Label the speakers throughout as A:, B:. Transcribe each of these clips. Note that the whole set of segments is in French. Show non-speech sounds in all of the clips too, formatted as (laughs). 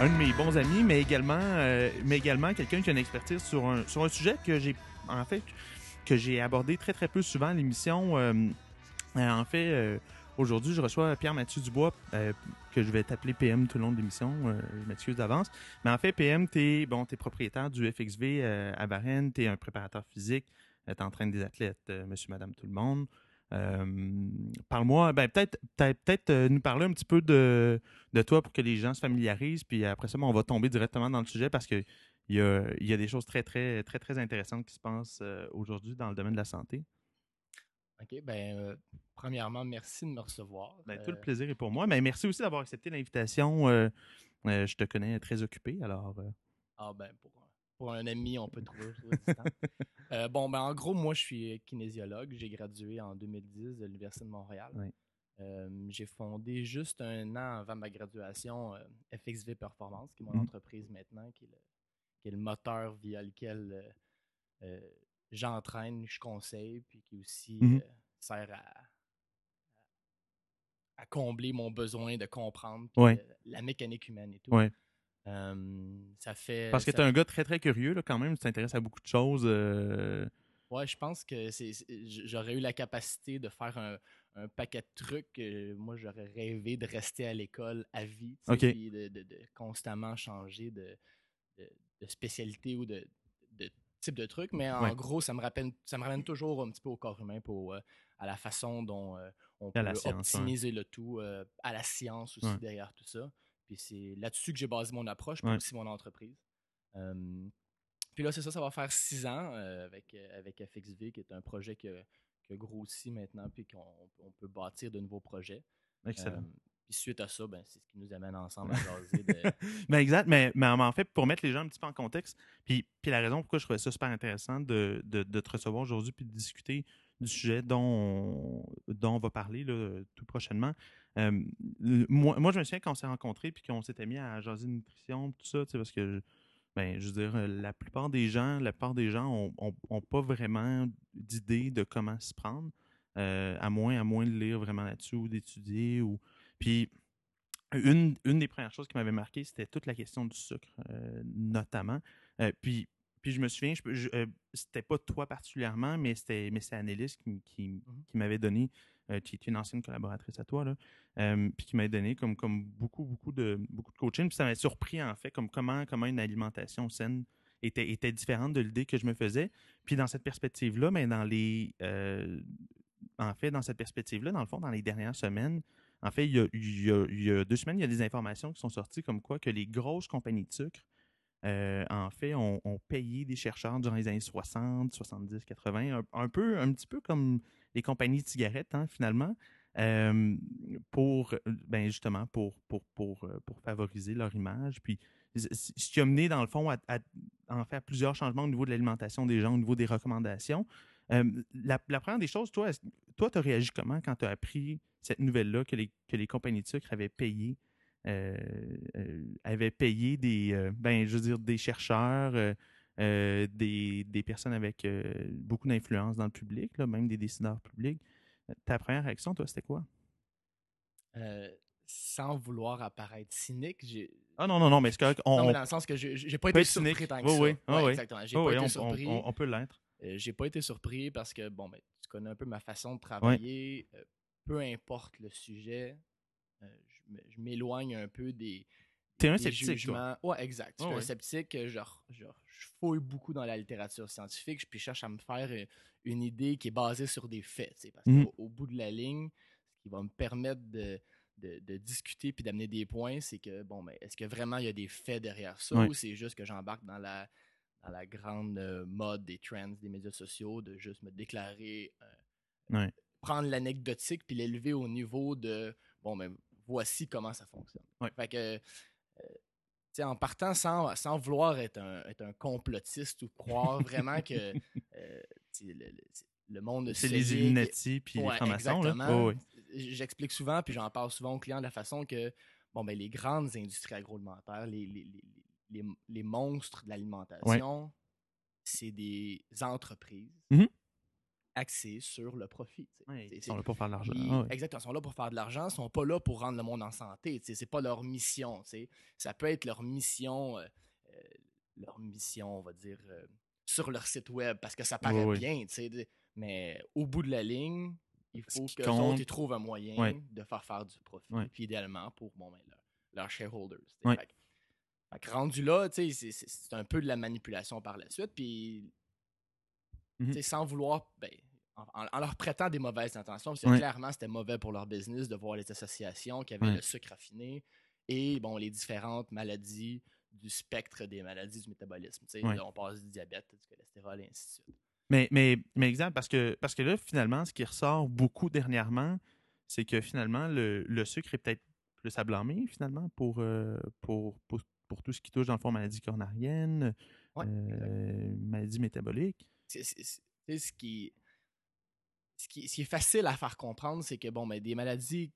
A: un de mes bons amis, mais également, euh, également quelqu'un qui a une expertise sur un, sur un sujet que j'ai, en fait, que j'ai abordé très très peu souvent à l'émission. Euh, euh, en fait, euh, aujourd'hui, je reçois Pierre-Mathieu Dubois, euh, que je vais t'appeler PM tout le long de l'émission. euh, je d'avance. Mais en fait, PM, t'es bon, es propriétaire du FXV euh, à Varennes, t'es un préparateur physique, euh, t'entraînes des athlètes, euh, monsieur, madame, tout le monde. Euh, Parle-moi, ben, peut-être peut euh, nous parler un petit peu de, de toi pour que les gens se familiarisent, puis après ça, ben, on va tomber directement dans le sujet parce que il y a, y a des choses très, très, très, très intéressantes qui se passent euh, aujourd'hui dans le domaine de la santé.
B: OK, ben, euh, premièrement, merci de me recevoir.
A: Ben, tout le plaisir est pour moi. Mais merci aussi d'avoir accepté l'invitation. Je te connais très occupé, alors.
B: Ah, ben, pour, un- ami, on peut trouver. (laughs) Euh, bon, ben, en gros, moi, je suis kinésiologue. J'ai gradué en 2010 de l'Université de Montréal.
A: Oui.
B: Euh, j'ai fondé juste un an avant ma graduation euh, FXV Performance, qui est mon
A: Mhm.
B: entreprise maintenant, qui est le, qui est le moteur via lequel j'entraîne, je conseille, puis qui aussi
A: Mhm.
B: sert à, à combler mon besoin de comprendre
A: Ouais.
B: la mécanique humaine et tout.
A: Ouais.
B: Euh, ça fait.
A: Parce que tu es un gars très, très curieux, là, quand même. Tu t'intéresses à beaucoup de choses. euh,
B: Ouais, je pense que c'est, j'aurais eu la capacité de faire un, un paquet de trucs. moi, j'aurais rêvé de rester à l'école à vie, tu sais,
A: Ok.
B: puis de, de- de constamment changer de, spécialité ou de, type de truc. Mais en
A: Ouais.
B: gros, ça me, rappelle, ça me ramène toujours un petit peu au corps humain, pour, euh, à la façon dont euh, on peut
A: ouais.
B: optimiser le tout, euh, à la science aussi
A: Ouais.
B: derrière tout ça. Puis c'est là-dessus que j'ai basé mon approche, puis
A: Ouais.
B: aussi mon entreprise. Euh, puis là, c'est ça, ça va faire six ans euh, avec, euh, avec FXV, qui est un projet que, qui a grossi maintenant, puis qu'on on peut bâtir de nouveaux projets.
A: Excellent.
B: Euh, puis suite à ça, ben, c'est ce qui nous amène ensemble à jaser de. (laughs)
A: Ben exact, mais, mais en fait, pour mettre les gens un petit peu en contexte, puis, puis la raison pourquoi je trouvais ça super intéressant de, de, de te recevoir aujourd'hui puis de discuter du sujet dont on, dont on va parler là, tout prochainement. Euh, moi, moi, je me souviens quand on s'est rencontrés puis qu'on s'était mis à jaser de nutrition, tout ça, parce que, ben, je veux dire, la plupart des gens, la plupart des gens ont, ont- ont pas vraiment d'idée de comment s'y prendre, euh, à moins, à moins de lire vraiment là-dessus ou d'étudier. Ou... Puis, une, une des premières choses qui m'avait marqué, c'était toute la question du sucre, euh, notamment. Puis, puis je me souviens, je, je- euh, c'était pas toi particulièrement, mais c'était mais c'est Annelise qui, m- qui, m-
B: Mhm.
A: qui m'avait donné, euh, qui est une ancienne collaboratrice à toi, là, euh, puis qui m'avait donné comme, comme beaucoup, beaucoup de, beaucoup de coaching. Puis ça m'a surpris, en fait, comme comment, comment une alimentation saine était, était différente de l'idée que je me faisais. Puis dans cette perspective-là, mais dans les. euh, en fait, dans cette perspective-là, dans le fond, dans les dernières semaines, en fait, il y, a, il y a- il y a deux semaines, il y a des informations qui sont sorties comme quoi que les grosses compagnies de sucre, en fait, ont, ont payé des chercheurs durant les années 60, 70, 80, un, un peu, un petit peu comme les compagnies de cigarettes, hein, finalement, pour, ben justement, pour, favoriser leur image. Puis, ce qui a mené, dans le fond, à, en faire plusieurs changements au niveau de l'alimentation des gens, au niveau des recommandations. La, première des choses, toi, toi, tu as réagi comment quand tu as appris cette nouvelle-là que les, compagnies de sucre avaient payé, avaient payé des, ben, je veux dire, des chercheurs, euh, des, des personnes avec euh, beaucoup d'influence dans le public, là, même des décideurs publics. Ta première réaction, toi, c'était quoi?
B: Euh, sans vouloir apparaître cynique, j'ai.
A: Ah non, non, non, mais c'est correct. On,
B: non, mais dans le sens que j'ai pas été
A: être cynique.
B: surpris tant que
A: Oui,
B: ça.
A: oui. Ah,
B: Ouais,
A: oui.
B: Exactement. J'ai pas
A: oui,
B: été
A: on- on-
B: surpris.
A: on- on peut l'être.
B: J'ai pas été surpris parce que, bon, ben, tu connais un peu ma façon de travailler. peu importe le sujet, je m'éloigne un peu des.
A: T'es un sceptique, toi.
B: Ouais, exact. Je
A: Ouais,
B: suis un sceptique. euh, Je, re- je, fouille beaucoup dans la littérature scientifique, puis je cherche à me faire euh, une idée qui est basée sur des faits. Parce
A: Mhm.
B: qu'au au bout de la ligne, ce qui va me permettre de, de, de discuter puis d'amener des points, c'est que, bon, mais est-ce que vraiment il y a des faits derrière ça
A: Ouais.
B: ou c'est juste que j'embarque dans la, dans la grande euh, mode des trends des médias sociaux de juste me déclarer, euh,
A: Ouais.
B: prendre l'anecdotique puis l'élever au niveau de, bon, mais voici comment ça fonctionne.
A: Ouais.
B: Fait que, en partant sans, sans vouloir être un, être un complotiste ou croire vraiment que (laughs) euh, le, monde
A: C'est les Illuminati puis les
B: Ouais,
A: francs-maçons. là.
B: exactement.
A: Oh, oui.
B: J'explique souvent, puis j'en parle souvent aux clients de la façon que bon, ben, les grandes industries agroalimentaires, les, les, les, les, les monstres de l'alimentation, c'est des entreprises
A: Mhm.
B: Axés sur le profit.
A: Ouais,
B: C'est-
A: ils sont là pour faire de l'argent.
B: Puis,
A: Ah ouais.
B: Exactement. Ils sont là pour faire de l'argent. Ils sont pas là pour rendre le monde en santé. Ce n'est pas leur mission. Ça peut être leur mission, euh, euh, leur mission, on va dire, euh, sur leur site web parce que ça paraît bien. Mais au bout de la ligne, il faut que
A: compte-
B: autres ils trouvent un moyen
A: Ouais.
B: de faire faire du profit. Puis idéalement pour bon, ben, leur- leurs shareholders. Fait fait rendu là, c'est- c'est c'est un peu de la manipulation par la suite. Puis sais, sans vouloir, ben, en, leur prêtant des mauvaises intentions, parce que clairement, c'était mauvais pour leur business de voir les associations qui avaient le sucre raffiné et bon, les différentes maladies du spectre des maladies du métabolisme. Là, on passe du diabète, du cholestérol et ainsi de suite.
A: Mais, mais, mais exact, parce que, parce que là, finalement, ce qui ressort beaucoup dernièrement, c'est que finalement, le, le sucre est peut-être plus à blâmer, finalement, pour, euh, pour, pour, pour tout ce qui touche, dans le fond, maladies coronariennes,
B: Ouais,
A: euh, maladies métaboliques.
B: C'est- ce qui, ce, qui, ce qui est facile à faire comprendre, c'est que bon, ben, des maladies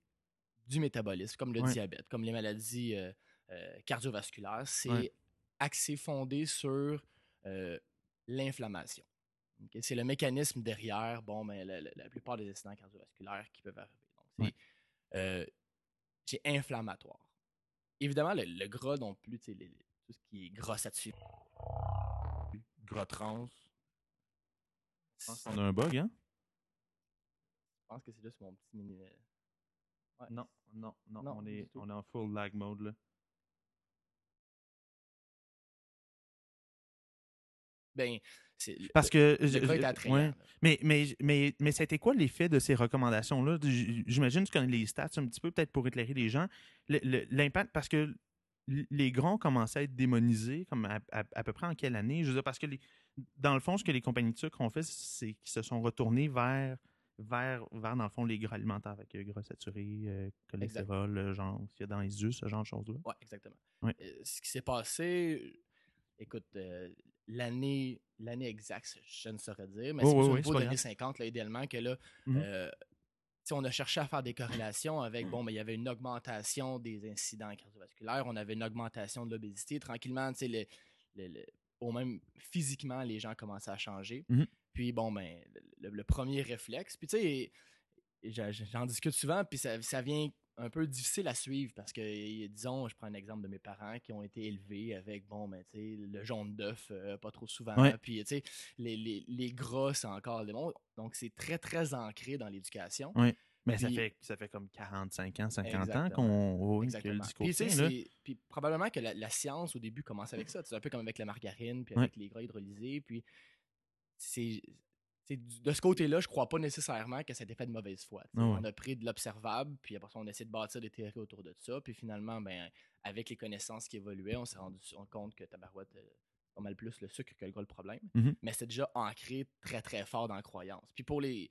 B: du métabolisme, comme le
A: Ouais.
B: diabète, comme les maladies euh, euh, cardiovasculaires, c'est
A: Ouais.
B: axé fondé sur euh, l'inflammation. C'est le mécanisme derrière bon, ben, la, la- la plupart des accidents cardiovasculaires qui peuvent arriver. Donc, c'est
A: Ouais.
B: euh, inflammatoire. Évidemment, le, le gras non plus, les- les- tout ce qui est gras saturé, gras trans.
A: Je pense qu'on a un bug, hein?
B: Je pense que c'est juste mon petit mini. euh, ouais.
A: Non, non, non,
B: Non,
A: on, est, on est en full lag mode, là.
B: Ben.
A: Parce que... je- ouais.
B: là.
A: Mais, mais, mais, mais été quoi l'effet de ces recommandations-là? J- J'imagine que tu connais les stats un petit peu, peut-être pour éclairer les gens. L'impact, parce que les grands commencé à être démonisés, comme à, à- à peu près en quelle année? Je veux dire, parce que les- dans le fond, ce que les compagnies de sucre ont fait, c'est qu'ils se sont retournés vers, vers, vers, dans le fond, les gras alimentaires avec euh, gras saturés, euh, cholestérol, euh, genre, s'il y a dans les œufs, ce genre de choses-là.
B: Ouais, exactement.
A: Ouais.
B: Euh, ce qui s'est passé, écoute, euh, l'année l'année exacte, je ne saurais dire, mais
A: Oh,
B: c'est
A: oui,
B: au
A: oui,
B: niveau
A: grave.
B: 50, là, idéalement, que là, sais, on a cherché à faire des corrélations avec, bon, mais il y avait une augmentation des incidents cardiovasculaires, on avait une augmentation de l'obésité. Tranquillement, tu sais, le, le- le- au même physiquement, les gens commençaient à changer.
A: Mhm.
B: Puis, bon, ben, le, le premier réflexe, puis tu sais, j'en discute souvent, puis ça, ça vient un peu difficile à suivre parce que, disons, je prends un exemple de mes parents qui ont été élevés avec, bon, ben, tu sais, le jaune d'œuf euh, pas trop souvent,
A: Ouais.
B: puis, tu sais, les, les, les gras, c'est encore des bons. Donc, c'est très, très ancré dans l'éducation.
A: Ouais. Mais ça fait, ça fait comme 45 ans, 50 ans qu'on oui, que le
B: Exactement.
A: discours
B: Puis,
A: tient, là.
B: puis probablement que la, la science, au début, commence avec ça. C'est un peu comme avec la margarine, puis
A: Ouais.
B: avec les gras hydrolysés. Puis, c'est. De ce côté-là, je crois pas nécessairement que ça ait fait de mauvaise foi.
A: Ah ouais.
B: On a pris de l'observable, puis après ça, on a essayé de bâtir des théories autour de ça. Puis finalement, ben, avec les connaissances qui évoluaient, on s'est rendu compte que Tabarouette, euh, pas mal plus le sucre que le gras le problème.
A: Mhm.
B: Mais c'est déjà ancré très, très fort dans la croyance. Puis pour les,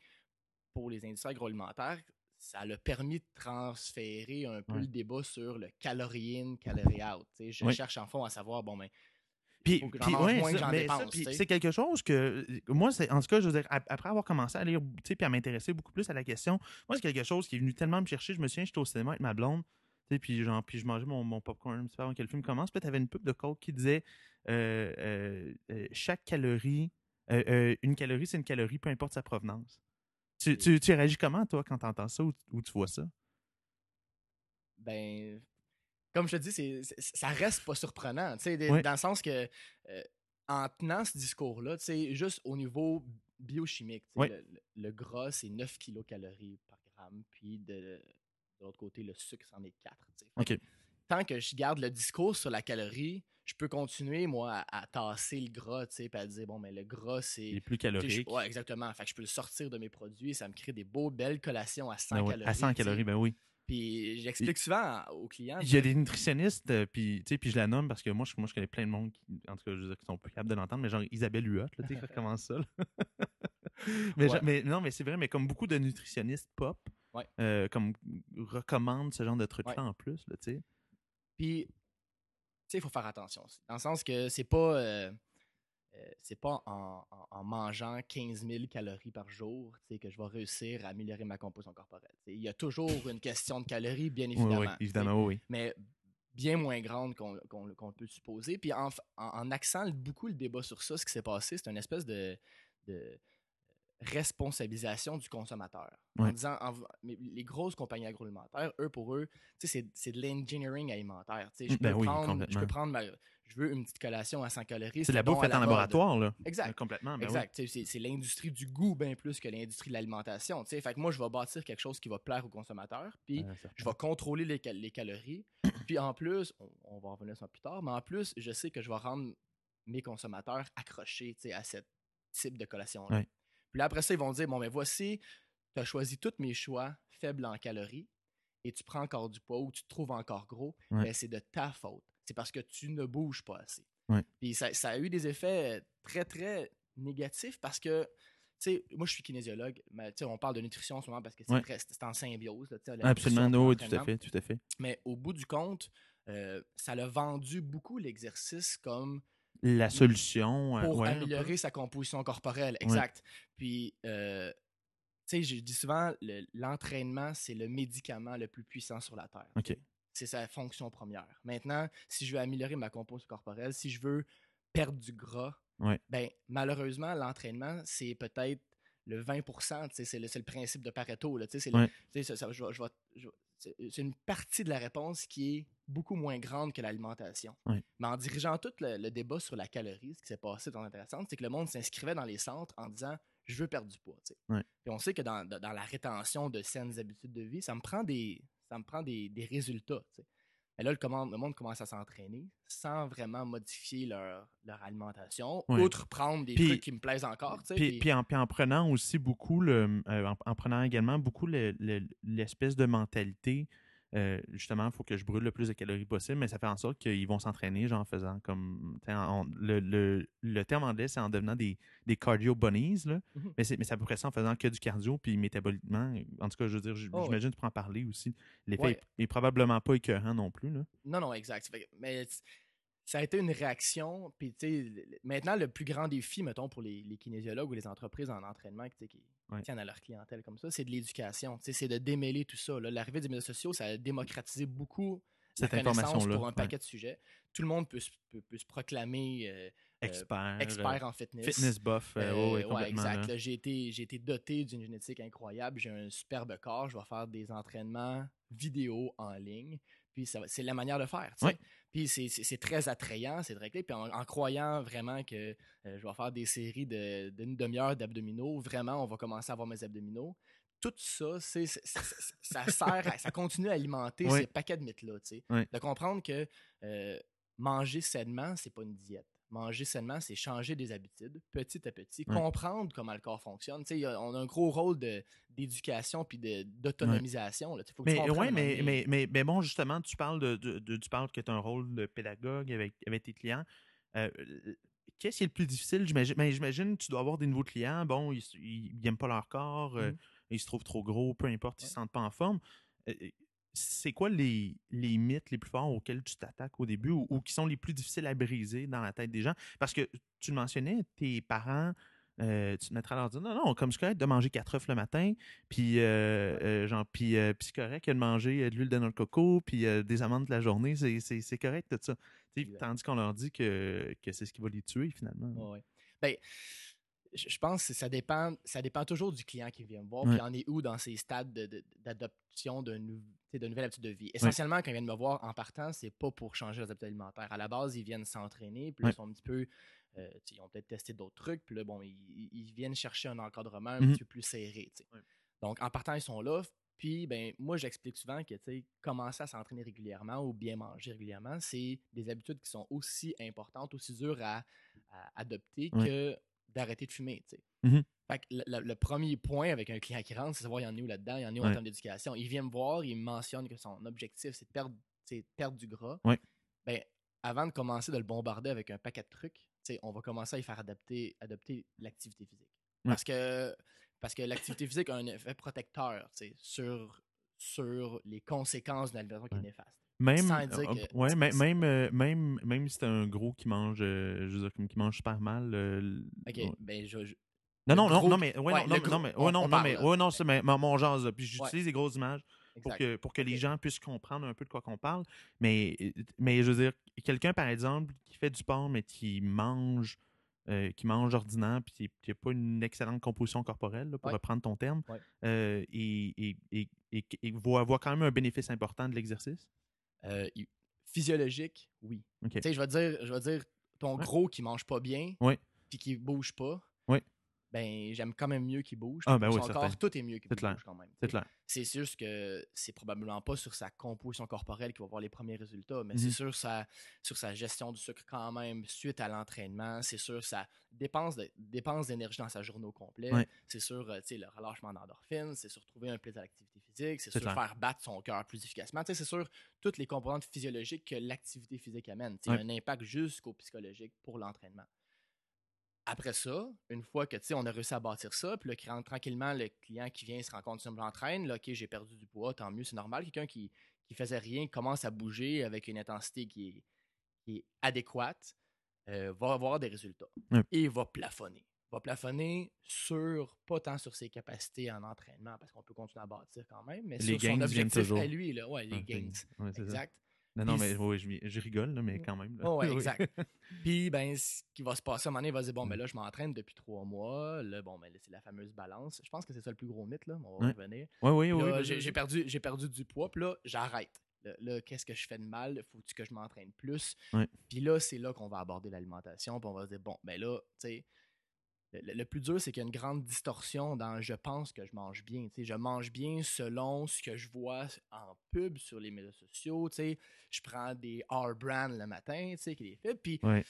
B: pour les industries agroalimentaires, ça a permis de transférer un peu
A: Ouais.
B: le débat sur le calorie in, calorie out. Je cherche en fond à savoir, bon, ben,
A: Puis, ouais,
B: que
A: c'est quelque chose que moi, c'est en tout cas, je veux dire, ap- après avoir commencé à lire, tu sais, puis à m'intéresser beaucoup plus à la question, moi, c'est quelque chose qui est venu tellement me chercher. Je me souviens, j'étais au cinéma avec ma blonde, puis genre, puis je mangeais mon, mon popcorn un petit peu avant que le film commence. Puis tu avais une pub de Coke qui disait euh, euh, euh, chaque calorie, une calorie, c'est une calorie, peu importe sa provenance. Tu, tu, tu réagis comment, toi, quand tu entends ça ou, ou tu vois ça?
B: ben, comme je te dis, c'est, c'est- ça reste pas surprenant. Dans le sens que, euh, en tenant ce discours-là, juste au niveau biochimique, le, gras, c'est 9 kilocalories par gramme, puis de, de l'autre côté, le sucre, c'en est 4. tu sais. Fait
A: OK.
B: que Tant que je garde le discours sur la calorie, je peux continuer, moi, à, à tasser le gras, tu sais, puis à dire, bon, mais le gras, c'est.
A: Plus
B: sais, je-. Ouais, exactement. Fait que je peux le sortir de mes produits, ça me crée des beaux, belles collations à 100
A: Ben
B: calories.
A: à 100
B: tu sais.
A: calories, ben oui.
B: Puis j'explique souvent aux clients.
A: Il y a des nutritionnistes, euh, puis, tu sais, puis je la nomme parce que moi, je, moi, je connais plein de monde qui, en tout cas, je veux dire, qui sont plus capables de l'entendre, mais genre Isabelle Huot, tu sais, recommence ça. là. (laughs) mais,
B: Ouais.
A: genre- mais non, mais c'est vrai, mais comme beaucoup de nutritionnistes pop,
B: Ouais.
A: euh, comme recommandent ce genre de trucs-là
B: Ouais.
A: en plus, tu sais.
B: Puis, tu sais, il faut faire attention aussi. Dans le sens que c'est pas. euh, euh, c'est pas en, en- en mangeant 15 000 calories par jour que je vais réussir à améliorer ma composition corporelle. Il y a toujours une question de calories, bien évidemment.
A: oui, évidemment, oui.
B: Mais bien moins grande qu'on qu'on peut supposer. Puis en, en, axant beaucoup le débat sur ça, ce qui s'est passé, c'est une espèce de, de responsabilisation du consommateur. En disant, les grosses compagnies agroalimentaires, eux, pour eux, c'est de l'engineering alimentaire. Je peux, ben prendre, je peux prendre je veux une petite collation à 100 calories.
A: C'est la bouffe faite en laboratoire, là.
B: Exact.
A: Complètement.
B: Ben exact. C'est l'industrie du goût bien plus que l'industrie de l'alimentation. Fait que moi, je vais bâtir quelque chose qui va plaire aux consommateurs, puis je vais contrôler les, les calories. (coughs) puis en plus, on, va revenir sur ça plus tard, mais en plus, je sais que je vais rendre mes consommateurs accrochés à ce type de collation-là. Puis là, après ça, ils vont dire, bon, mais voici, tu as choisi tous mes choix faibles en calories et tu prends encore du poids ou tu te trouves encore gros, ben, c'est de ta faute. C'est parce que tu ne bouges pas assez. Puis ça, a eu des effets très, très négatifs parce que, tu sais, moi je suis kinésiologue, mais on parle de nutrition souvent parce que c'est en symbiose.
A: Absolument, non, tout à fait, tout à fait.
B: Mais au bout du compte, euh, ça l'a vendu beaucoup l'exercice comme
A: la solution.
B: Euh, pour améliorer sa composition corporelle, exact. Puis, euh, tu sais, je dis souvent, l'entraînement, c'est le médicament le plus puissant sur la Terre. C'est sa fonction première. Maintenant, si je veux améliorer ma composition corporelle, si je veux perdre du gras, ben, malheureusement, l'entraînement, c'est peut-être le 20% c'est le, le, principe de Pareto. C'est une partie de la réponse qui est beaucoup moins grande que l'alimentation. Mais en dirigeant tout le, débat sur la calorie, ce qui s'est passé dans intéressant, c'est que le monde s'inscrivait dans les centres en disant je veux perdre du poids. Et on sait que dans, la rétention de saines habitudes de vie, ça me prend des, ça me prend des, résultats. Et là, le, monde commence à s'entraîner sans vraiment modifier leur, alimentation, outre prendre des trucs qui me plaisent encore.
A: Puis, puis, en, prenant aussi beaucoup, le, euh, en, prenant également beaucoup l'espèce de mentalité euh, justement, il faut que je brûle le plus de calories possible, mais ça fait en sorte qu'ils vont s'entraîner, genre en faisant comme. le, le, terme anglais, c'est en devenant des, des cardio bunnies, là. Mm-hmm. mais, c'est, mais ça pourrait ça en faisant que du cardio, puis métaboliquement. En tout cas, je veux dire, oh, j'imagine que tu peux en parler aussi. L'effet n'est probablement pas écœurant non plus. Là.
B: Non, non, exact. Mais ça a été une réaction. Puis, maintenant, le plus grand défi, mettons, pour les, kinésiologues ou les entreprises en entraînement qui tiennent à leur clientèle comme ça, c'est de l'éducation. C'est de démêler tout ça. L'arrivée des médias sociaux, ça a démocratisé beaucoup cette information pour un paquet de sujets. Tout le monde peut, se proclamer euh,
A: expert,
B: expert en fitness.
A: Fitness buff, euh,
B: ouais, exact. J'ai été, été, doté d'une génétique incroyable. J'ai un superbe corps. Je vais faire des entraînements vidéo en ligne. Puis c'est la manière de faire. Puis c'est très attrayant, c'est très clé. Puis en, croyant vraiment que euh, je vais faire des séries d'une de, demi-heure d'abdominaux, vraiment, on va commencer à avoir mes abdominaux. Tout ça, c'est ça sert, ça continue à alimenter ces paquets de mythes-là. De comprendre que euh, manger sainement, c'est pas une diète manger sainement, c'est changer des habitudes petit à petit, comprendre comment le corps fonctionne. on a un gros rôle d'éducation puis d'autonomisation.
A: Mais, ouais, mais, mais, mais, mais, bon, justement, tu parles, de, de, tu parles que tu as un rôle de pédagogue avec, avec tes clients. Euh, qu'est-ce qui est le plus difficile? J'imagine que tu dois avoir des nouveaux clients. Bon, ils n'aiment pas leur corps, euh, mmh. ils se trouvent trop gros, peu importe, ils ne se sentent pas en forme. Euh, c'est quoi les, les, mythes les plus forts auxquels tu t'attaques au début ou, qui sont les plus difficiles à briser dans la tête des gens? Parce que tu le mentionnais, tes parents, euh, tu te mettras à leur dire non, non, comme c'est correct de manger quatre œufs le matin, puis, euh, euh, genre, puis, c'est correct de manger de l'huile de noix de coco, puis des amandes de la journée, c'est correct tout ça. tandis qu'on leur dit que, que c'est ce qui va les tuer finalement.
B: Oui. Ben, je pense que ça dépend, ça dépend toujours du client qui vient me voir, puis en est où dans ces stades d'adoption de, de, nouvelles habitudes de vie. Essentiellement, quand ils viennent me voir en partant, c'est pas pour changer leurs habitudes alimentaires. À la base, ils viennent s'entraîner, puis ils sont un petit peu. Euh, ils ont peut-être testé d'autres trucs, puis là, bon, ils, viennent chercher un encadrement un mmh petit peu plus serré. Donc, en partant, ils sont là. Puis, ben, moi, j'explique souvent que commencer à s'entraîner régulièrement ou bien manger régulièrement, c'est des habitudes qui sont aussi importantes, aussi dures à, adopter que d'arrêter de fumer.
A: Mmh
B: le, premier point avec un client qui rentre, c'est savoir il y en a où là-dedans, il y en a où en termes d'éducation. Il vient me voir, il me mentionne que son objectif, c'est de perdre, perdre du gras. Ben, avant de commencer de le bombarder avec un paquet de trucs, on va commencer à y faire adapter, adopter l'activité physique. Parce que, parce que l'activité physique a un effet protecteur sur, sur les conséquences d'une alimentation qui est néfaste.
A: Même, euh, ouais, même, euh, même, même, si c'est un gros qui mange, euh, je veux dire, qui mange super mal.
B: ok, ben je,
A: non, non, non, non, mais, ouais, non, non, mais, ouais, non, non, mais, ouais, non, c'est mon genre. Puis j'utilise des grosses images pour que, pour que les gens puissent comprendre un peu de quoi qu'on parle. Mais, mais je veux dire, quelqu'un, par exemple, qui fait du sport, mais qui mange
C: euh, qui mange ordinaire puis qui n'a pas une excellente composition corporelle, là, pour reprendre ton terme, euh, et, et, et, et- va avoir quand même un bénéfice important de l'exercice?
B: Euh, physiologique, oui. Tu sais, je vais dire, je vais dire ton
C: Ouais.
B: gros qui mange pas bien,
C: Ouais.
B: puis qui bouge pas.
C: Ouais.
B: Ben, j'aime quand même mieux qu'il bouge.
C: Ah, ben
B: Son
C: oui,
B: corps,
C: certain.
B: tout est mieux qu'il
C: clair.
B: bouge quand même.
C: C'est clair.
B: C'est juste que c'est probablement pas sur sa composition corporelle qu'il va voir les premiers résultats, mais c'est sur sa, sur sa gestion du sucre quand même, suite à l'entraînement, c'est sur sa dépense d'énergie dans sa journée au complet, c'est sur euh, tu sais, le relâchement d'endorphines, c'est sur trouver un plaisir à l'activité physique, c'est
C: clair.
B: faire battre son cœur plus efficacement, Tu sais, c'est sur toutes les composantes physiologiques que l'activité physique amène. Il y a un impact jusqu'au psychologique pour l'entraînement. Après ça, une fois que on a réussi à bâtir ça, puis là, tranquillement, le client qui vient se rend compte je m'entraîne, là, ok, j'ai perdu du poids, tant mieux, c'est normal. Quelqu'un qui, qui faisait rien commence à bouger avec une intensité qui est, qui est adéquate, euh, va avoir des résultats. Et va plafonner. Va plafonner sur, pas tant sur ses capacités en entraînement, parce qu'on peut continuer à bâtir quand même, mais
C: Les
B: sur son objectif
C: toujours.
B: à lui, là, ouais, les
C: Ah,
B: gains.
C: ouais, c'est ça.
B: Exact.
C: Non, mais oui, je, je rigole, là, mais quand même. là.
B: Oh, ouais,
C: Oui.
B: exact. (laughs) Puis, ben, ce qui va se passer à un moment donné, il va se dire Bon,
C: Mm.
B: ben là, je m'entraîne depuis trois mois. Là, bon, ben là, c'est la fameuse balance. Je pense que c'est ça le plus gros mythe, là. mais On va revenir.
C: Oui, oui, oui.
B: j'ai perdu, du poids, puis là, j'arrête. Là, là, qu'est-ce que je fais de mal? Faut-tu que je m'entraîne plus? Puis là, c'est là qu'on va aborder l'alimentation, puis on va se dire Bon, ben là, tu sais. Le, le- plus dur, c'est qu'il y a une grande distorsion dans je pense que je mange bien. Je mange bien selon ce que je vois en pub sur les médias sociaux. Je prends des R-Brand le matin, qui les fait. Puis
C: Ouais.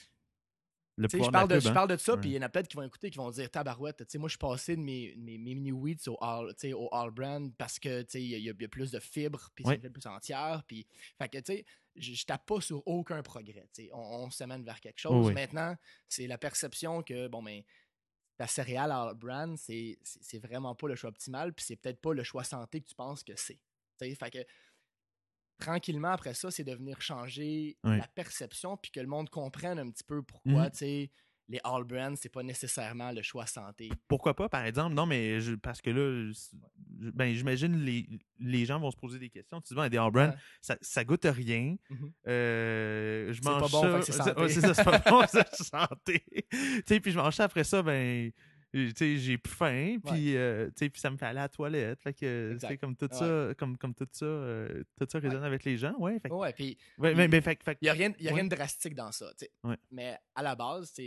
C: Le
B: je parle,
C: de,
B: je
C: hein?
B: parle de ça, puis il y en a peut-être qui vont écouter, qui vont dire tabarouette. Moi, je suis passé de mes, mes, mes mini wheats au all, au all brand parce que il y, a- il y a plus de fibres, puis c'est plus entière. Puis, fait que tu je, je tape pas sur aucun progrès. On, on se mène vers quelque chose.
C: Oui.
B: Maintenant, c'est la perception que, bon, ben, ta céréale all brand, c'est c'est- vraiment pas le choix optimal, puis c'est peut-être pas le choix santé que tu penses que c'est. Fait que tranquillement après ça, c'est de venir changer la perception puis que le monde comprenne un petit peu pourquoi,
C: Mhm.
B: tu sais, les all brands, c'est pas nécessairement le choix santé.
C: Pourquoi pas, par exemple? Non, mais je- parce que là, je- ben, j'imagine les, les gens vont se poser des questions. Tu dis, ben, des all brand,
B: Ouais.
C: ça, ça goûte rien. Euh, je
B: C'est
C: mange
B: pas bon,
C: ça.
B: c'est santé.
C: ouais, c'est ça, c'est pas bon, (laughs) c'est santé. tu sais, puis je mange ça après ça, ben, j'ai plus faim, puis, euh, puis ça me fait aller à la toilette. Fait que, comme tout
B: Ouais.
C: ça, comme, comme tout ça, euh, tout ça résonne avec les gens, ouais. Fait,
B: Ouais, puis
C: mais, fait, fait
B: n'y a, rien, y a rien de drastique dans ça. tu sais.
C: Ouais.
B: Mais à la base, je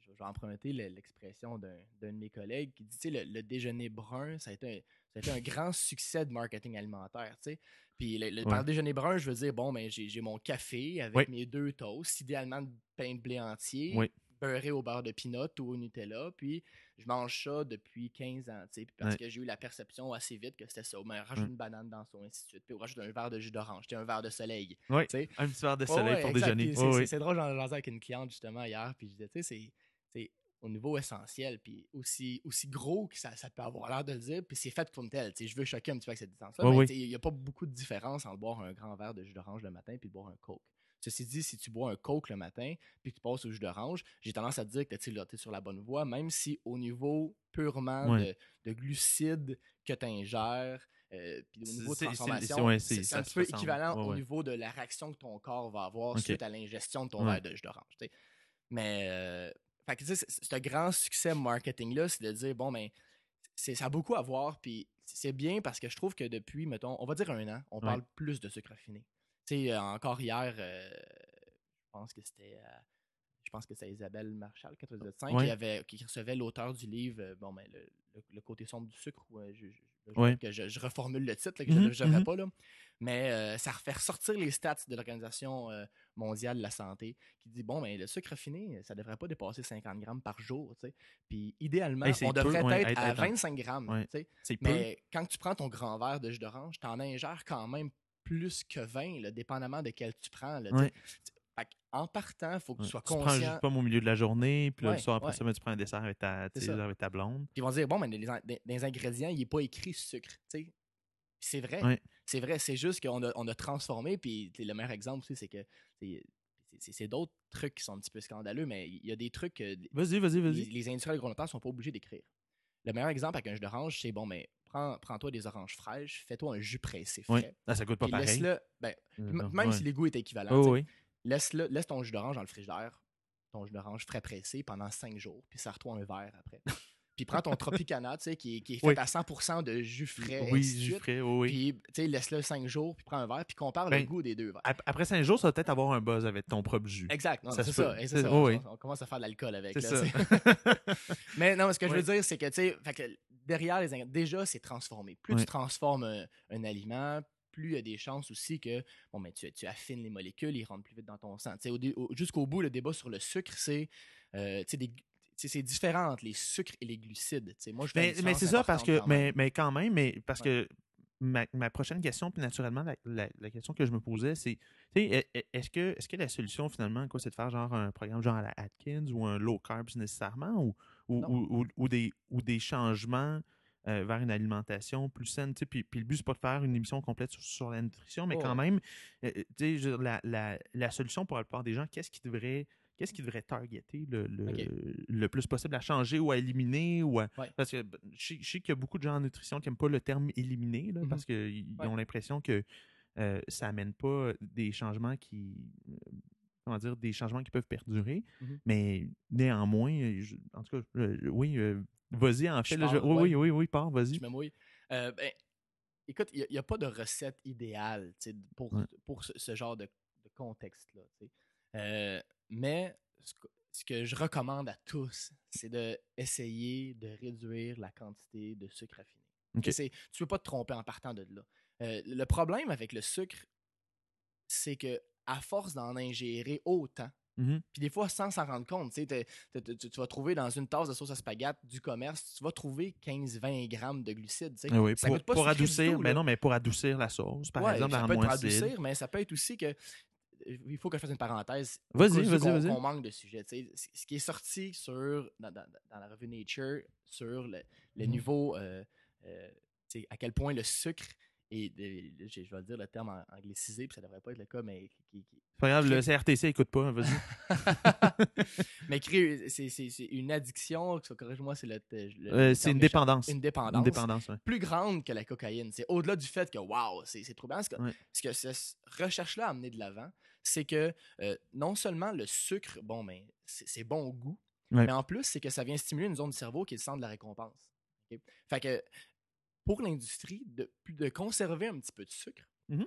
B: je vais emprunter le- l'expression d'un d'un de mes collègues qui dit le, le déjeuner brun, ça a, été un, ça a été un grand succès de marketing alimentaire. tu sais. Puis le, le- par déjeuner brun, je veux dire, bon, ben, j'ai j'ai mon café avec mes deux toasts, idéalement de pain de blé entier, beurré au beurre de pinot ou au Nutella. Puis je mange ça depuis 15 ans. tu sais, parce
C: Ouais.
B: que j'ai eu la perception assez vite que c'était ça. Ben, rajoute
C: Ouais.
B: une banane dans son ainsi de suite. Puis rajoute un verre de jus d'orange, un verre de soleil. Sais.
C: un petit verre de soleil pour
B: exact.
C: déjeuner.
B: C'est drôle, j'en jasais avec une cliente justement hier, puis je disais, tu sais, c'est- au niveau essentiel, puis aussi, aussi gros que ça, ça peut avoir l'air de le dire, puis c'est fait comme tel. Tu sais, je veux choquer un petit peu avec cette distance-là, mais
C: oui.
B: il n'y a pas beaucoup de différence entre boire un grand verre de jus d'orange le matin puis de boire un Coke. Ceci dit, si tu bois un Coke le matin puis que tu passes au jus d'orange, j'ai tendance à te dire que tu es sur la bonne voie, même si au niveau purement
C: Ouais.
B: de, de glucides que tu ingères, euh, puis au niveau de transformation,
C: c'est- ouais,
B: un petit peu équivalent
C: Ouais,
B: au niveau de la réaction que ton corps va avoir suite à l'ingestion de ton verre de jus d'orange. Mais euh, fait que, ce grand succès marketing-là, c'est de dire, bon, ben, c'est, ça a beaucoup à voir, puis c'est bien parce que je trouve que depuis, mettons, on va dire un an, on parle plus de sucre raffiné. Tu sais, euh, encore hier, euh, je pense que c'était... je pense que c'est Isabelle Marchal, 95,
C: Ouais.
B: qui, avait, qui recevait l'auteur du livre, euh, bon, ben, le, le- le côté sombre du sucre. ou, euh, je, je- je-
C: Ouais.
B: que je, reformule le titre, là, que je ne
C: mhm.
B: pas. Là. Mais euh, ça refait ressortir les stats de l'Organisation mondiale de la santé qui dit bon, ben, le sucre raffiné, ça ne devrait pas dépasser 50 grammes par jour. tu sais. Puis idéalement,
C: Hey,
B: on devrait
C: peu, ouais,
B: être, à
C: être en-
B: 25 grammes.
C: Peu.
B: Mais quand tu prends ton grand verre de jus d'orange, tu en ingères quand même plus que 20, là, dépendamment de quel tu prends. Là.
C: Ouais.
B: En partant, il faut que
C: Ouais.
B: tu sois
C: Tu prends
B: conscient.
C: juste pas au milieu de la journée, puis là,
B: Ouais,
C: le soir après ça, ben, tu prends un dessert avec ta, avec ta blonde.
B: Puis ils vont dire, bon, mais les, dans les ingrédients, il n'est pas écrit sucre. C'est vrai. C'est vrai. C'est juste qu'on a, on a transformé. Puis le meilleur exemple aussi, c'est que c'est- d'autres trucs qui sont un petit peu scandaleux, mais il y a des trucs que
C: Vas-y, vas-y,
B: les,
C: vas-y.
B: les industriels agroalimentaires sont pas obligés d'écrire. Le meilleur exemple avec un jus d'orange, c'est bon, mais prends, prends-toi des oranges fraîches, fais-toi un jus pressé frais.
C: Ouais. Ah, ça pas pareil.
B: laisse-le, ben, m-
C: non,
B: même
C: ouais.
B: si les goûts étaient équivalents,
C: Oh, oui.
B: laisse, -le, laisse ton jus d'orange dans le frigidaire ton jus d'orange frais pressé pendant 5 jours, puis sers-toi un verre après. Puis prends ton Tropicana, tu sais, qui, est- qui est fait
A: Oui.
B: à 100% de jus frais,
A: oui, jus frais, oui.
B: Puis, tu sais, laisse-le 5 jours, puis prends un verre, puis compare
A: Ben,
B: le goût des deux verres.
A: Ap- Après cinq jours, ça va peut-être avoir un buzz avec ton propre jus.
B: Exact, non,
A: Ça
B: c'est ça. ça,
A: oh
B: on, commence à faire de l'alcool avec. Là,
A: ça. (laughs)
B: Mais non, ce que je veux dire, c'est que, tu sais, derrière les déjà, c'est transformé. Plus tu transformes un, un aliment, plus il y a des chances aussi que bon, ben, tu, tu affines les molécules, ils rentrent plus vite dans ton sang. Jusqu'au bout, le débat sur le sucre, c'est euh, des- c'est différent entre les sucres et les glucides. tu sais. Moi, je fais
A: Mais, c'est ça parce que, mais, mais quand même, mais parce
B: Ouais.
A: que ma, ma prochaine question, puis naturellement, la, la- la question que je me posais, c'est, e- e- est-ce que, que la solution finalement, quoi, c'est de faire genre un programme genre à la Atkins ou un low carbs nécessairement ou, ou,
B: Non.
A: ou, ou- ou des, ou des changements euh, vers une alimentation plus saine, puis, puis le but, c'est pas de faire une émission complète sur, sur la nutrition, mais
B: Oh,
A: quand même, euh, dire, la, la, la solution pour la plupart des gens, qu'est-ce qui devrait qu'est-ce qui devrait targeter le, le, le plus possible à changer ou à éliminer ou à,
B: Ouais.
A: parce que ben, je sais, je sais qu'il y a beaucoup de gens en nutrition qui n'aiment pas le terme éliminer là,
B: Mhm.
A: parce qu'ils
B: Ouais.
A: ont l'impression que euh, ça amène pas des changements qui euh, comment dire des changements qui peuvent perdurer
B: Mhm.
A: mais néanmoins je- en tout cas oui euh, vas-y en
B: Je
A: fait là, je-
B: pars,
A: oui,
B: ouais.
A: oui oui oui pars vas-y
B: Je me mouille. Euh, ben, écoute, il n'y a, pas de recette idéale pour,
A: Ouais.
B: pour ce, ce genre de, de contexte-là. Euh, mais ce que, je recommande à tous, c'est d'essayer de réduire la quantité de sucre raffiné.
A: Ok.
B: Tu ne peux pas te tromper en partant de là. Euh, le problème avec le sucre, c'est que à force d'en ingérer autant,
A: Mhm.
B: puis des fois, sans s'en rendre compte, tu vas trouver dans une tasse de sauce à spaghetti du commerce, tu vas trouver 15-20 grammes de glucides.
A: Ah oui,
B: Ça
A: pour,
B: pas
A: pour adoucir
B: tout,
A: mais
B: là.
A: non mais pour adoucir la sauce par
B: Ouais,
A: exemple
B: ça peut être adoucir, mais ça peut être aussi que. Il faut que je fasse une parenthèse.
A: Vas-y, vas-y, vas-y.
B: qu'on manque de sujet. tu sais. Ce qui est sorti sur, dans, dans- dans la revue Nature sur le, le
A: Mhm.
B: niveau, euh, euh, à quel point le sucre de- je, je vais dire le terme anglicisé, puis ça devrait pas être le cas, mais qui- qui,
A: pas grave le. CRTC écoute pas hein, vas-y (laughs)
B: mais crée- c'est c'est- c'est une addiction, corrige-moi, c'est le, le-
A: Euh, c'est une dépendance
B: Une
A: une
B: dépendance.
A: dépendance ouais.
B: Plus grande que la cocaïne. C'est au-delà du fait que, waouh, c'est c'est troublant. Ce que,
A: Ouais.
B: ce que cette recherche-là a amené de l'avant, c'est que euh, non seulement le sucre, bon, mais c'est bon au goût,
A: Ouais.
B: mais en plus, c'est que ça vient stimuler une zone du cerveau qui est le centre de la récompense. Fait que pour l'industrie, de, de conserver un petit peu de sucre,
A: Mhm.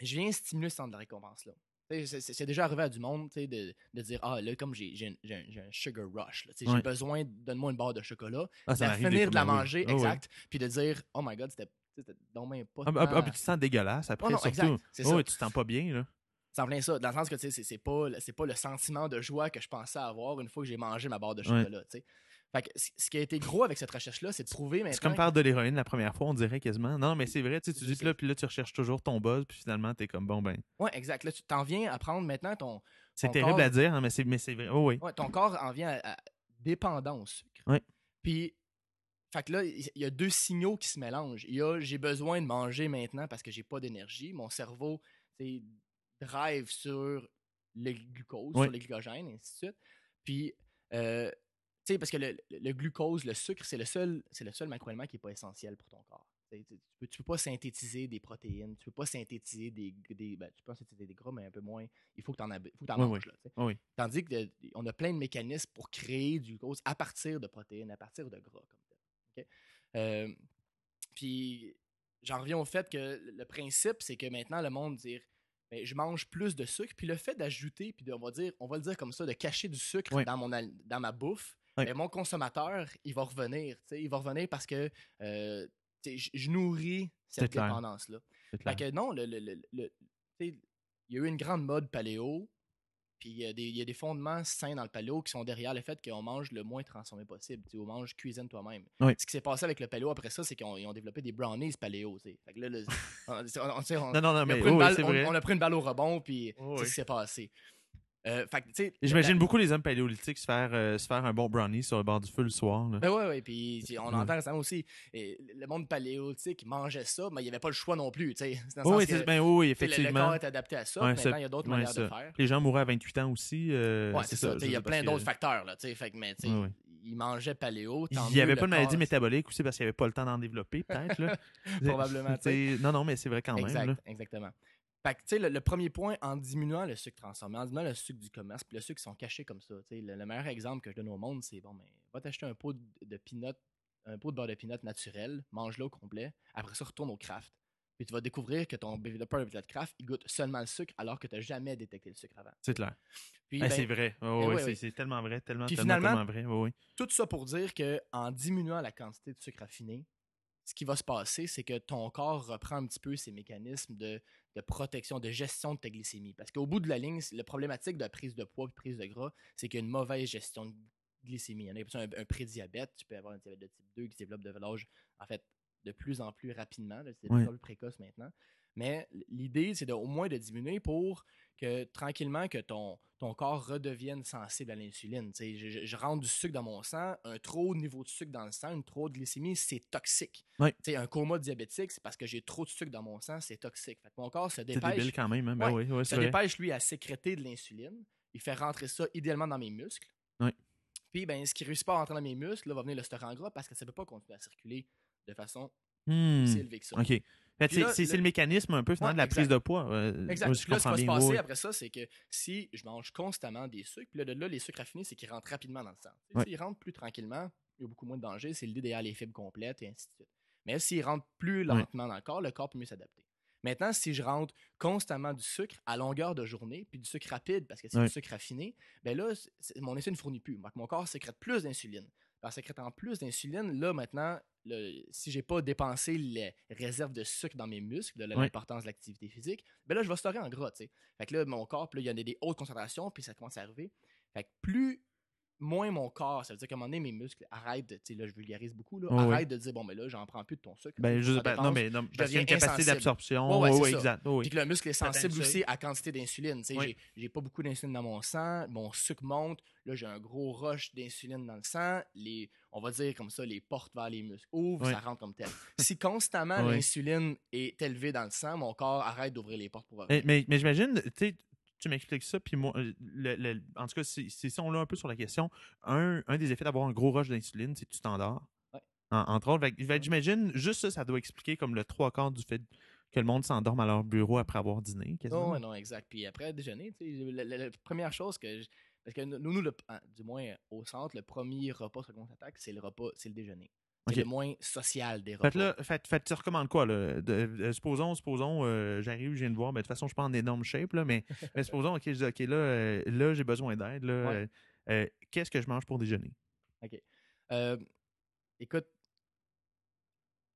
B: je viens stimuler ce centre de la récompense-là. Tu sais, C'est déjà arrivé à du monde de, de dire Ah, là, comme j'ai un, sugar rush, là,
A: Ouais.
B: j'ai besoin, donne-moi une barre de chocolat,
A: Ah,
B: de
A: ça des
B: finir, de la manger,
A: Ah
B: exact, puis de dire Oh my god, c'était donc ben pas.
A: Ah, ah, puis tu te sens dégueulasse après,
B: Oh non,
A: surtout.
B: exact,
A: Oh,
B: ça.
A: tu te sens pas bien, là.
B: C'est en plein ça, dans le sens que tu sais, c'est- c'est pas, le- c'est pas le sentiment de joie que je pensais avoir une fois que j'ai mangé ma barre de
A: Ouais.
B: chocolat. tu sais. Fait que ce qui a été gros avec cette recherche-là, c'est de trouver maintenant.
A: C'est comme faire de l'héroïne la première fois, on dirait quasiment. Non, mais c'est vrai, tu sais, tu dis, puis là, puis là, tu recherches toujours ton buzz, puis finalement, t'es comme, bon, ben,
B: Ouais, exact. Là, tu t'en viens à prendre maintenant ton.
A: c'est terrible
B: corps-
A: à dire, hein, mais c'est mais c'est vrai. Oh, oui.
B: Ouais, ton corps en vient à, à dépendant au sucre.
A: Ouais.
B: Puis, fait que là, il y a deux signaux qui se mélangent. Il y a j'ai besoin de manger maintenant parce que j'ai pas d'énergie. Mon cerveau, sais, drive sur le glucose, sur le glycogène, et ainsi de suite. Puis, euh, tu sais, parce que le, glucose, le sucre, c'est le seul, c'est le seul macroélément qui n'est pas essentiel pour ton corps. Tu tu peux, pas synthétiser des protéines, tu peux pas synthétiser des, des ben, tu peux synthétiser des gras, mais un peu moins. Il faut que tu en, faut que
A: Oui,
B: manges. Là.
A: Oui.
B: Tandis qu'on a plein de mécanismes pour créer du glucose à partir de protéines, à partir de gras comme tel. Euh, puis j'en reviens au fait que le principe, c'est que maintenant le monde dire ben, je mange plus de sucre, puis le fait d'ajouter, puis de- on va dire, on va le dire comme ça, de cacher du sucre
A: Oui.
B: dans, mon, dans ma bouffe,
A: Oui.
B: ben, mon consommateur, il va revenir. Il va revenir parce que euh, je nourris cette dépendance-là. non, le, le- le- il y a eu une grande mode paléo, puis il y, a des- il y a des fondements sains dans le paléo qui sont derrière le fait qu'on mange le moins transformé possible. Tu sais, on mange cuisine toi-même.
A: Oui.
B: Ce qui s'est passé avec le paléo après ça, c'est qu'ils ont, ils ont développé des brownies paléo. tu sais. Fait que là, le- (laughs) on, on- on- tu sais, on-
A: Non, non, non,
B: on a
A: mais
B: pris une
A: oh,
B: balle-
A: c'est
B: on-
A: vrai.
B: on a pris une balle au rebond, puis
A: Oh,
B: c'est
A: oui.
B: ce qui s'est passé. Euh,
A: J'imagine beaucoup les hommes paléolithiques se faire, euh, se faire un bon brownie sur le bord du feu le soir. là.
B: Ben ouais, ouais, puis on
A: Ouais.
B: entend récemment aussi, et le monde paléolithique mangeait ça, mais il n'y avait pas le choix non plus. Dans le
A: Oh, oui,
B: que,
A: ben, oui, oui,
B: tu sais, le-
A: effectivement.
B: corps est adapté à ça,
A: Ouais, ça-
B: maintenant, il y a d'autres manières de
A: ça.
B: faire.
A: Les gens mouraient à 28 ans aussi. euh,
B: Ouais, c'est ça. Il y a plein d'autres
A: que-
B: facteurs. Là, fait mais, tu sais,
A: Ouais, ouais.
B: il mangeait paléo.
A: Il n'y avait pas de maladie
B: corps-
A: métabolique aussi parce qu'il n'y avait pas le temps d'en développer, peut-être. là. (laughs)
B: Probablement,
A: Non, non, mais c'est vrai quand même.
B: Exactement. Fait que, tu sais, le, le premier point, en diminuant le sucre transformé, en diminuant le sucre du commerce, puis le sucre qui sont cachés comme ça, tu sais, le, le meilleur exemple que je donne au monde, c'est, bon, ben, va t'acheter un pot de, de peanut, un pot de beurre de peanut naturel, mange-le au complet, après ça, retourne au craft. Puis tu vas découvrir que ton développeur de craft, il goûte seulement le sucre alors que tu n'as jamais détecté le sucre avant.
A: C'est clair. Ben,
B: ben,
A: c'est vrai. Oh, ouais, c'est- tellement vrai, tellement,
B: Puis
A: tellement,
B: finalement-
A: tellement vrai.
B: Tout ça pour dire que en diminuant la quantité de sucre raffiné, ce qui va se passer, c'est que ton corps reprend un petit peu ses mécanismes de, de protection, de gestion de ta glycémie. Parce qu'au bout de la ligne, le problématique de la prise de poids et prise de gras, c'est qu'il y a une mauvaise gestion de glycémie. Il y en a un, un prédiabète, tu peux avoir un diabète de type 2 qui se développe de l'âge, en fait, de plus en plus rapidement. C'est en plus précoce maintenant. Mais l'idée, c'est de, au moins de diminuer pour que tranquillement que ton, ton corps redevienne sensible à l'insuline. Je, je- rentre du sucre dans mon sang, un trop haut niveau de sucre dans le sang, une trop haute glycémie, c'est toxique. Sais, Un coma diabétique, c'est parce que j'ai trop de sucre dans mon sang, c'est toxique. Fait que mon corps se
A: C'est
B: dépêche,
A: débile quand même. Hein? Ben
B: Ouais,
A: oui, ouais, c'est
B: se
A: vrai.
B: dépêche, lui, à sécréter de l'insuline. Il fait rentrer ça idéalement dans mes muscles. Puis, ben, ce qui réussit pas à rentrer dans mes muscles, là, va venir le stocker en gras parce que ça peut pas continuer à circuler de façon
A: Hmm,
B: que ça.
A: OK. C'est
B: le-
A: le mécanisme un peu finalement,
B: Ouais,
A: de la
B: exact.
A: prise de poids. euh,
B: Exact.
A: moi, je
B: Puis là, ce qui va se passer
A: ouais,
B: après ça, c'est que si je mange constamment des sucres, puis là, les sucres raffinés, c'est qu'ils rentrent rapidement dans le sang.
A: Ouais.
B: S'ils rentrent plus tranquillement, il y a beaucoup moins de danger. C'est l'idée derrière les fibres complètes et ainsi de suite. Mais s'ils rentrent plus lentement dans le corps, le corps peut mieux s'adapter. Maintenant, si je rentre constamment du sucre à longueur de journée, puis du sucre rapide, parce que c'est du sucre raffiné, ben là, mon insuline ne fournit plus. Donc, mon corps sécrète plus d'insuline. En sécrétant plus d'insuline, là, maintenant, le- si j'ai pas dépensé les réserves de sucre dans mes muscles, de
A: Ouais.
B: l'importance de l'activité physique, ben là, je vais stocker en gras, tu sais. Fait que là, mon corps, il y en a des hautes concentrations, puis ça commence à arriver. Fait que plus, moins mon corps, ça veut dire qu'à un moment donné, mes muscles arrêtent, de- tu sais, là, je vulgarise beaucoup, là, arrêtent de dire, bon, mais là, j'en prends plus de ton sucre.
A: Ben, je, ben, non, mais non, parce qu'il y a une capacité d'absorption.
B: Ouais, ouais,
A: oui, oui, exact. oui, oui.
B: Puis que le muscle est sensible aussi à quantité d'insuline. Tu sais,
A: Oui.
B: j'ai- pas beaucoup d'insuline dans mon sang, mon sucre monte, là j'ai un gros rush d'insuline dans le sang, les, on va dire comme ça, les portes vers les muscles ouvrent,
A: Oui.
B: ça rentre comme tel. Si constamment
A: Oui.
B: l'insuline est élevée dans le sang, mon corps arrête d'ouvrir les portes pour
A: Mais,
B: revenir.
A: mais, mais j'imagine, tu sais, tu m'expliques ça, puis moi, euh, le- le- en tout cas, si, si on l'a un peu sur la question, un, un des effets d'avoir un gros rush d'insuline, c'est que tu t'endors.
B: Ouais.
A: En- entre autres, j'imagine, juste ça, ça doit expliquer comme le trois quarts du fait que le monde s'endorme à leur bureau après avoir dîné.
B: Non, ouais, non, exact. Puis après déjeuner, tu sais, la, la- la première chose que. je- parce que nous, nous, le- du moins au centre, le premier repas sur lequel on s'attaque, c'est le repas, c'est le déjeuner. C'est
A: Ok.
B: le moins social des repas.
A: Fait là, fait, fait, tu recommandes quoi, là? De- euh, supposons, supposons, euh, j'arrive, je viens de voir, mais de toute façon, je suis pas en énorme shape, là, mais, (laughs) mais supposons, OK, je dis, OK, là, euh, là j'ai besoin d'aide, là.
B: Ouais.
A: euh, Qu'est-ce que je mange pour déjeuner?
B: Euh, écoute,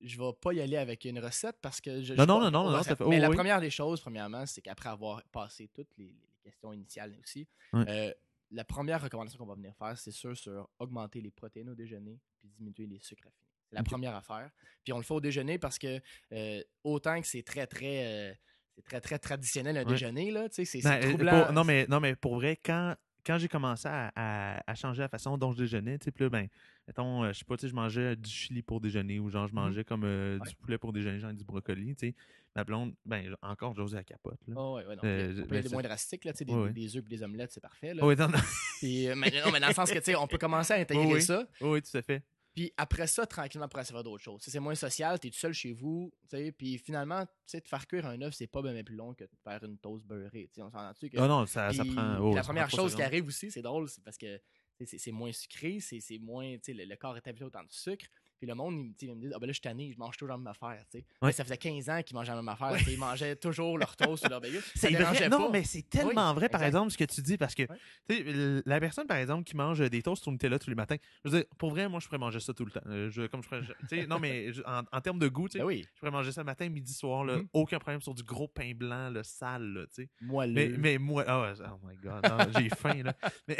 B: je vais pas y aller avec une recette parce que je.
A: Non,
B: je
A: non, non, non, non, ça fait-
B: Mais
A: oh,
B: la
A: oui.
B: première des choses, premièrement, c'est qu'après avoir passé toutes les, les questions initiales aussi,
A: Ouais.
B: La première recommandation qu'on va venir faire, c'est sûr sur augmenter les protéines au déjeuner puis diminuer les sucres raffinés. C'est la première affaire. Puis on le fait au déjeuner parce que euh, autant que c'est très, très. euh, c'est très, très traditionnel un
A: Ouais.
B: déjeuner, là. Tu sais, c'est c'est
A: euh,
B: troublant.
A: pour- non, mais, non, mais pour vrai, quand, quand j'ai commencé à, à- à changer la façon dont je déjeunais, tu sais, puis là, ben, mettons, euh, je sais pas, tu sais, je mangeais du chili pour déjeuner ou genre, je mangeais comme euh.
B: Ouais.
A: du poulet pour déjeuner, genre du brocoli, tu sais. Ma blonde, ben, encore, j'osais la capote, là.
B: Oh, ouais, ouais, non.
A: Euh,
B: on peut
A: ben,
B: aller
A: c'est-
B: moins drastique, là, tu sais, des,
A: Ouais,
B: des œufs et des omelettes, c'est parfait. Là.
A: Oh, oui, non, non.
B: Puis, euh, mais, non, mais dans le sens que, tu sais, on peut commencer à (laughs) intégrer
A: oui.
B: ça.
A: Oh, oui, tout à fait.
B: Puis après ça, tranquillement, après ça va d'autres choses. C'est moins social, t'es tout seul chez vous, tu sais, puis finalement, tu sais, te faire cuire un œuf, c'est pas bien plus long que de faire une toast beurrée. tu sais, On s'entend-tu que...
A: Ah non, ça, prend. oh,
B: la
A: ça
B: première
A: prend
B: chose qui arrive aussi, c'est drôle, c'est parce que c'est moins sucré, c'est c'est moins, tu sais, le, le corps est habitué autant de sucre. Puis le monde, il, me- il dit, ah ben là, je suis tanné, je mange toujours la même affaire, tu sais.
A: Ouais.
B: Ça faisait 15 ans qu'ils mangeaient la même affaire, tu sais, ils mangeaient toujours leur toast ou leur bagel.
A: C'est vrai. Non,
B: pas.
A: mais c'est tellement vrai, par
B: exact.
A: exemple, ce que tu dis, parce que
B: Ouais.
A: tu sais, l- la personne, par exemple, qui mange des toasts au Nutella tous les matins, je veux dire, pour vrai, moi, je pourrais manger ça tout le temps. Euh, je, comme je sais, non, mais je- en, en termes de goût,
B: Ben oui,
A: je pourrais manger ça matin, midi, soir, là,
B: Mhm.
A: aucun problème sur du gros pain blanc, le sale, là, tu sais.
B: moelleux.
A: Mais, mais moi, oh, oh my god, j'ai faim, là. (laughs) Mais,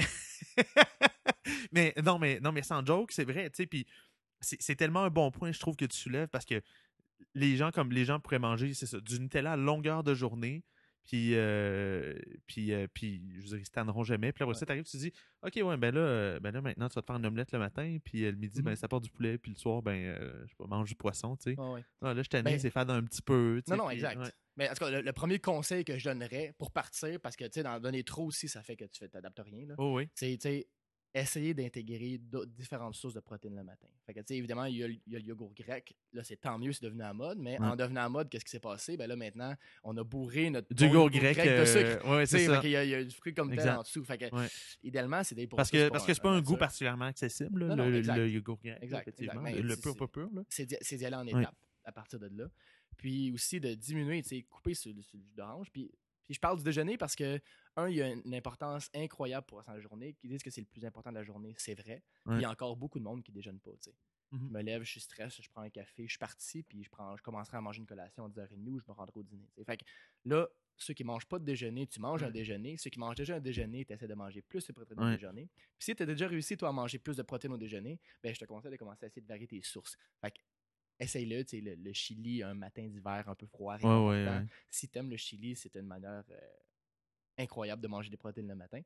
A: mais non, mais non, mais sans joke, c'est vrai, tu sais, puis c'est tellement un bon point, je trouve, que tu soulèves, parce que les gens, comme les gens pourraient manger, c'est ça, du Nutella à longueur de journée, puis, euh, puis, euh, puis je veux dire, ils se tanneront jamais. Puis après
B: Ouais.
A: ça, t'arrives, tu te dis, OK, ouais, ben là, euh, ben là, maintenant, tu vas te faire une omelette le matin, puis euh, le midi, ben
B: Mhm.
A: ça part du poulet, puis le soir, ben, je sais pas, mange du poisson, tu sais.
B: Ouais.
A: Non, là, je t'en
B: Ben,
A: c'est faire un petit peu.
B: Non, non,
A: puis,
B: exact.
A: ouais.
B: Mais en tout cas, le, le premier conseil que je donnerais pour partir, parce que tu sais, d'en donner trop aussi, ça fait que tu t'adaptes rien. là.
A: Oh oui.
B: C'est, tu sais, essayer d'intégrer différentes sources de protéines le matin. Fait que, tu sais, évidemment, il y, a, le- il y a le yogourt grec. Là, c'est tant mieux, c'est devenu à mode. Mais
A: Ouais.
B: en devenant à mode, qu'est-ce qui s'est passé? Ben là, maintenant, on a bourré notre
A: Du yogourt grec.
B: de sucre.
A: euh, ouais, c'est
B: fait
A: ça.
B: qu'il y, a- il y a du fruit comme tel
A: Exact.
B: en dessous. Fait que,
A: Ouais.
B: idéalement, c'est des
A: Parce que parce que c'est pas un goût particulièrement accessible, là,
B: Non, non,
A: le, le yogourt grec.
B: Exact,
A: effectivement.
B: exact.
A: Le pur, pas pur. Là.
B: c'est d'y aller en étapes à partir de là. Puis aussi de diminuer, tu sais, couper sur, le- sur le jus d'orange. Puis, puis je parle du déjeuner parce que, un, il y a une importance incroyable pour la journée, qui disent que c'est le plus important de la journée, c'est vrai.
A: Ouais.
B: il y a encore beaucoup de monde qui déjeune pas, tu sais. Je me lève, je suis stress, je prends un café, je suis parti, puis je, prends, je commencerai à manger une collation à 10h30 ou je me rendrai au dîner. Fait que là, ceux qui mangent pas de déjeuner, tu manges un déjeuner. Ceux qui mangent déjà un déjeuner, tu essaies de manger plus de protéines au déjeuner. Puis si tu as déjà réussi, toi, à manger plus de protéines au déjeuner, ben, je te conseille de commencer à essayer de varier tes sources. Fait que, essaye-le, tu sais, le, le chili, un matin d'hiver un peu froid,
A: ouais.
B: Si tu aimes le chili, c'est une manière euh, incroyable de manger des protéines le matin.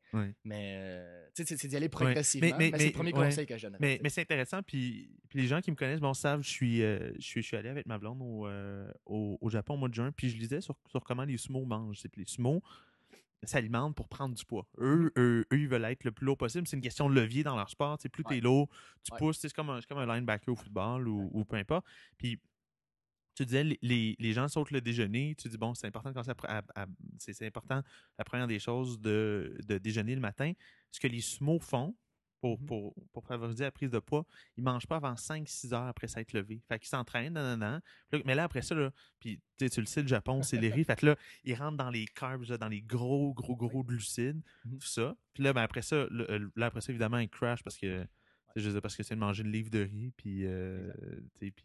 B: Mais, euh, c'est- d'y aller progressivement.
A: mais-
B: Mais, c'est le premier
A: ouais.
B: conseil que je donne.
A: Mais, mais c'est intéressant, puis, puis les gens qui me connaissent, bon, savent, je suis, euh, je suis, je suis allé avec ma blonde au, euh, au, au Japon au mois de juin, puis je lisais sur, sur comment les sumo mangent. Puis Les sumo s'alimentent pour prendre du poids. Eux, eux, eux, ils veulent être le plus lourd possible. C'est une question de levier dans leur sport. Plus tu es lourd, tu
B: Ouais.
A: pousses. C'est comme, un- c'est comme un linebacker au football ou, ou peu importe. Puis tu disais, les- les, gens sautent le déjeuner. Tu dis, bon, c'est important à- c'est, important, la première des choses, de, de déjeuner le matin. Ce que les sumo font pour,
B: Mhm.
A: pour, pour favoriser la prise de poids, ils mangent pas avant 5-6 heures après s'être levé. Fait qu'ils s'entraînent, nan, nan, nan. Mais là, après ça, là, puis tu sais, tu le sais, le Japon, c'est les riz. Fait que là, ils rentrent dans les carbs, là, dans les gros, gros, gros glucides,
B: Mhm.
A: tout ça. Puis là, ben, après ça, le- euh, là, après ça, évidemment, ils crash parce que sais, je dire, parce que c'est de manger une livre de riz, puis euh, tu sais, puis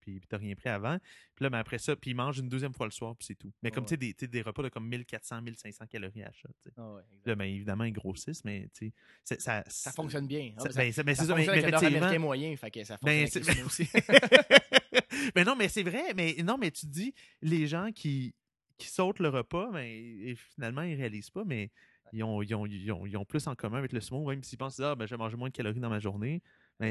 A: puis- puis t'as rien pris avant. Puis là, ben, après ça, puis ils mangent une deuxième fois le soir, puis c'est tout. Mais comme
B: ouais.
A: tu sais, des, des repas de comme 1400, 1500 calories à tu sais.
B: Ah ouais.
A: Là, ben, évidemment, ils grossissent, mais tu sais, ça,
B: Ça fonctionne bien. hein,
A: ça-
B: ça-
A: ben, c'est- mais
B: ça
A: ça, mais,
B: fonctionne
A: mais
B: le nord-américain moyen, fait que ça
A: Ben,
B: fonctionne avec aussi.
A: mais (laughs) non, mais c'est vrai. Mais non, mais tu dis, les gens qui, qui sautent le repas, ben, et finalement, ils réalisent pas, mais ils ont, ils, ont, ils, ont, ils ont plus en commun avec le sumo, même s'ils pensent, ah, ben, je vais manger moins de calories dans ma journée.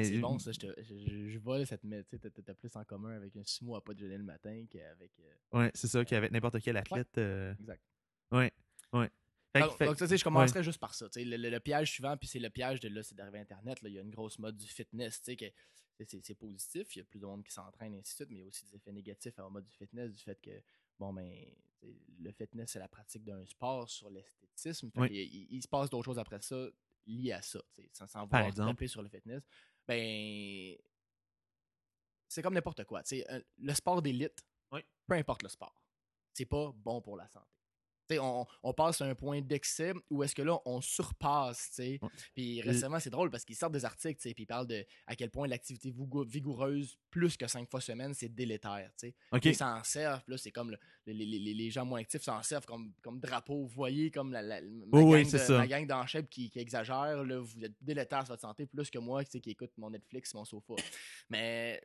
B: C'est bon, ça. Je, te- je, vole cette. Tu t'as plus en commun avec un sumo à pas déjeuner le matin qu'avec. euh,
A: Ouais, c'est ça, qu'avec n'importe quel athlète. euh,
B: Exact.
A: ouais, ouais. Fait
B: Donc,
A: fait-
B: donc, tu sais, je commencerais juste par ça. Le, le- le piège suivant, puis c'est le piège de là, c'est d'arriver à Internet. Là, il y a une grosse mode du fitness. tu sais, c'est- positif. Il y a plus de monde qui s'entraîne, et ainsi de suite, mais il y a aussi des effets négatifs à la mode du fitness, du fait que, bon, ben, le fitness, c'est la pratique d'un sport sur l'esthétisme.
A: Oui.
B: il, il- il se passe d'autres choses après ça liées à ça, sans, sans vouloir taper sur le fitness. Ben, c'est comme n'importe quoi. un- le sport d'élite,
A: Oui.
B: peu importe le sport, c'est pas bon pour la santé. On, on passe à un point d'excès où est-ce que là, on surpasse. tu. Puis récemment, c'est drôle parce qu'ils sortent des articles tu sais, puis ils parlent de à quel point l'activité vigou- vigoureuse plus que cinq fois semaine, c'est délétère. tu sais.
A: OK.
B: Ils s'en servent, puis là, c'est comme le- les, les- les- gens moins actifs s'en servent comme, comme drapeau. Vous voyez comme la, la- ma,
A: Oui, oui,
B: gang
A: c'est
B: de-
A: ça.
B: ma gang d'enchèvres qui, qui exagère. Là, vous êtes délétère sur votre santé plus que moi qui écoute mon Netflix, mon sofa. Mais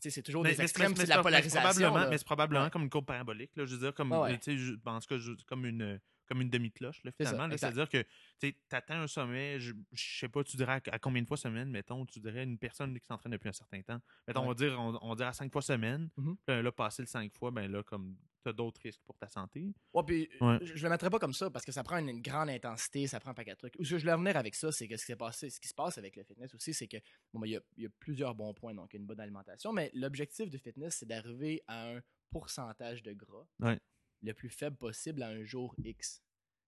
B: c'est toujours
A: Mais-
B: des extrêmes,
A: mais-
B: c'est de la
A: c'est
B: polarisation.
A: probablement, mais c'est probablement
B: Ouais.
A: comme une courbe parabolique. Là, je veux dire, comme,
B: Ouais, ouais.
A: tu sais, je- en tout cas, je- comme une, comme une demi-cloche, là,
B: C'est ça,
A: finalement. là.
B: exact.
A: C'est-à-dire que tu atteins un sommet, je, je sais pas, tu dirais à, à combien de fois semaine, mettons, tu dirais une personne qui s'entraîne depuis un certain temps. Mettons, on, va dire, on, dire à cinq fois semaine.
B: Mhm.
A: Puis là, là, passer le cinq fois, ben là, comme tu as d'autres risques pour ta santé.
B: Ouais, puis
A: Ouais.
B: je je le mettrais pas comme ça parce que ça prend une, une grande intensité, ça prend un paquet de trucs. Où que je voulais venir avec ça, c'est que ce qui, s'est passé, ce qui se passe avec le fitness aussi, c'est que bon, ben, il y, y a plusieurs bons points, donc une bonne alimentation, mais l'objectif du fitness, c'est d'arriver à un pourcentage de gras
A: Ouais.
B: le plus faible possible à un jour X.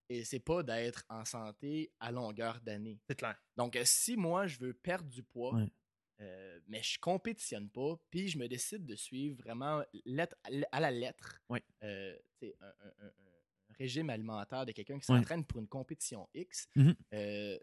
B: Et c'est pas d'être en santé à longueur d'année.
A: C'est clair.
B: Donc, euh, si moi, je veux perdre du poids. Euh, mais je compétitionne pas, puis je me décide de suivre vraiment lettre- à la lettre
A: Ouais.
B: euh, un, un- un- un régime alimentaire de quelqu'un qui s'entraîne pour une compétition X,
A: Mhm.
B: euh,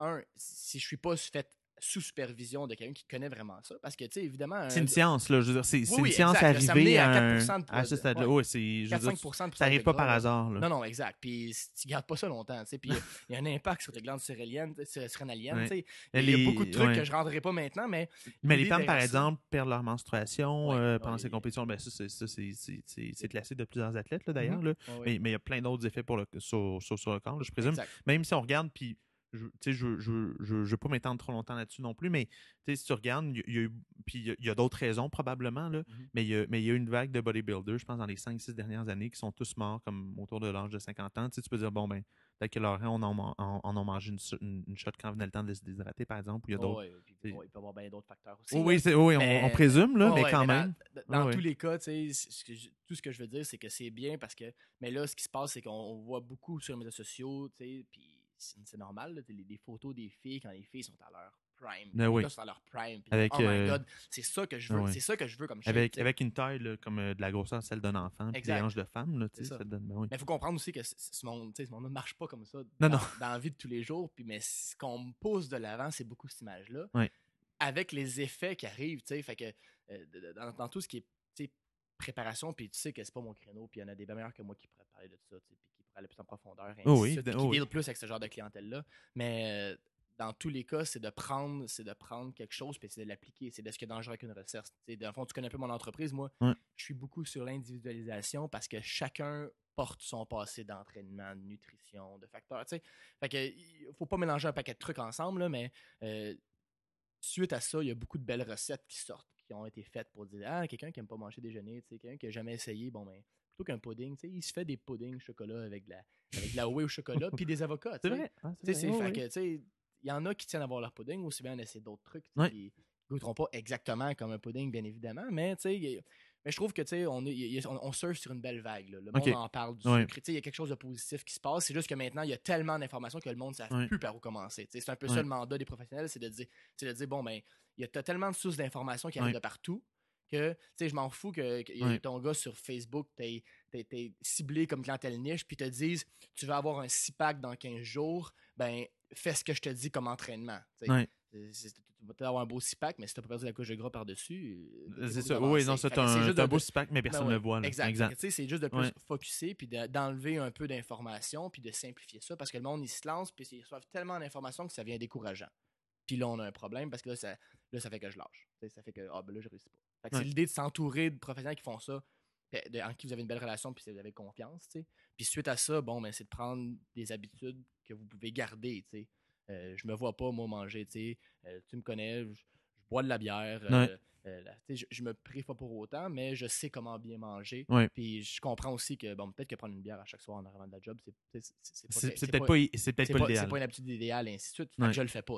B: un, si je suis pas fait sous supervision de quelqu'un qui connaît vraiment ça, parce que, tu sais, évidemment...
A: C'est
B: un-
A: une science, là. Je veux dire, c'est
B: Oui,
A: une
B: oui,
A: science arrivée
B: à
A: à,
B: 4%
A: un,
B: de
A: à ce stade-là.
B: ouais.
A: C'est, je veux dire,
B: 4-5% de
A: ça n'arrive pas par hasard. Là.
B: Non, non, exact. Puis tu gardes pas ça longtemps, tu sais, puis (laughs) il y a- un impact sur tes glandes
A: Ouais.
B: tu sais. Il y a beaucoup de trucs
A: ouais.
B: que je rendrai pas maintenant, mais
A: Mais les femmes, par exemple, perdent leur menstruation
B: Ouais,
A: euh, pendant ces compétitions. Ben, ça, c'est, ça, c'est, classique de plusieurs athlètes, là, d'ailleurs.
B: Mhm. ouais.
A: Mais il y a plein d'autres effets pour le, sur, sur, le corps, je présume. Même si on regarde, puis je ne je, je, je, je veux pas m'étendre trop longtemps là-dessus non plus, mais si tu regardes, il y, a- il y a eu, puis il y a- il y a, d'autres raisons probablement, là,
B: Mhm.
A: mais, il y a, mais il y a eu une vague de bodybuilders, je pense, dans les 5-6 dernières années, qui sont tous morts comme autour de l'âge de 50 ans. Tu, peux dire, bon, ben,
C: peut-être que Laurent on en, mangé une, une, une shot quand venait le temps de se déshydrater, par exemple, il y a
B: Oh,
C: d'autres. c'est-
B: bon, il peut y avoir bien d'autres facteurs aussi.
C: Oui, oui, oui, on-
B: Mais-
C: on, présume, là, mais quand
B: dans-
C: même.
B: Dans,
C: Ouais,
B: tous les cas, tu sais, tout ce que je veux dire, c'est que c'est bien parce que. Mais là, ce qui se passe, c'est qu'on on voit beaucoup sur les médias sociaux, tu sais, puis c'est normal, là, les, les photos des filles quand les filles sont à leur prime.
C: Ben oui.
B: sont à leur prime.
C: Avec,
B: oh my
C: euh,
B: god, c'est ça que je veux. C'est ça que je veux comme shape,
C: Avec, avec une taille là, comme euh, de la grosseur celle d'un enfant, puis des hanches de femme, là,
B: ça.
C: ça te donne. ben oui.
B: Mais il faut comprendre aussi que ce monde, ce monde ne marche pas comme ça
C: Non,
B: dans,
C: non.
B: dans la vie de tous les jours. Puis, mais ce qu'on me pose de l'avant, c'est beaucoup cette image-là. Avec les effets qui arrivent, tu sais. Fait que euh, dans, dans tout ce qui est préparation, puis tu sais que c'est pas mon créneau, puis il y en a des bien meilleurs que moi qui pourraient parler de ça, puis aller plus en profondeur, et
C: Oh oui,
B: suite, qui
C: oui.
B: plus avec ce genre de clientèle-là. Mais euh, dans tous les cas, c'est de prendre, c'est de prendre quelque chose puis c'est de l'appliquer. C'est de ce qui est dangereux avec une sais, dans le fond, tu connais un peu mon entreprise. Moi,
C: Ouais.
B: je suis beaucoup sur l'individualisation parce que chacun porte son passé d'entraînement, de nutrition, de facteurs. tu sais. Fait que il faut pas mélanger un paquet de trucs ensemble, là, mais euh, suite à ça, il y a beaucoup de belles recettes qui sortent, qui ont été faites pour dire Ah, quelqu'un qui aime pas manger déjeuner, tu sais, quelqu'un qui a jamais essayé, bon ben, plutôt qu'un pudding, tu sais, il se fait des puddings chocolat avec de la, avec de la whey au chocolat, (laughs) puis des avocats.
C: C'est
B: tu sais.
C: vrai. ah, vrai,
B: c'est
C: oui,
B: fait
C: oui.
B: que, tu sais, il y en a qui tiennent à avoir leur pudding, aussi bien en essayer d'autres trucs. qui goûteront pas exactement comme un pudding, bien évidemment, mais tu sais, mais je trouve que, tu sais, on, est- on, on surfe sur une belle vague. là. Le monde en parle du
C: Ouais.
B: sucre. Il y a quelque chose de positif qui se passe. C'est juste que maintenant, il y a tellement d'informations que le monde ne sait plus par où commencer. Tu sais, C'est un peu ça le mandat des professionnels, c'est de dire, c'est de dire bon, ben, il y a tellement de sources d'informations qui arrivent de partout que, tu sais, je m'en fous que, ton gars sur Facebook t'ait ciblé comme clientèle niche, puis te disent, tu vas avoir un six-pack dans 15 jours, ben, fais ce que je te dis comme entraînement. tu vas peut-être avoir un beau six-pack, mais si tu n'as pas perdu la couche de gras par-dessus. euh,
C: C'est
B: t'es
C: ça. Oui, non, c'est un, un beau
B: de-
C: six-pack, mais personne ne
B: ben
C: le voit. là.
B: Exact. C'est juste de plus
C: Ouais.
B: focuser puis de- d'enlever un peu d'informations puis de simplifier ça parce que le monde, il se lance puis ils reçoivent tellement d'informations que ça devient décourageant. Puis là, on a un problème parce que là, ça, là, ça fait que je lâche. Ça fait que, ah, ben là, je réussis pas.
C: Ouais.
B: c'est l'idée de s'entourer de professionnels qui font ça, de- en qui vous avez une belle relation puis vous avez confiance. Puis suite à ça, bon, ben, c'est de prendre des habitudes que vous pouvez garder, tu sais. Euh, je me vois pas, moi, manger, tu sais. Euh, tu me connais, je, je bois de la bière. euh,
C: Ouais.
B: euh, je, je me prive pas pour autant, mais je sais comment bien manger.
C: Ouais.
B: Puis je comprends aussi que, bon, peut-être que prendre une bière à chaque soir en arrivant de la job, c'est pas-
C: peut-être pas, c'est pas
B: pas, c'est pas une habitude idéale et ainsi de suite.
C: Ouais.
B: je le fais pas.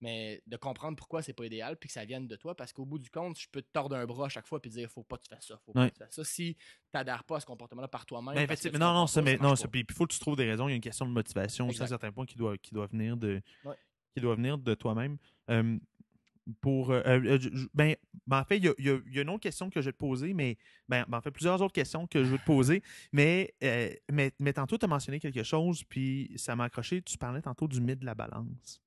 B: Mais de comprendre pourquoi c'est pas idéal puis que ça vienne de toi, parce qu'au bout du compte, je peux te tordre un bras à chaque fois puis dire faut pas que tu fasses ça, faut pas
C: Ouais.
B: que tu fasses ça. Si t'adhères pas à ce comportement-là par toi-même,
C: Ben, non, non, ça, mais, non, ça, puis il faut que tu trouves des raisons. Il y a une question de motivation aussi à un certain point qui doit, qui doit venir de,
B: Ouais.
C: qui doit venir de toi-même. Euh, pour, euh, euh, ben, ben, en fait, il y a, y a- y a une autre question que je vais te poser, mais ben, ben, en fait, plusieurs autres questions que je veux te poser. (laughs) Mais, euh, mais, mais tantôt, tu as mentionné quelque chose, puis ça m'a accroché. Tu parlais tantôt du mythe de la balance.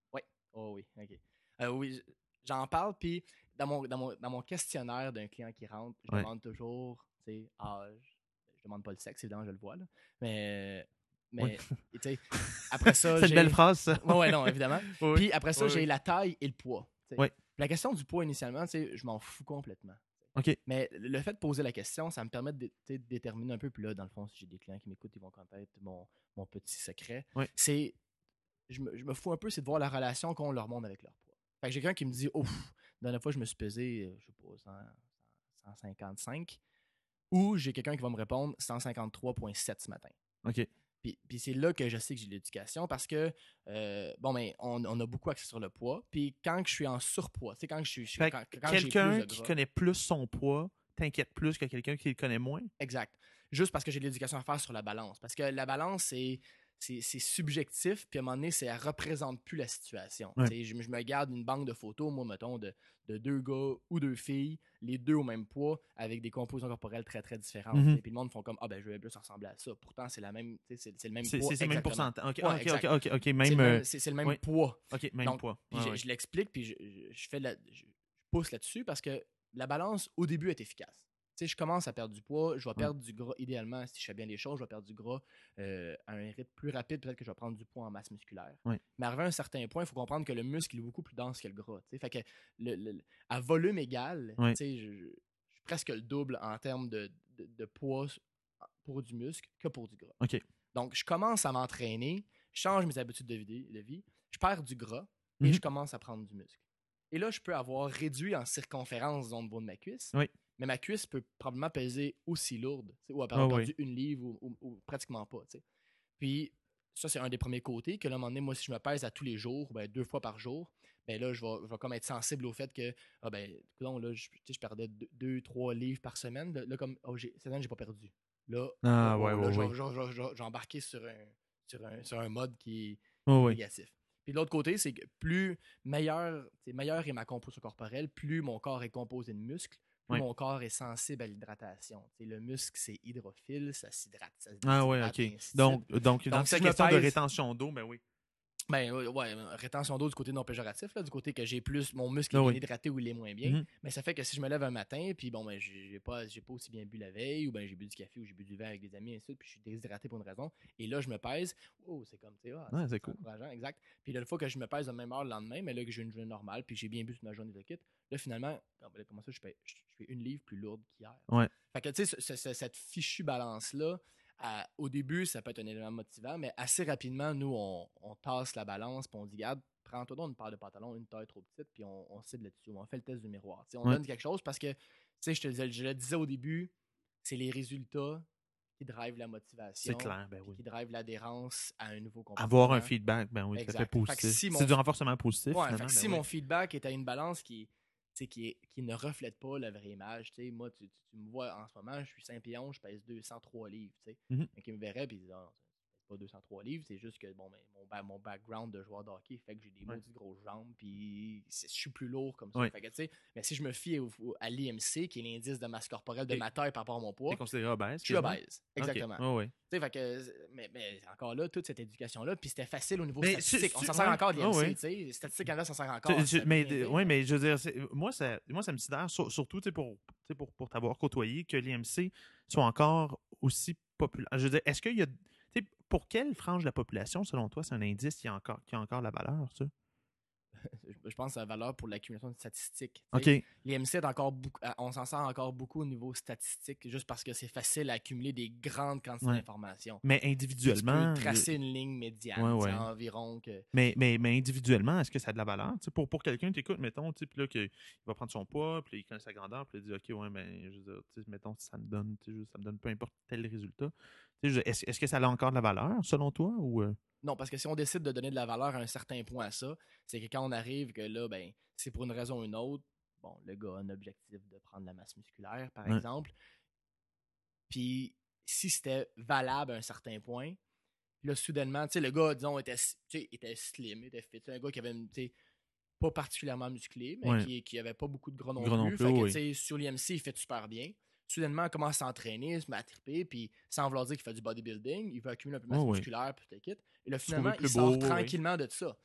B: Oh oui, ok. Euh, oui, j'en parle, puis dans mon, dans, mon, dans mon questionnaire d'un client qui rentre, je
C: Ouais.
B: demande toujours, tu sais, âge. Je demande pas le sexe, évidemment, je le vois, là. Mais, mais
C: Oui.
B: tu sais, après ça, (laughs)
C: C'est une belle phrase, ça.
B: Ouais, non, évidemment. (laughs)
C: Oui.
B: Puis après ça,
C: Oui,
B: j'ai
C: oui.
B: la taille et le poids. La question du poids, initialement, tu sais, je m'en fous complètement.
C: OK.
B: Mais le fait de poser la question, ça me permet de, déterminer un peu. Puis là, dans le fond, si j'ai des clients qui m'écoutent, ils vont connaître mon, mon petit secret. C'est. Je me, je me fous un peu, c'est de voir la relation qu'on leur montre avec leur poids. Fait que j'ai quelqu'un qui me dit Ouf, la dernière fois, je me suis pesé, euh, je sais pas, 100 155. Ou j'ai quelqu'un qui va me répondre 153,7 ce matin.
C: OK.
B: Puis, puis c'est là que je sais que j'ai de l'éducation parce que, euh, bon, ben, on, on a beaucoup axé sur le poids. Puis quand je suis en surpoids, tu sais, quand je suis. quand, quand
C: Quelqu'un qui connaît plus son poids t'inquiète plus que quelqu'un qui le connaît moins?
B: Exact. Juste parce que j'ai de l'éducation à faire sur la balance. Parce que la balance, c'est. C'est subjectif, puis à un moment donné, elle représente plus la situation.
C: Ouais.
B: Je, je me garde une banque de photos, moi, mettons, de, de deux gars ou deux filles, les deux au même poids, avec des compositions corporelles très, très différentes.
C: Mhm.
B: tu sais. Puis le monde font comme Ah, ben, je vais plus ressembler à ça. Pourtant, c'est la même, c'est, le même poids.
C: c'est- le même pourcentage. OK,
B: Ouais,
C: OK,
B: exact.
C: OK, OK, OK,
B: C'est
C: même,
B: le même,
C: euh,
B: c'est- c'est le même
C: oui.
B: poids.
C: OK, même
B: Donc,
C: poids.
B: Je, je l'explique, puis je, je- fais la, je, je pousse là-dessus parce que la balance, au début, est efficace. Sais, je commence à perdre du poids, je vais perdre du gras, idéalement, si je fais bien les choses, je vais perdre du gras euh, à un rythme plus rapide, peut-être que je vais prendre du poids en masse musculaire. Mais arrivé à un certain point, il faut comprendre que le muscle est beaucoup plus dense que le gras. tu sais. Fait que le- le- le- à volume égal, je, je- je suis presque le double en termes de, de- de poids pour du muscle que pour du gras. Donc, je commence à m'entraîner, je change mes habitudes de vie, de vie je perds du gras et
C: Mhm.
B: je commence à prendre du muscle. Et là, je peux avoir réduit en circonférence au niveau de ma cuisse,
C: Oui.
B: Mais ma cuisse peut probablement peser aussi lourde, ou avoir
C: Ah oui.
B: perdu une livre ou, ou- ou pratiquement pas. Puis, ça, c'est un des premiers côtés. Que là, à un moment donné, moi, si je me pèse à tous les jours, ben, deux fois par jour, ben là, je vais, je vais comme être sensible au fait que, ah ben, écoute, là, je, je perdais deux, deux, trois livres par semaine. Là, là, comme, oh, j'ai- cette année, j'ai pas perdu. Là,
C: Ah,
B: oh,
C: ouais,
B: là,
C: ouais, ouais.
B: embarquer sur un, sur, un, sur un mode qui est
C: Oh, oui.
B: négatif. Puis de l'autre côté, c'est que plus meilleur, meilleur est ma composition corporelle, plus mon corps est composé de muscles,
C: Ouais.
B: mon corps est sensible à l'hydratation. Le muscle, c'est hydrophile, ça s'hydrate.
C: Ah, ouais,
B: déshydrate,
C: ok. Donc, donc, dans
B: Donc, si
C: question de rétention d'eau, ben oui.
B: Ben ouais, rétention d'eau du côté non péjoratif, là, du côté que j'ai plus mon muscle
C: Ah
B: est bien
C: oui.
B: hydraté ou il est moins bien.
C: Mhm.
B: Mais ça fait que si je me lève un matin, puis bon, ben, j'ai pas, j'ai pas aussi bien bu la veille, ou ben j'ai bu du café, ou j'ai bu du vin avec des amis, et ainsi puis je suis déshydraté pour une raison. Et là, je me pèse. Oh, c'est comme, tu sais, ah,
C: Ouais, c'est cool.
B: exact. Puis là, une fois que je me pèse de même heure le lendemain, mais là, que j'ai une journée normale, puis j'ai bien bu toute ma journée de kit, là, finalement, ah, ben comment ça, je fais, je, une livre plus lourde qu'hier.
C: Ouais.
B: Fait que, tu sais, ce- ce- ce- cette fichue balance-là, au début, ça peut être un élément motivant, mais assez rapidement, nous, on, on tasse la balance, puis on dit, regarde, prends-toi donc une paire de pantalons, une taille trop petite, puis on, on cible là-dessus. On fait le test du miroir. On
C: Ouais.
B: donne quelque chose parce que, tu sais, je te disais- je le disais au début, c'est les résultats qui drivent la motivation.
C: C'est clair, ben oui.
B: Qui drivent l'adhérence à un nouveau comportement.
C: Avoir un feedback, ben oui,
B: Exact.
C: fait positif.
B: si mon-
C: C'est du renforcement positif.
B: Ouais,
C: ben
B: si
C: oui.
B: mon feedback est à une balance qui, qui, qui ne reflète pas la vraie image, moi, tu, tu- tu me vois en ce moment, je suis 5 pieds 11, je pèse 203 livres, tu sais. Mais qui me Ah, c'est pas 203 livres, c'est juste que bon, ben, mon, ba- mon background de joueur de hockey fait que j'ai des
C: Ouais.
B: maudites grosses jambes, puis je suis plus lourd comme ça.
C: Ouais.
B: Fait que, mais si je me fie au- au- à l'IMC, qui est l'indice de masse corporelle de ma taille par rapport à mon poids,
C: T'es considéré obèse.
B: je suis obèse. Exactement.
C: Ouais.
B: Fait que, mais, mais encore là, toute cette éducation-là, puis c'était facile au niveau
C: Mais
B: statistique. On s'en sert encore de l'IMC, sais. Statistique en s'en sert encore.
C: mais,
B: devient
C: ouais,
B: bien.
C: mais je veux dire, moi, ça, moi, ça me sidère, sur- surtout pour, pour, pour t'avoir côtoyé, que l'IMC soit encore aussi populaire. Je veux dire, est-ce qu'il y a. Pour quelle frange de la population, selon toi, c'est un indice qui a encore, qui a encore la valeur, ça? (laughs)
B: Je- pense que c'est la valeur pour l'accumulation de statistiques. tu sais.
C: OK.
B: L'IMC est encore beaucoup, euh, on s'en sert encore beaucoup au niveau statistique, juste parce que c'est facile à accumuler des grandes quantités
C: Ouais.
B: d'informations.
C: Mais
B: Tu peux
C: individuellement.
B: tracer une ligne médiane,
C: Ouais,
B: environ que.
C: Mais, mais, mais individuellement, est-ce que ça a de la valeur? Pour pour quelqu'un, t'écoutes, mettons, puis là, qu'il va prendre son poids, puis il connaît sa grandeur, puis il dit, OK, ouais, ben, je veux dire, mettons, ça me donne, tu sais, je- ça me donne peu importe tel résultat. Est-ce que ça a encore de la valeur, selon toi? Ou, euh,
B: Non, parce que si on décide de donner de la valeur à un certain point à ça, c'est que quand on arrive que là, ben, c'est pour une raison ou une autre, bon, le gars a un objectif de prendre la masse musculaire, par
C: Ouais.
B: exemple. Puis si c'était valable à un certain point, là, soudainement, tu sais, le gars, disons, était, était slim, était fit. Un gars qui avait, une- pas particulièrement musclé, mais
C: Ouais.
B: qui, qui avait pas beaucoup de gras non plus. Fait que,
C: oui.
B: sur l'IMC, il fait super bien. Soudainement, commence à s'entraîner, se met à triper, puis sans vouloir dire qu'il fait du bodybuilding, il veut accumuler un peu de masse
C: Oh,
B: musculaire, puis tout. Et là, finalement, il sort
C: beau,
B: tranquillement de ça.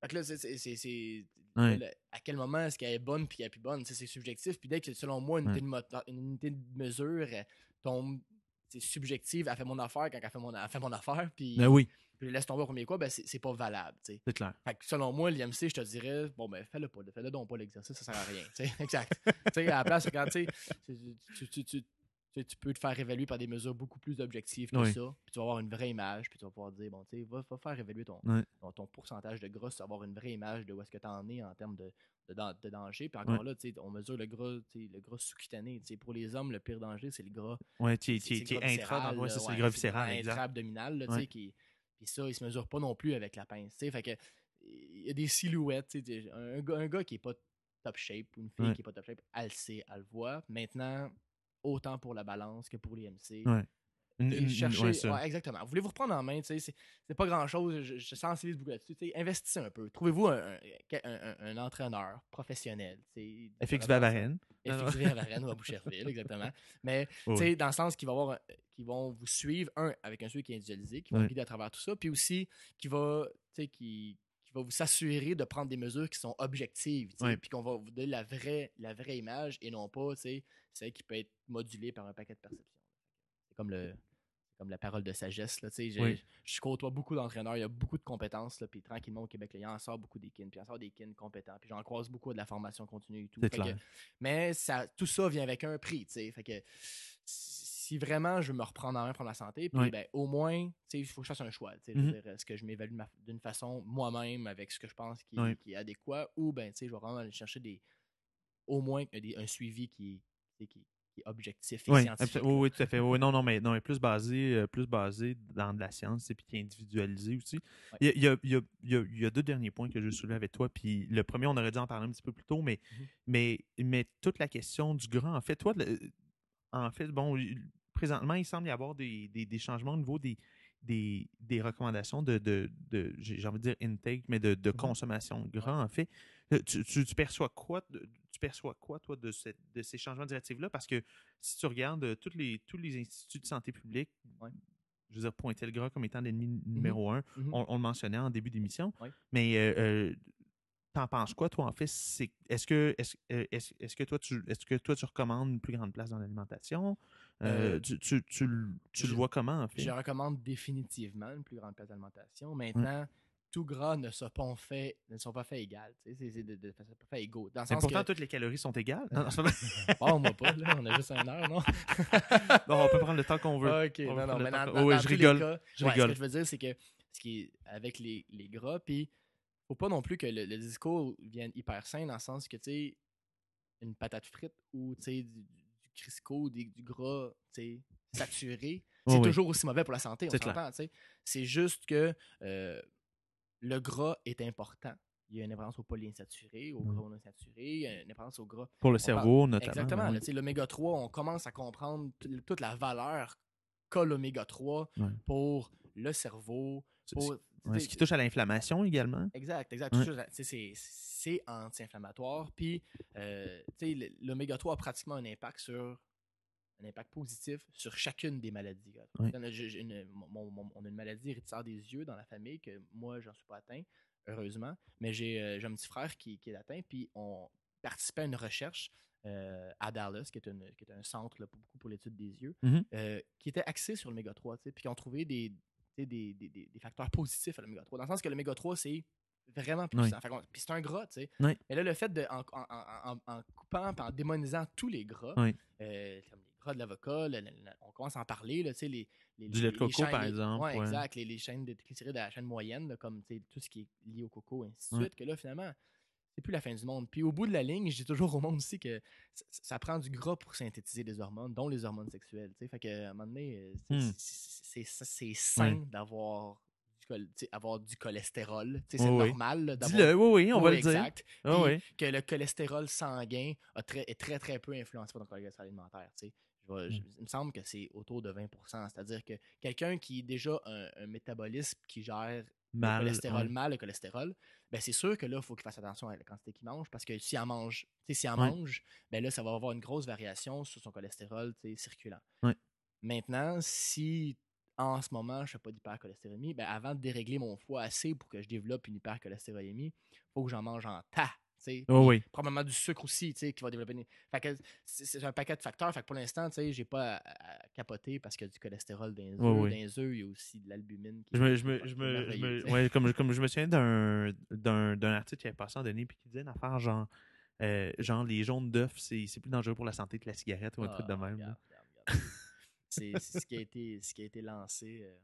B: Fait que là, c'est-
C: Ouais.
B: à quel moment est-ce qu'elle est bonne puis qu'elle est plus bonne? C'est subjectif. Puis dès que, selon moi, une,
C: Ouais.
B: unité, de une unité de mesure elle tombe c'est subjective, elle fait mon affaire quand elle fait mon, elle fait mon affaire, puis,
C: Ben oui,
B: puis laisse tomber au premier quoi, ben c'est c'est pas valable.
C: c'est clair.
B: Fait que selon moi, l'IMC, je te dirais, bon, ben fais-le pas, fais-le donc pas l'exercice, ça sert à rien. (laughs) exact. tu sais, à la place, quand tu, sais, tu, tu, tu, peux te faire évaluer par des mesures beaucoup plus objectives que
C: Oui.
B: ça, puis tu vas avoir une vraie image, puis tu vas pouvoir dire, bon, tu sais, va, va faire évaluer ton, ton, ton pourcentage de gras, tu vas avoir une vraie image de où est-ce que tu en es en termes de, de, dan- de danger. Puis encore là, tu sais, on mesure le gras, le gras sous-cutané. Pour les hommes, le pire danger, c'est le gras
C: Ouais, tu es,
B: c'est-
C: tu es-
B: c'est
C: tu es
B: le gras
C: intra, c'est le gras viscéral, exact.
B: intra-abdominal, là, tu
C: Ouais.
B: sais, qui, puis ça, il se mesure pas non plus avec la pince, fait que il y a des silhouettes, un, gars, un gars qui est pas top shape ou une fille
C: Ouais.
B: qui est pas top shape, elle le sait, elle le voit. Maintenant, autant pour la balance que pour l'IMC.
C: Ouais.
B: Et chercher-
C: ouais, ça.
B: ouais, exactement. Vous voulez vous reprendre en main, c'est c'est pas grand chose. Je, je sensibilise beaucoup là-dessus. Investissez un peu. Trouvez-vous un, un- un- un entraîneur professionnel.
C: FX
B: de-
C: Bavaren.
B: FX Varennes ou à Boucherville, exactement. Mais sais, dans le sens qu'ils vont, qu'ils vont vous suivre, un, avec un suivi qui est individualisé, qui va vous guider à travers tout ça, puis aussi qui va, tu sais, qui, qui va vous s'assurer de prendre des mesures qui sont objectives, puis qu'on va vous donner la vraie, la vraie image et non pas, tu sais, celle qui peut être modulée par un paquet de perceptions. C'est comme le comme la parole de sagesse, là,
C: Oui.
B: je côtoie beaucoup d'entraîneurs, il y a beaucoup de compétences, là, puis tranquillement au Québec, là, il en sort beaucoup des kins, puis il en sort des kins compétents, puis j'en croise beaucoup de la formation continue et tout. Que- mais ça, tout ça vient avec un prix. Fait que si vraiment je veux me reprendre en main, prendre la santé, puis ben, au moins, tu sais, il faut que je fasse un choix. je
C: Mhm.
B: Est-ce que je m'évalue d'une façon moi-même avec ce que je pense qui, qui est adéquat, ou ben, tu sais, je vais vraiment aller chercher des, au moins un, des- un suivi qui, qui est objectif et
A: Oui,
B: scientifique.
A: oui, oui, tout à fait. Oui, non, non, mais, non, mais plus, basé, euh, plus basé dans de la science et puis qui est individualisé aussi. Il, y a, il y a- il y a- il y deux derniers points que je soulever avec toi. Puis le premier, on aurait dû en parler un petit peu plus tôt, mais,
B: Mhm.
A: mais, mais toute la question du gras, en fait, toi, le- en fait, bon, présentement, il semble y avoir des, des- des changements au niveau des, des, des recommandations de, de, de- j'ai envie de dire intake, mais de, de
B: Mhm.
A: consommation de gras, en fait. Euh, Tu, tu- tu perçois quoi, tu perçois quoi, toi, de, cette- de ces changements directifs-là? Parce que si tu regardes euh, toutes les, tous les instituts de santé publique,
B: Ouais.
A: je veux dire, pointer le gras comme étant l'ennemi numéro un,
B: Mhm.
A: on, on le mentionnait en début d'émission,
B: Ouais.
A: mais euh, euh, t'en penses quoi, toi, en fait? Est-ce, que, est-ce, est-ce que toi, tu, est-ce que toi, tu recommandes une plus grande place dans l'alimentation? Euh, tu, tu, tu le- vois comment, en fait?
B: Je recommande définitivement une plus grande place d'alimentation. Maintenant, tout gras ne sont pas faits, ne sont pas faits égales. C'est pas fait égaux. Dans le sens
A: pourtant,
B: que,
A: toutes les calories sont égales. (laughs) Non, non,
B: oh, moi pas, là, on a juste une heure, non? (laughs)
A: Bon, on peut prendre le temps qu'on veut.
B: ok,
A: On
B: non, non,
A: prendre
B: mais
A: le temps
B: dans,
A: qu'on-
B: dans-
A: Oh, oui,
B: dans
A: je
B: tous les
A: rigole.
B: cas,
A: je
B: ouais,
A: rigole.
B: Ce que je veux dire, c'est que ce qui est avec les, les gras, puis faut pas non plus que le, le discours vienne hyper sain dans le sens que, tu sais, une patate frite ou, tu sais, du, du Crisco, du gras, tu sais, saturé,
A: Oh,
B: c'est
A: oui.
B: toujours aussi mauvais pour la santé, on s'entend, tu sais. C'est juste que euh, le gras est important. Il y a une référence aux polyinsaturés, aux gras monoinsaturés, il y a une référence au gras
A: Pour le cerveau, notamment.
B: Exactement.
A: oui.
B: L'oméga 3, on commence à comprendre toute la valeur qu'a l'oméga 3
A: Ouais.
B: pour le cerveau. Pour,
A: Ouais, ce qui touche à l'inflammation également.
B: Exact, exact.
A: Ouais.
B: C'est- anti-inflammatoire. Puis, euh, l'oméga 3 a pratiquement un impact sur un impact positif sur chacune des maladies. On, a, une- mon- mon- on a une maladie héréditaire des yeux dans la famille que moi, j'en suis pas atteint, heureusement. Mais j'ai euh, un petit frère qui, qui est atteint. Puis, on participait à une recherche euh, à Dallas, qui est, une- qui est un centre là, pour, beaucoup pour l'étude des yeux,
A: Mhm.
B: euh, qui était axé sur l'oméga 3, tu sais, puis qui ont trouvé des, des, des, des- facteurs positifs à l'oméga 3. Dans le sens que l'oméga 3, c'est vraiment puissant. Puis c'est un gras, tu sais.
A: Oui.
B: Mais là, le fait de, en, en- en- en- coupant, puis en démonisant tous les gras, euh, comme les de l'avocat, on commence à en parler, là, tu sais, les, les-
A: Du
B: les-
A: lait de coco, par exemple,
B: ouais. exact. Les, les chaînes de de la chaîne moyenne, là, comme tout ce qui est lié au coco, et ainsi de
A: Ouais.
B: suite, que là, finalement, c'est plus la fin du monde. Puis au bout de la ligne, je dis toujours au monde aussi que ça, prend du gras pour synthétiser des hormones, dont les hormones sexuelles. tu sais. Fait que, à un moment donné, euh, c'est-
A: Hmm.
B: sain d'avoir du, avoir cholestérol. C'est
A: Oui, oui.
B: normal
A: Dis-le, oui, oui, on va le dire.
B: exact. Puis
A: oui.
B: que le cholestérol sanguin a très, est très, très peu influencé par ton cholestérol alimentaire. tu Je
A: Mm.
B: il me semble que c'est autour de 20% C'est-à-dire que quelqu'un qui a déjà un, un métabolisme qui gère
A: Mal.
B: le cholestérol
A: ouais.
B: mal, le cholestérol, ben c'est sûr que là, il faut qu'il fasse attention à la quantité qu'il mange parce que s'il en mange, tu sais, s'il en
A: Ouais.
B: mange, ben là, ça va avoir une grosse variation sur son cholestérol circulant.
A: Ouais.
B: Maintenant, si en ce moment, je ne fais pas d'hypercholestérolémie, ben avant de dérégler mon foie assez pour que je développe une hypercholestérolémie, il faut que j'en mange en tas.
A: Oh oui.
B: Probablement du sucre aussi, tu sais, qui va développer une... C'est un paquet de facteurs. Fait que pour l'instant, tu sais, j'ai pas à, à capoter parce qu'il y a du cholestérol dans les œufs. Dans les œufs, il y a aussi de l'albumine.
A: Je me, je me, je me, je ouais, comme, comme je me souviens d'un, d'un, d'un article qui avait passé en donné puis qui disait une affaire genre, euh, genre les jaunes d'œufs, c'est, c'est plus dangereux pour la santé que la cigarette ou un truc de
B: Ah,
A: même.
B: regarde,
A: là.
B: regarde, regarde. C'est c'est ce qui a été, ce qui a été lancé. euh,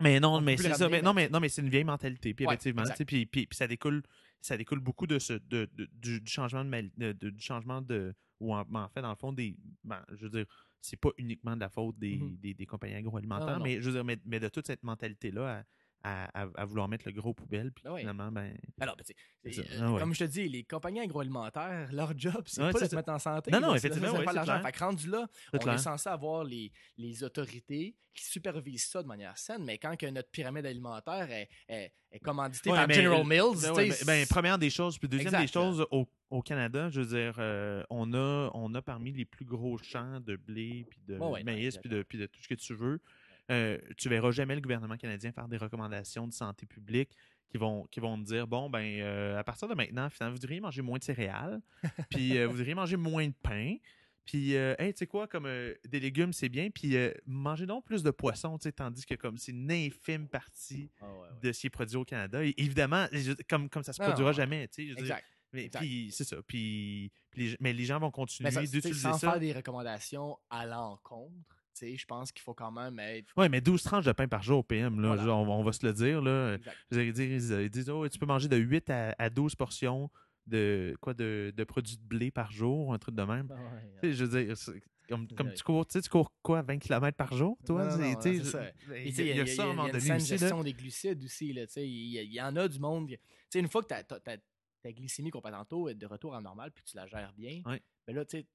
A: Mais non, mais c'est ça. Mais, non,
B: mais-
A: non, mais c'est une vieille mentalité. Puis
B: Ouais,
A: effectivement, tu sais, puis, puis, puis ça découle, ça découle beaucoup de ce, de, de- du, du changement de, mal- de- du changement de, ou en, en fait, dans le fond, des, ben, je veux dire, c'est pas uniquement de la faute des,
B: Mhm.
A: des, des compagnies agroalimentaires,
B: Non, non, non.
A: mais je veux dire, mais, mais de toute cette mentalité-là à, à, à- à vouloir mettre le gros poubelle, puis
B: Ah ouais.
A: finalement, ben,
B: Alors, ben, euh.
A: Ah ouais.
B: comme je te dis, les compagnies agroalimentaires, leur job, c'est
A: Ouais,
B: pas de se mettre en santé.
A: Non, non,
B: c'est
A: effectivement, c'est
B: l'argent.
A: clair.
B: Fait que rendu là, on
A: clair.
B: est censé avoir les, les autorités qui supervisent ça de manière saine, mais quand que notre pyramide alimentaire est, est, est commanditée par
A: mais-
B: General Mills,
A: Ben ben, ben, première des choses, puis deuxième
B: Exact,
A: des choses, au, au Canada, je veux dire, euh, on, a, on a parmi les plus gros champs de blé, puis de maïs, puis de, puis de tout ce que tu veux. Euh, tu verras jamais le gouvernement canadien faire des recommandations de santé publique qui vont, qui vont te dire bon, ben, euh, à partir de maintenant, finalement, vous devriez manger moins de céréales, (laughs) puis euh, vous devriez manger moins de pain. Puis, euh, hey, tu sais quoi, comme euh, des légumes, c'est bien. Puis, euh, mangez donc plus de poissons, tu sais, tandis que comme c'est une infime partie
B: Ah ouais, ouais.
A: de ce qui est produit au Canada. Et évidemment, comme, comme ça se produira
B: non,
A: jamais, tu sais.
B: Exact.
A: mais puis c'est ça. Puis, mais les gens vont continuer
B: Mais ça,
A: d'utiliser
B: sans faire des recommandations à l'encontre, je pense qu'il faut quand même être.
A: Oui, mais 12 tranches de pain par jour au PM, là,
B: Voilà.
A: genre, on, on va se le dire. Là. Allez dire, ils, ils disent, oh, tu peux manger de 8 à, à 12 portions de quoi de, de produits de blé par jour, un truc de même.
B: Ah ouais,
A: je veux dire, comme, comme tu cours, tu cours quoi, 20 km par jour, toi? Il y, a- il y a ça à un moment
B: une
A: donné
B: gestion des glucides aussi. Là, il, y en a du monde. Une fois que ta, glycémie qu'on parlait tantôt est de retour à normal puis tu la gères bien,
A: Ouais.
B: ben là, tu sais, tu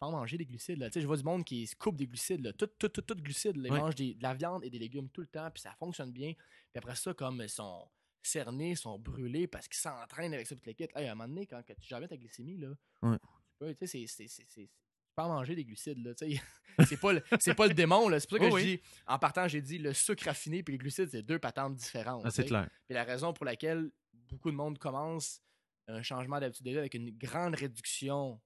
B: peux en manger des glucides. Là. Tu sais, Je vois du monde qui se coupe des glucides. Là. Tout, tout, tout, tout glucides. là. Ils mangent des- de la viande et des légumes tout le temps, puis ça fonctionne bien. Puis après ça, comme ils sont cernés, ils sont brûlés parce qu'ils s'entraînent avec ça, le kit. Hey, à un moment donné, quand que tu bien ta glycémie, là,
A: Ouais.
B: tu peux, tu sais, c'est- en manger des glucides. Là, (laughs) c'est pas, le- c'est pas le démon. là. C'est pour ça que
A: Oui,
B: je
A: oui.
B: dis, en partant, j'ai dit le sucre raffiné puis les glucides, c'est deux patentes différentes.
A: Ah, c'est clair.
B: Puis la raison pour laquelle beaucoup de monde commence un changement d'habitude avec une grande réduction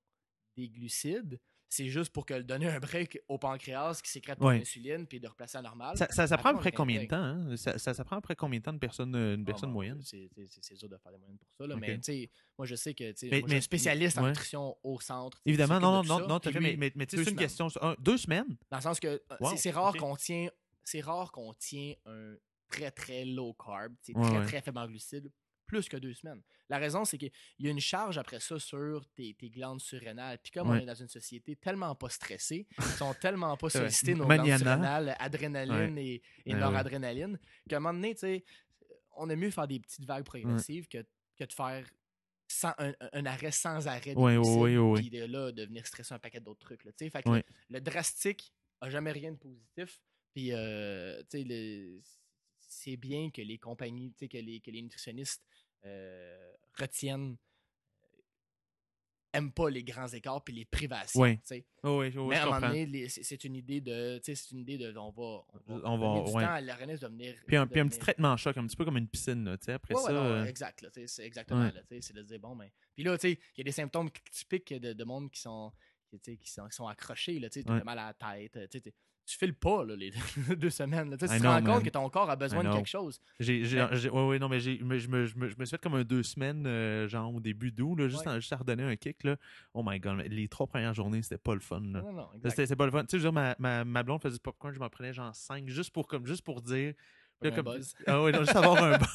B: des glucides, c'est juste pour que donner un break au pancréas qui sécrète
A: Ouais.
B: l'insuline puis de replacer à normal.
A: Ça, ça, ça prend à peu
B: Après,
A: combien de temps? hein? Ça, ça, ça prend à peu près combien de temps de personne, euh, une
B: Ah,
A: personne moyenne?
B: C'est c'est- c'est- c'est dur de faire des moyennes pour ça. Là. Mais tu sais, moi, je sais que tu
A: Mais-
B: moi, je suis
A: mais-
B: un spécialiste en
A: ouais.
B: nutrition au centre.
A: Évidemment, non, non, non, non, fait,
B: lui,
A: mais, c'est une
B: semaines.
A: question. un- deux semaines?
B: Dans le sens que euh,
A: Wow,
B: c'est- rare qu'on tient c'est rare qu'on tient un très très low carb, c'est
A: Ouais,
B: très très faible en glucides, plus que deux semaines. La raison, c'est qu'il y a une charge après ça sur tes, tes glandes surrénales. Puis comme on est dans une société tellement pas stressée, ils sont tellement pas (laughs) sollicités nos
A: Maniana.
B: glandes surrénales, adrénaline et, et
A: Ouais, ouais.
B: noradrénaline, qu'à un moment donné, tu sais, on aime mieux faire des petites vagues progressives que, que de faire sans, un, un arrêt sans arrêt. glucides,
A: ouais, ouais.
B: Puis de là, de venir stresser un paquet d'autres trucs. Là, fait que le, le drastique a jamais rien de positif. Puis, euh, tu sais, c'est bien que les compagnies, les, que les nutritionnistes euh, retiennent, euh, aiment pas les grands écarts puis les privations. Sais.
A: Oh, oui, oui,
B: Mais à un moment donné, c'est une idée de, tu sais, c'est une idée de, on va, on va,
A: On va-
B: donner du
A: ouais.
B: temps à l'organisme de venir.
A: Puis un,
B: de
A: puis un petit traitement choc, un petit peu comme une piscine, là, après
B: Ouais, ouais,
A: ça...
B: non,
A: euh,
B: exact, c'est exactement, c'est de dire, bon, ben. Puis là, tu sais, il y a des symptômes typiques de, de monde qui sont, qui, sont, qui sont accrochés, là, tu
A: Ouais.
B: mal à la tête, tu sais, tu files pas, là, les (laughs) deux semaines, tu te rends compte que ton corps a besoin de quelque chose.
A: J'ai, j'ai, j'ai- ouais, ouais, non, mais j'ai, je, me, je, me, je me suis fait comme un deux semaines, euh, genre au début d'août, là, juste,
B: Ouais.
A: juste à redonner un kick, là. Oh my god, mais les trois premières journées, c'était pas le fun, là.
B: Non, non,
A: C'était, pas le fun. Tu sais, je veux dire, ma, ma, ma blonde faisait du popcorn, je m'en prenais genre cinq, juste pour, comme, juste pour dire.
B: Comme
A: là,
B: un
A: comme-
B: buzz.
A: Ah ouais, non, juste avoir un buzz.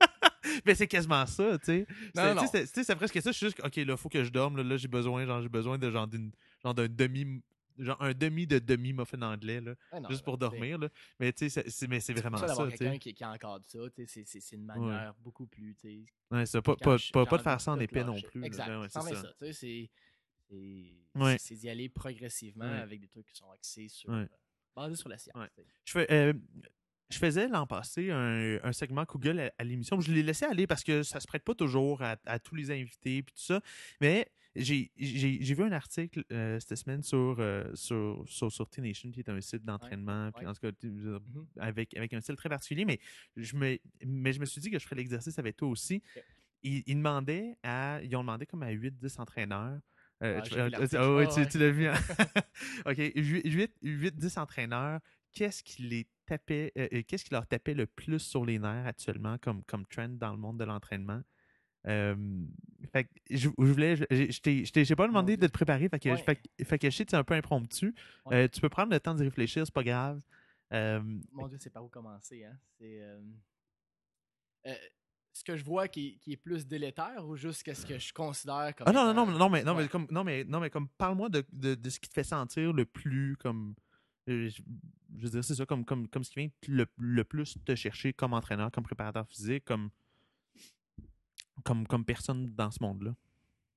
A: (laughs) mais c'est quasiment ça, tu sais.
B: Non,
A: C'est-
B: non.
A: c'est presque ça. Je suis juste, ok, là, faut que je dorme. Là, là j'ai besoin, genre, j'ai besoin de genre d'une, genre d'un demi, genre un demi de demi muffin anglais, là,
B: non,
A: juste pour dormir, là. Mais tu sais, c'est, mais c'est vraiment
B: ça quelqu'un qui, qui encadre ça, tu sais, c'est- une manière beaucoup plus, tu sais,
A: Ouais, pas, pas, pas, pas de faire ça en épais non plus.
B: Exact,
A: Ouais,
B: c'en
A: c'est
B: est
A: ça.
B: ça, tu sais, c'est- d'y aller progressivement avec des trucs qui sont axés sur, euh, basés sur la science.
A: Je, fais, euh, je faisais l'an passé un, un segment Google à, à l'émission. Je l'ai laissé aller parce que ça se prête pas toujours à, à tous les invités et tout ça. Mais j'ai j'ai- j'ai vu un article euh, cette semaine sur, euh, sur, sur, sur T-Nation, qui est un site d'entraînement, puis
B: ouais.
A: en tout cas,
B: Mhm.
A: avec, avec un style très particulier. Mais je me, mais je me suis dit que je ferais l'exercice avec toi aussi. Ils, ils demandaient à, ils ont demandé comme à 8-10 entraîneurs. Euh, tu- ouais, l'as vu. hein? (laughs) (laughs) OK. 8-10 entraîneurs. Qu'est-ce qui les tapait, euh, qu'est-ce qui leur tapait le plus sur les nerfs actuellement comme, comme trend dans le monde de l'entraînement? Fait que je, je voulais, je, je t'ai- pas demandé de te préparer, fait que,
B: Ouais.
A: fait, que- fait que je sais que c'est un peu impromptu.
B: Ouais.
A: Euh, tu peux prendre le temps d'y réfléchir, c'est pas grave. Euh,
B: Mon Dieu, c'est par où commencer, hein? C'est. euh, ce que je vois qui, qui est plus délétère ou juste qu'est-ce que je considère comme.
A: ah non, non, non, non, mais, non, mais comme, non, mais, non, mais comme, parle-moi de, de, de ce qui te fait sentir le plus comme. euh, Je, je veux dire, c'est ça, comme, comme, comme ce qui vient le, le plus te chercher comme entraîneur, comme préparateur physique, comme, comme, comme personne dans ce monde-là?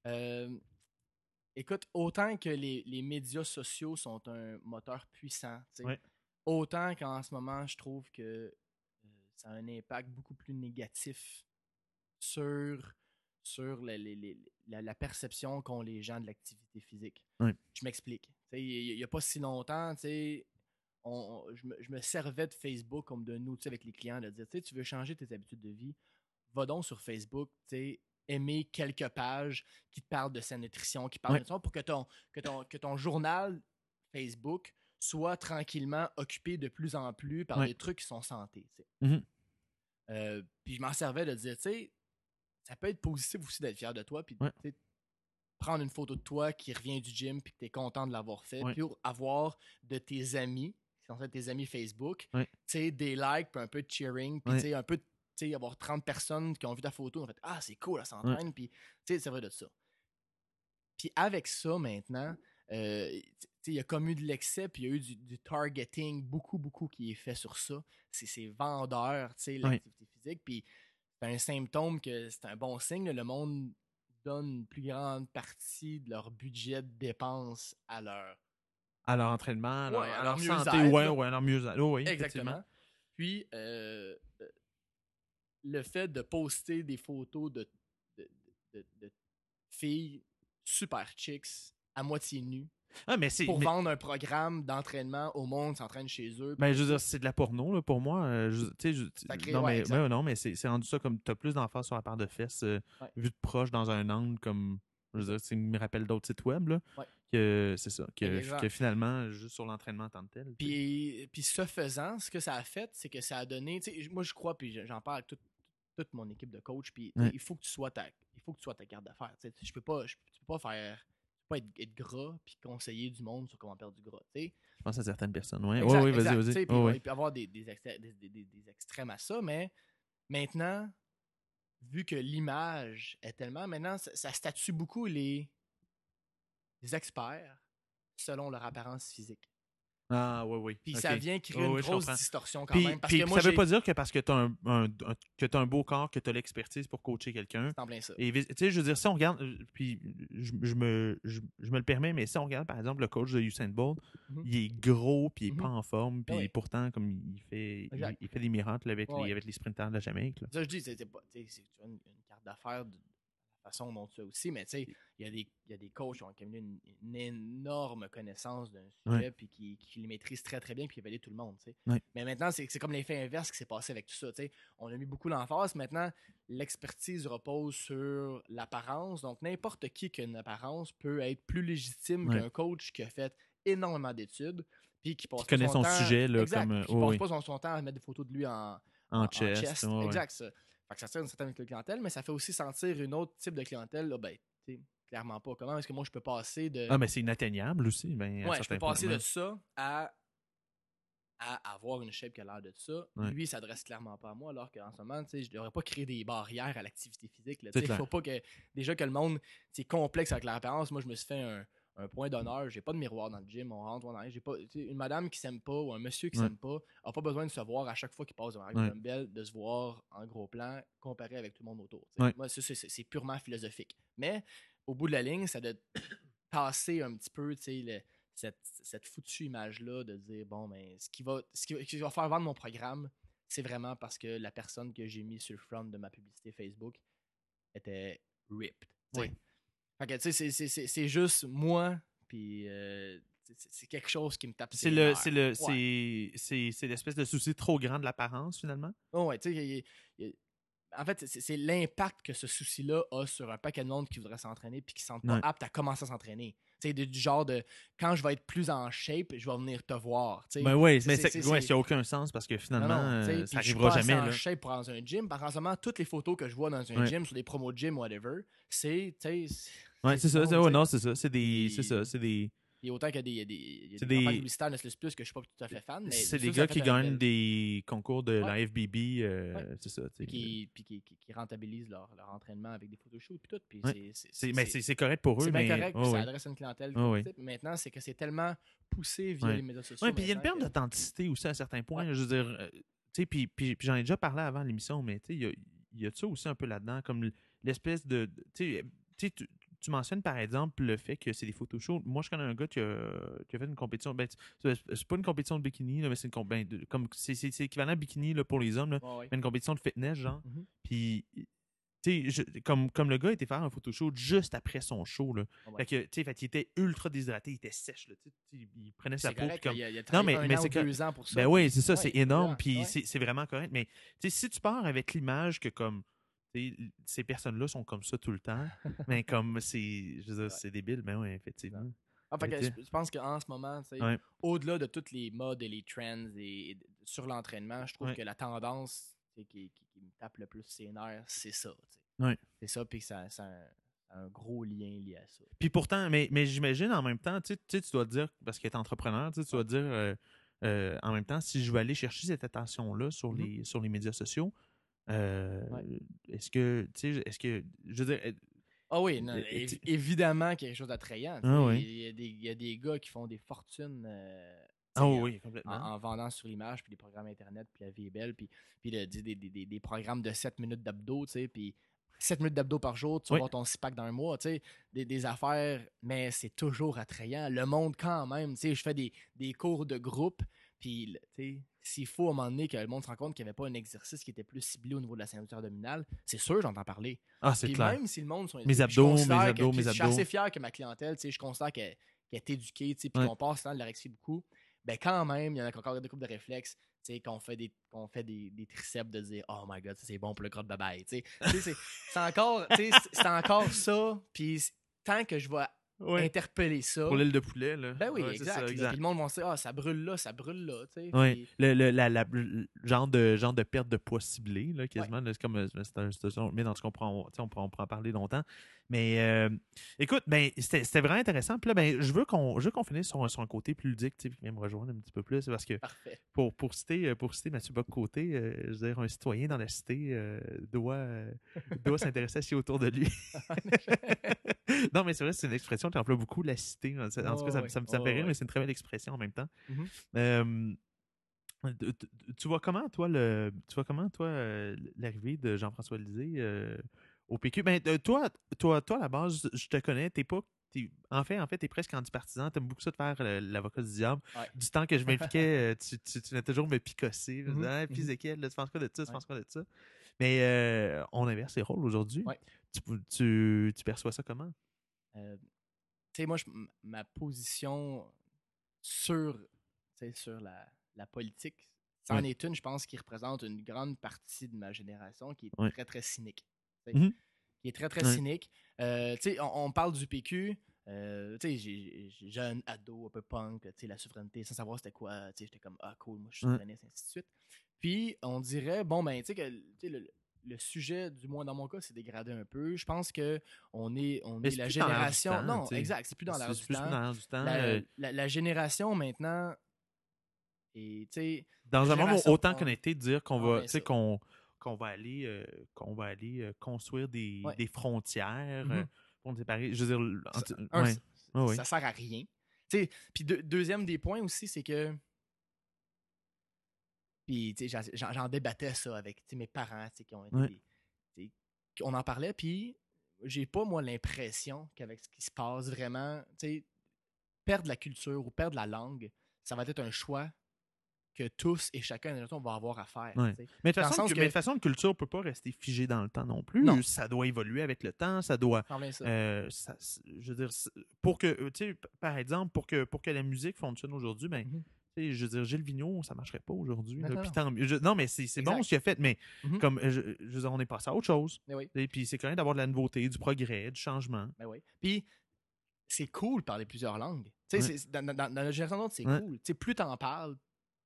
B: Euh, écoute, autant que les, les médias sociaux sont un moteur puissant,
A: Ouais.
B: autant qu'en ce moment, je trouve que euh, ça a un impact beaucoup plus négatif sur, sur la, perception qu'ont les gens de l'activité physique.
A: Ouais.
B: Je m'explique. Il n'y a, pas si longtemps, tu sais, on- on- je, me, je me servais de Facebook comme d'un outil avec les clients, de dire, tu veux changer tes habitudes de vie, va donc sur Facebook, tu sais, aimer quelques pages qui te parlent de sa nutrition, qui parlent
A: Ouais.
B: de ça, pour que ton, que, ton, que ton journal Facebook soit tranquillement occupé de plus en plus par
A: Ouais.
B: des trucs qui sont santé.
A: Mhm.
B: Euh, puis je m'en servais de dire, tu sais, ça peut être positif aussi d'être fier de toi, puis
A: Ouais.
B: prendre une photo de toi qui revient du gym, puis que tu es content de l'avoir fait, puis avoir de tes amis, qui sont tes amis Facebook, tu sais, des likes, puis un peu de cheering, puis un peu de sais, avoir 30 personnes qui ont vu ta photo, en fait, ah, c'est cool, elle s'entraîne, puis, tu sais, c'est vrai de ça. Puis avec ça, maintenant, euh, tu sais, il y a comme eu de l'excès, puis il y a eu du, du targeting, beaucoup, beaucoup qui est fait sur ça. C'est vendeur, tu sais,
A: Oui.
B: l'activité physique, puis c'est un symptôme que c'est un bon signe, là, le monde donne une plus grande partie de leur budget de dépenses à leur
A: À leur entraînement, à leur,
B: Ouais, à
A: à
B: leur
A: santé, ouais, ouais, à leur mieux oh, oui.
B: Exactement. Puis, euh, euh, le fait de poster des photos de, de, de- de filles super chicks à moitié nues
A: Ah, mais
B: pour
A: mais-
B: vendre un programme d'entraînement au monde s'entraîne chez eux.
A: Ben, je veux dire, c'est de la porno, là, pour moi. euh, je- non,
B: ouais,
A: mais, non, mais c'est rendu ça comme t'as plus d'emphase sur la part de fesses, euh,
B: Ouais.
A: vu de proche dans un angle, comme. Je veux dire, ça me rappelle d'autres sites web, là.
B: Ouais.
A: Que c'est ça. Que, finalement, juste sur l'entraînement en tant que tel.
B: Puis, puis ce faisant, ce que ça a fait, c'est que ça a donné. Moi, je crois, puis j'en parle avec toute, toute mon équipe de coach. Puis
A: Ouais.
B: il faut que tu sois ta, il faut que tu sois ta carte d'affaires. Je peux pas, je, tu peux pas faire, tu peux pas être, être gras puis conseiller du monde sur comment perdre du gras.
A: Je pense à certaines personnes. Ouais,
B: Exact,
A: ouais, vas-y, vas-y.
B: puis
A: ouais.
B: avoir des- des extrêmes à ça, mais maintenant, vu que l'image est tellement. Maintenant, ça, ça statue beaucoup les, les experts selon leur apparence physique.
A: Ah, ouais, oui.
B: Puis ça vient créer une grosse distorsion quand
A: Puis,
B: même. Parce
A: puis
B: que moi,
A: ça veut pas dire que parce que tu as un, un- un- que t'as un beau corps, que tu as l'expertise pour coacher quelqu'un.
B: C'est en plein ça.
A: Et tu sais, je veux dire, si on regarde, euh, puis je, je me, je, je me le permets, mais si on regarde par exemple le coach de Usain Bolt,
B: Mhm.
A: il est gros, puis il est
B: Mhm.
A: pas en forme, puis
B: Oui.
A: pourtant, comme il fait, il, fait des miracles avec, les, avec les sprinters de la Jamaïque. là.
B: Ça, je dis, c'est une, une carte d'affaires façon dont tu as aussi, mais tu sais, il y, a des- il y a des coachs qui ont accumulé une, une énorme connaissance d'un sujet, puis qui, qui les maîtrisent très très bien, puis qui valident tout le monde. Mais maintenant, c'est comme l'effet inverse qui s'est passé avec tout ça. tu sais. On a mis beaucoup l'emphase. Maintenant, l'expertise repose sur l'apparence. Donc, n'importe qui qui a une apparence peut être plus légitime qu'un coach qui a fait énormément d'études. Puis qui passe
A: Qui connaît
B: pas
A: son
B: temps-
A: sujet, là,
B: exact,
A: comme, euh,
B: qui passe pas son, son temps à mettre des photos de lui en,
A: En, chest.
B: Exact, ça. Fait que ça tire une certaine clientèle, mais ça fait aussi sentir une autre type de clientèle. Là, ben, clairement pas. Comment est-ce que moi je peux passer de.
A: Ah, mais c'est inatteignable aussi. Ben,
B: ouais, je peux passer de ça à, à avoir une shape qui a l'air de ça.
A: Ouais.
B: Lui, il s'adresse clairement pas à moi, alors qu'en ce moment, je devrais pas créer des barrières à l'activité physique. Il
A: clair.
B: faut pas que. Déjà que le monde, c'est complexe avec l'apparence. Moi, je me suis fait un. Un point d'honneur, j'ai pas de miroir dans le gym, on rentre, on arrive, j'ai pas une madame qui s'aime pas ou un monsieur qui s'aime pas a pas besoin de se voir à chaque fois qu'il passe devant un dumbbell, de se voir en gros plan comparé avec tout le monde autour. Moi, c'est- c'est c'est purement philosophique. Mais au bout de la ligne, ça doit (coughs) passer un petit peu, tu sais, le- cette, cette foutue image-là de dire, bon, mais ce qui va, ce qui, va- ce qui va faire vendre mon programme, c'est vraiment parce que la personne que j'ai mis sur le front de ma publicité Facebook était ripped.
A: Oui.
B: Fait que, tu sais, c'est- juste moi, puis euh, c'est- quelque chose qui me tape
A: C'est le, c'est le,
B: Ouais.
A: c'est, c'est, c'est l'espèce de souci trop grand de l'apparence finalement?
B: Oh, ouais, tu sais, en fait, c'est- l'impact que ce souci-là a sur un paquet de monde qui voudrait s'entraîner puis qui ne sont pas
A: Ouais.
B: aptes à commencer à s'entraîner. Tu du genre de quand je vais être plus en shape, je vais venir te voir. tu sais.
A: Ben oui, mais
B: c'est-
A: c'est,
B: c'est-
A: ouais,
B: c'est-
A: ça n'a aucun sens parce que finalement,
B: non,
A: euh, ça
B: je suis
A: arrivera
B: pas assez
A: jamais.
B: en
A: Là.
B: shape pour dans un gym. Ce moment, toutes les photos que je vois dans un
A: Ouais.
B: gym, sur des promos de gym, whatever, c'est-
A: Ouais, c'est ça, non, c'est ça. C'est des. C'est ça. C'est des.
B: Et autant qu'il y a des, il y a des, y a des publicitaires Nestlé Plus que je suis pas tout à fait fan.
A: C'est des gars qui gagnent des concours de la. FBB, euh, c'est ça.
B: Puis qui, puis qui, qui, rentabilisent leur, leur entraînement avec des photoshoots et tout. Puis c'est-
A: mais
B: c'est-
A: correct pour eux,
B: C'est
A: mais.
B: bien correct, ça adresse une clientèle. Maintenant, c'est que c'est tellement poussé via les médias sociaux.
A: Ouais, puis il y a une perte d'authenticité aussi à certains points. Je veux dire, euh, tu sais, puis, puis, puis j'en ai déjà parlé avant l'émission, mais tu sais, il y a, y a de ça aussi un peu là-dedans, comme l'espèce de. Tu sais, tu tu- mentionnes par exemple le fait que c'est des photoshoots. Moi, je connais un gars qui a, qui a fait une compétition. Ben, c'est pas une compétition de bikini, là, mais c'est une ben, de- comme c'est équivalent à bikini là, pour les hommes, là, mais une compétition de fitness, genre.
B: Mhm.
A: Puis, tu sais, je- comme, comme le gars était faire un photoshoot juste après son show, là.
B: Ouais.
A: Fait que, tu sais, fait qu'il était ultra déshydraté, il était sèche, là. Il prenait sa peau.
B: correct,
A: comme,
B: il a, il
A: Non, mais-
B: un
A: mais c'est
B: deux ans pour ça.
A: ben oui, c'est ça,
B: Ouais,
A: c'est énorme, puis
B: ouais.
A: c'est c'est vraiment correct. Mais tu sais, si tu pars avec l'image que comme ces personnes-là sont comme ça tout le temps, mais (laughs) comme c'est, je veux dire,
B: Ouais.
A: c'est débile, ben oui, effectivement.
B: Ah, fait que je, je pense qu'en ce moment,
A: Ouais.
B: au-delà de toutes les modes et les trends et, sur l'entraînement, je trouve
A: Ouais.
B: que la tendance qui, qui- qui me tape le plus ses nerfs, c'est ça.
A: Ouais.
B: C'est ça, puis ça, ça a un, gros lien lié à ça.
A: Puis pourtant, mais, mais j'imagine en même temps, tu sais, tu dois te dire, parce est entrepreneur, tu dois te dire, euh, euh, en même temps, si je veux aller chercher cette attention-là sur,
B: Mhm.
A: les, sur les médias sociaux, Euh,
B: Ouais.
A: Est-ce que, tu sais, est-ce que, je veux dire,
B: Ah oui, non,
A: Euh,
B: évidemment quelque chose d'attrayant.
A: Ah oui.
B: Il, y a des, il y a des gars qui font des fortunes euh,
A: ah oui,
B: en,
A: complètement.
B: en vendant sur l'image, puis des programmes Internet, puis la vie est belle, puis, puis le- des, des, des, des programmes de 7 minutes d'abdos, tu sais, puis 7 minutes d'abdos par jour, tu vas
A: Oui.
B: voir ton six-pack dans un mois, tu sais, des, des affaires, mais c'est toujours attrayant. Le monde, quand même, tu sais, je fais des, des cours de groupe, puis, tu sais, s'il faut à un moment donné que le monde se rend compte qu'il n'y avait pas un exercice qui était plus ciblé au niveau de la ceinture abdominale, c'est sûr, j'entends parler.
A: ah, c'est
B: Puis
A: clair.
B: même si le monde sont
A: Mes abdos, mes
B: que-
A: abdos, mes
B: Je suis
A: abdos.
B: assez fier que ma clientèle, tu sais, je considère qu'elle est éduquée, tu sais, puis
A: Ouais.
B: qu'on passe le temps de la rectifier beaucoup. Ben quand même, il y en a encore des couples de réflexes, tu sais, qu'on fait des qu'on fait des, des triceps de dire oh my god, c'est bon pour le gras de babaye, tu sais. Tu sais, c'est encore c'est- encore ça, puis tant que je vais
A: Ouais.
B: interpeller ça.
A: Pour l'aile de poulet, là.
B: Ben oui,
A: Ouais,
B: exact.
A: ça, exact.
B: Puis le monde va se dire ah ça brûle là, ça brûle là, tu sais.
A: Ouais.
B: puis-
A: Le, le- la, la- genre, de, genre de perte de poids ciblée, là, quasiment. C'est comme. euh, c'est un- mais dans ce qu'on prend, on, pourra, on pourra en parler longtemps. Mais euh, écoute, ben, c'était vraiment intéressant. Puis là, ben, je veux qu'on qu'on finisse sur, un- sur un côté plus ludique, tu sais, puis même me rejoindre un petit peu plus. Parce que
B: Parfait.
A: pour, pour, citer, euh, pour citer Mathieu Bock-Côté, euh, je veux dire, un citoyen dans la cité euh, doit, doit s'intéresser à ce qui est autour de lui. (laughs) non, mais c'est vrai, c'est une expression que j'emploie beaucoup, la cité. En, en tout cas, ça, me- ça me fait rire,
B: ouais.
A: mais c'est une très belle expression en même temps.
B: Mhm.
A: Euh, tu- tu- tu vois comment, toi, le, tu vois comment, toi, euh, l'arrivée de Jean-François Lisée euh, au PQ? Ben, toi, toi, toi, à la base, je te connais, t'es pas. en fait, en fait, t'es presque anti-partisan. T'aimes beaucoup ça de faire euh, l'avocat du diable.
B: Ouais.
A: Du temps que je m'impliquais, (laughs) euh, tu, tu, tu venais toujours me picosser. Disais, Ah, puis là, tu penses quoi de ça, tu
B: Ouais.
A: penses quoi de ça? Mais euh, on inverse les rôles aujourd'hui.
B: Ouais.
A: Tu, tu, tu perçois ça comment?
B: Euh, tu sais, moi, je- ma position sur, sur la, la politique, c'en est une, je pense, qui représente une grande partie de ma génération qui est très, très cynique. Qui est très, très
A: Ouais.
B: cynique. Euh, on, on parle du PQ. euh, jeune, ado, un peu punk, la souveraineté, sans savoir c'était quoi. J'étais comme, ah cool, moi je suis
A: Ouais.
B: souverainiste, ainsi de suite. Puis, on dirait, bon, ben, tu sais, que le, le sujet, du moins dans mon cas, s'est dégradé un peu. Je pense que on est, on est la génération.
A: temps,
B: non, exact, c'est plus dans l'air du. La,
A: euh,
B: la- la génération maintenant, et
A: dans un
B: génération,
A: autant
B: on-
A: connecté, de dire qu'on
B: on
A: va, qu'on qu'on va aller, euh, qu'on va aller euh, construire des,
B: Ouais.
A: des frontières
B: Mhm.
A: euh, pour nous séparer. Je veux dire,
B: ça, un,
A: ouais.
B: ça sert à rien. Puis deux- deuxième des points aussi, c'est que. Puis, j'en- débattais ça avec mes parents, qui ont été.
A: Ouais.
B: des- tu sais, On en parlait, puis j'ai pas, moi, l'impression qu'avec ce qui se passe, vraiment, tu sais, perdre la culture ou perdre la langue, ça va être un choix que tous et chacun de nous on va avoir à faire.
A: Ouais. Mais de façon, que-
B: que-
A: mais de toute façon, une culture ne peut pas rester figée dans le temps non plus.
B: Non.
A: Ça doit évoluer avec le temps. Ça doit.
B: Ça.
A: euh, ça- je veux dire, pour que, euh, tu sais, par exemple, pour que, pour que la musique fonctionne aujourd'hui, ben,
B: Mhm.
A: je veux dire, Gilles Vigneault, ça marcherait pas aujourd'hui.
B: Non,
A: mais c'est bon ce qu'il a fait, mais
B: Mhm.
A: comme, euh, je, je veux dire, on est passé à autre chose.
B: Mais oui.
A: Et puis c'est quand même d'avoir de la nouveauté, du progrès, du changement.
B: Ben oui. Puis, c'est cool de parler plusieurs langues. Dans, dans, dans la génération d'autres, c'est cool. Tu sais, plus t'en parles,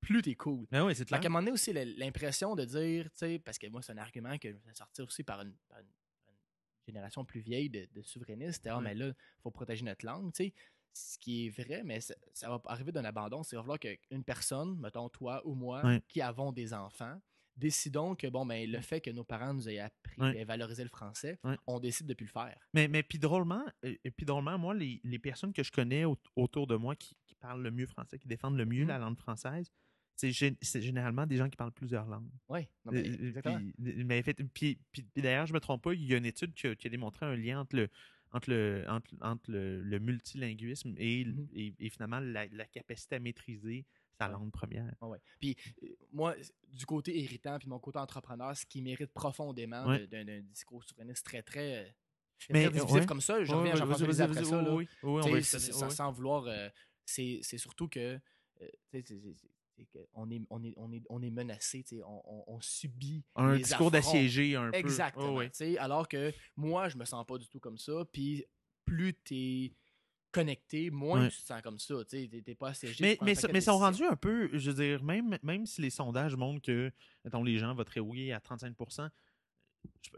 B: plus t'es cool.
A: Ben oui, c'est
B: Fait
A: clair.
B: qu'à un moment donné aussi, l'impression de dire, tu sais, parce que moi, c'est un argument que je vais sortir aussi par une, par une- par une génération plus vieille de, de souverainistes. Ah,
A: Ouais.
B: mais là, il faut protéger notre langue, tu sais. Ce qui est vrai, mais ça, ça va arriver d'un abandon. C'est va falloir qu'une personne, mettons toi ou moi, qui avons des enfants, décidons que, bon, ben, le fait que nos parents nous aient appris
A: Ouais.
B: et valorisé le français, on décide de plus le faire.
A: Mais, mais puis drôlement, euh, puis drôlement, moi, les, les personnes que je connais au- autour de moi qui, qui parlent le mieux français, qui défendent le mieux
B: Mhm.
A: la langue française, c'est gé- c'est généralement des gens qui parlent plusieurs langues.
B: Oui, non, mais
A: Euh,
B: exactement.
A: Puis, mais fait- puis- puis- puis d'ailleurs, je me trompe pas, il y a une étude qui a, qui a démontré un lien entre le, entre le, entre, entre le, le multilinguisme et,
B: Mhm.
A: et, et finalement la, la capacité à maîtriser sa langue première.
B: Ouais. Puis euh, moi, du côté irritant, puis mon côté entrepreneur, ce qui mérite profondément
A: Ouais.
B: d'un discours souverainiste très, très, euh, très,
A: Mais,
B: très divisif
A: ouais.
B: comme ça, je reviens à Jean-François après ça.
A: oui, oui, oui, on va
B: sans, vouloir. euh, c'est c'est surtout que. euh, tu on, est, on, est, on, est, on est menacé, tu on, subit.
A: Un discours d'assiégé un peu.
B: Exactement.
A: Oh, oui.
B: tu Alors que moi, je me sens pas du tout comme ça. Puis plus t'es connecté, moins
A: Ouais.
B: tu te sens comme ça. Tu t'es pas assiégé.
A: Mais,
B: tu
A: mais,
B: un
A: ça,
B: paquet
A: mais
B: de
A: ça ont
B: décisions.
A: rendu un peu, je veux dire, même, même si les sondages montrent que mettons, les gens voteraient oui à 35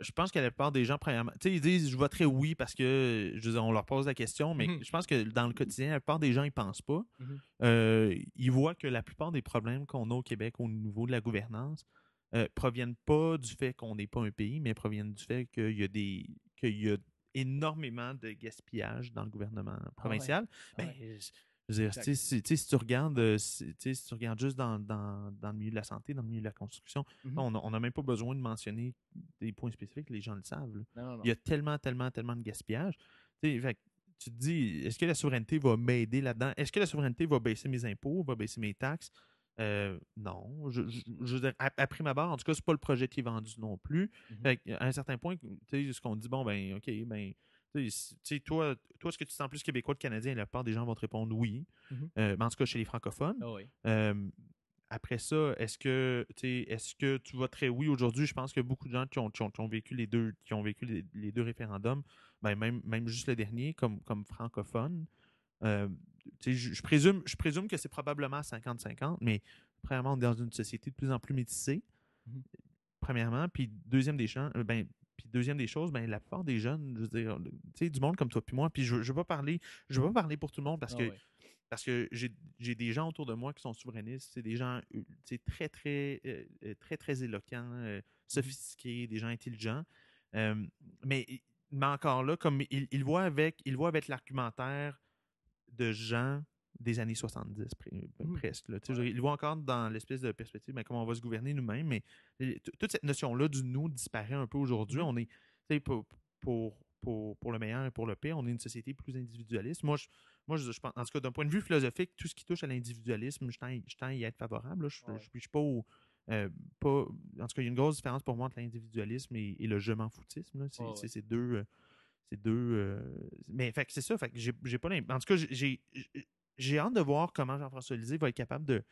A: je, pense que la plupart des gens, premièrement, tu sais, ils disent je voterai oui parce que, je veux dire, on leur pose la question, mais
B: Mhm.
A: je pense que dans le quotidien, la plupart des gens, ils pensent pas.
B: Mhm.
A: Euh, ils voient que la plupart des problèmes qu'on a au Québec au niveau de la gouvernance, euh, proviennent pas du fait qu'on n'est pas un pays, mais proviennent du fait qu'il y a des qu'il y a énormément de gaspillage dans le gouvernement provincial.
B: Ah
A: Ben,
B: ouais.
A: Je veux dire, si, tu sais, si tu regardes, euh, si, tu sais, si tu regardes juste dans, dans, dans le milieu de la santé, dans le milieu de la construction,
B: Mhm.
A: on n'a on n'a même pas besoin de mentionner des points spécifiques, les gens le savent. là.
B: Non, non, non.
A: Il y a tellement, tellement, tellement de gaspillage. Fait tu te dis, est-ce que la souveraineté va m'aider là-dedans? Est-ce que la souveraineté va baisser mes impôts, va baisser mes taxes? Euh, non. Je, je, je veux dire, à, à prime abord, en tout cas, c'est pas le projet qui est vendu non plus. Fait que, à un certain point, tu sais, ce qu'on dit, bon, ben, OK, ben, sais, toi, toi, est-ce que tu te sens plus québécois que canadien? La plupart des gens vont te répondre oui.
B: Mhm.
A: Euh, mais en tout cas, chez les francophones.
B: Ah oui.
A: Euh, après ça, est-ce que, est-ce que tu voterais oui aujourd'hui? Je pense que beaucoup de gens qui ont, qui ont- qui ont vécu les deux, qui ont vécu les, les deux référendums, ben même, même juste le dernier, comme, comme francophone, euh, je, je présume, je présume que c'est probablement 50-50, mais premièrement, on est dans une société de plus en plus métissée,
B: Mhm.
A: premièrement, puis deuxième des champs, ben, puis deuxième des choses, ben, la plupart des jeunes, je veux dire, tu sais, du monde comme toi puis moi, puis je ne veux pas parler, je veux pas parler pour tout le monde parce
B: Ah
A: que parce que j'ai des gens autour de moi qui sont souverainistes, c'est des gens euh, très, très, euh, très, très éloquents, euh, sophistiqués, des gens intelligents. Euh, mais, mais encore là, comme ils il voient avec, il voit avec l'argumentaire de gens des années 70 pre- euh,
B: Mhm.
A: presque. Là.
B: Ouais.
A: Ils encore dans l'espèce de perspective ben, comment on va se gouverner nous-mêmes, mais toute cette notion-là du nous disparaît un peu aujourd'hui.
B: Mhm.
A: On est, tu sais, pour, pour, pour, pour le meilleur et pour le pire, on est une société plus individualiste. Moi, je, moi, je, je pense, en tout cas, d'un point de vue philosophique, tout ce qui touche à l'individualisme, je tends, je tends à y être favorable. là. Je ne
B: Ouais.
A: suis pas au. euh, pas, en tout cas, il y a une grosse différence pour moi entre l'individualisme et, et le je m'en foutisme. C'est
B: ouais.
A: c'est deux. euh, c'est deux. euh, mais fait c'est ça. Fait que j'ai pas En tout cas, j'ai- j'ai hâte de voir comment Jean-François Lisée va être capable de,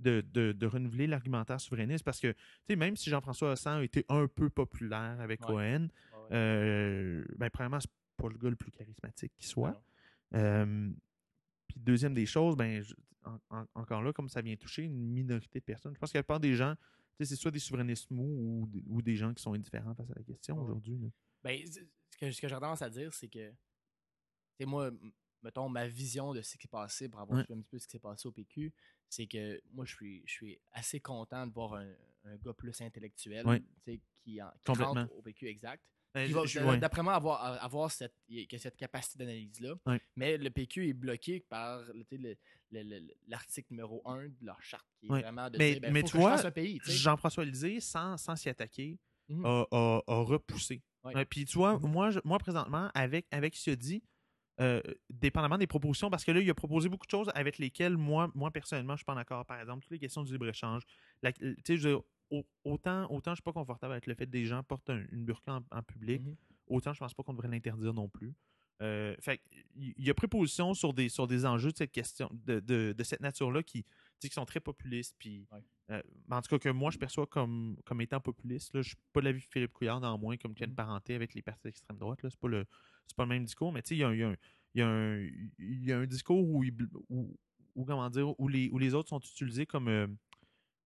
A: de, de, de renouveler l'argumentaire souverainiste parce que, tu sais, même si Jean-François Hossan a été un peu populaire avec
B: Ouais.
A: Cohen,
B: Ouais,
A: euh, ben, premièrement, c'est pas le gars le plus charismatique qui soit. Euh, puis deuxième des choses, ben, je- en- en- encore là, comme ça vient toucher une minorité de personnes, je pense que la plupart des gens, tu sais, c'est soit des souverainistes mous ou, des- ou des gens qui sont indifférents face à la question
B: Ouais.
A: aujourd'hui.
B: Ben, ce que, ce que j'ai tendance à dire, c'est que, tu sais, moi, mettons, ma vision de ce qui s'est passé, pour avoir
A: Ouais.
B: un petit peu ce qui s'est passé au PQ, c'est que moi, je suis, je suis assez content de voir un, un gars plus intellectuel,
A: Ouais.
B: qui, en- qui rentre au PQ exact.
A: Ben, ouais.
B: D'après moi, avoir, avoir cette, cette capacité d'analyse-là. Mais le PQ est bloqué par l'article numéro 1 de leur charte, qui est vraiment de
A: Mais-
B: dire, ben,
A: mais
B: faut je sais.
A: Jean-François Lisée, sans sans s'y attaquer,
B: Mhm.
A: a, a- a repoussé. Puis tu vois,
B: Mhm.
A: moi, je- moi présentement, avec, avec ce dit, euh, dépendamment des propositions, parce que là, il a proposé beaucoup de choses avec lesquelles moi, moi personnellement, je suis pas d'accord. Par exemple, toutes les questions du libre-échange. Autant, autant je suis pas confortable avec le fait que des gens portent un- une burqa en, en public,
B: Mhm.
A: autant je pense pas qu'on devrait l'interdire non plus. Euh, fait il y a préposition sur des, sur des enjeux de cette question, de, de, de cette nature-là qui, qui sont très populistes. Puis,
B: Ouais.
A: euh, en tout cas, que moi, je perçois comme, comme étant populiste. Là. Je suis pas de l'avis de Philippe Couillard, néanmoins, comme qu'il y a une
B: Mhm.
A: parenté avec les partis d'extrême droite. là. C'est pas, le, pas le même discours, mais tu sais, il y a, y a y a y a un discours où, il où, où, comment dire, où, les, où les autres sont utilisés comme, euh,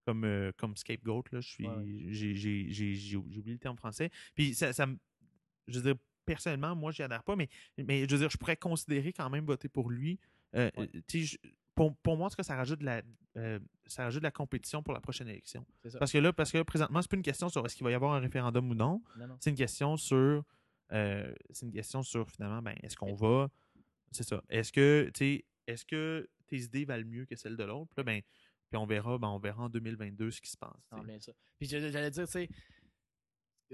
A: comme, euh, comme scapegoat. Là. Je suis,
B: Ouais,
A: j'ai, oublié le terme français. Puis ça, ça je veux dire, personnellement, moi, j'y adhère pas, mais, mais je veux dire, je pourrais considérer quand même voter pour lui. Euh,
B: Ouais.
A: je- pour, pour moi, en tout cas, ça rajoute de la, euh, ça rajoute de la compétition pour la prochaine élection. Parce que là, parce que là, présentement, c'est pas une question sur est-ce qu'il va y avoir un référendum ou non.
B: Non, non.
A: C'est une question sur, euh, c'est une question sur finalement, ben, est-ce qu'on va, c'est ça. Est-ce que, tu est-ce que tes idées valent mieux que celles de l'autre? Puis ben, puis on verra, ben, on verra en 2022 ce qui se passe. tu
B: En
A: sais.
B: plein ça. Puis j'allais dire, tu sais,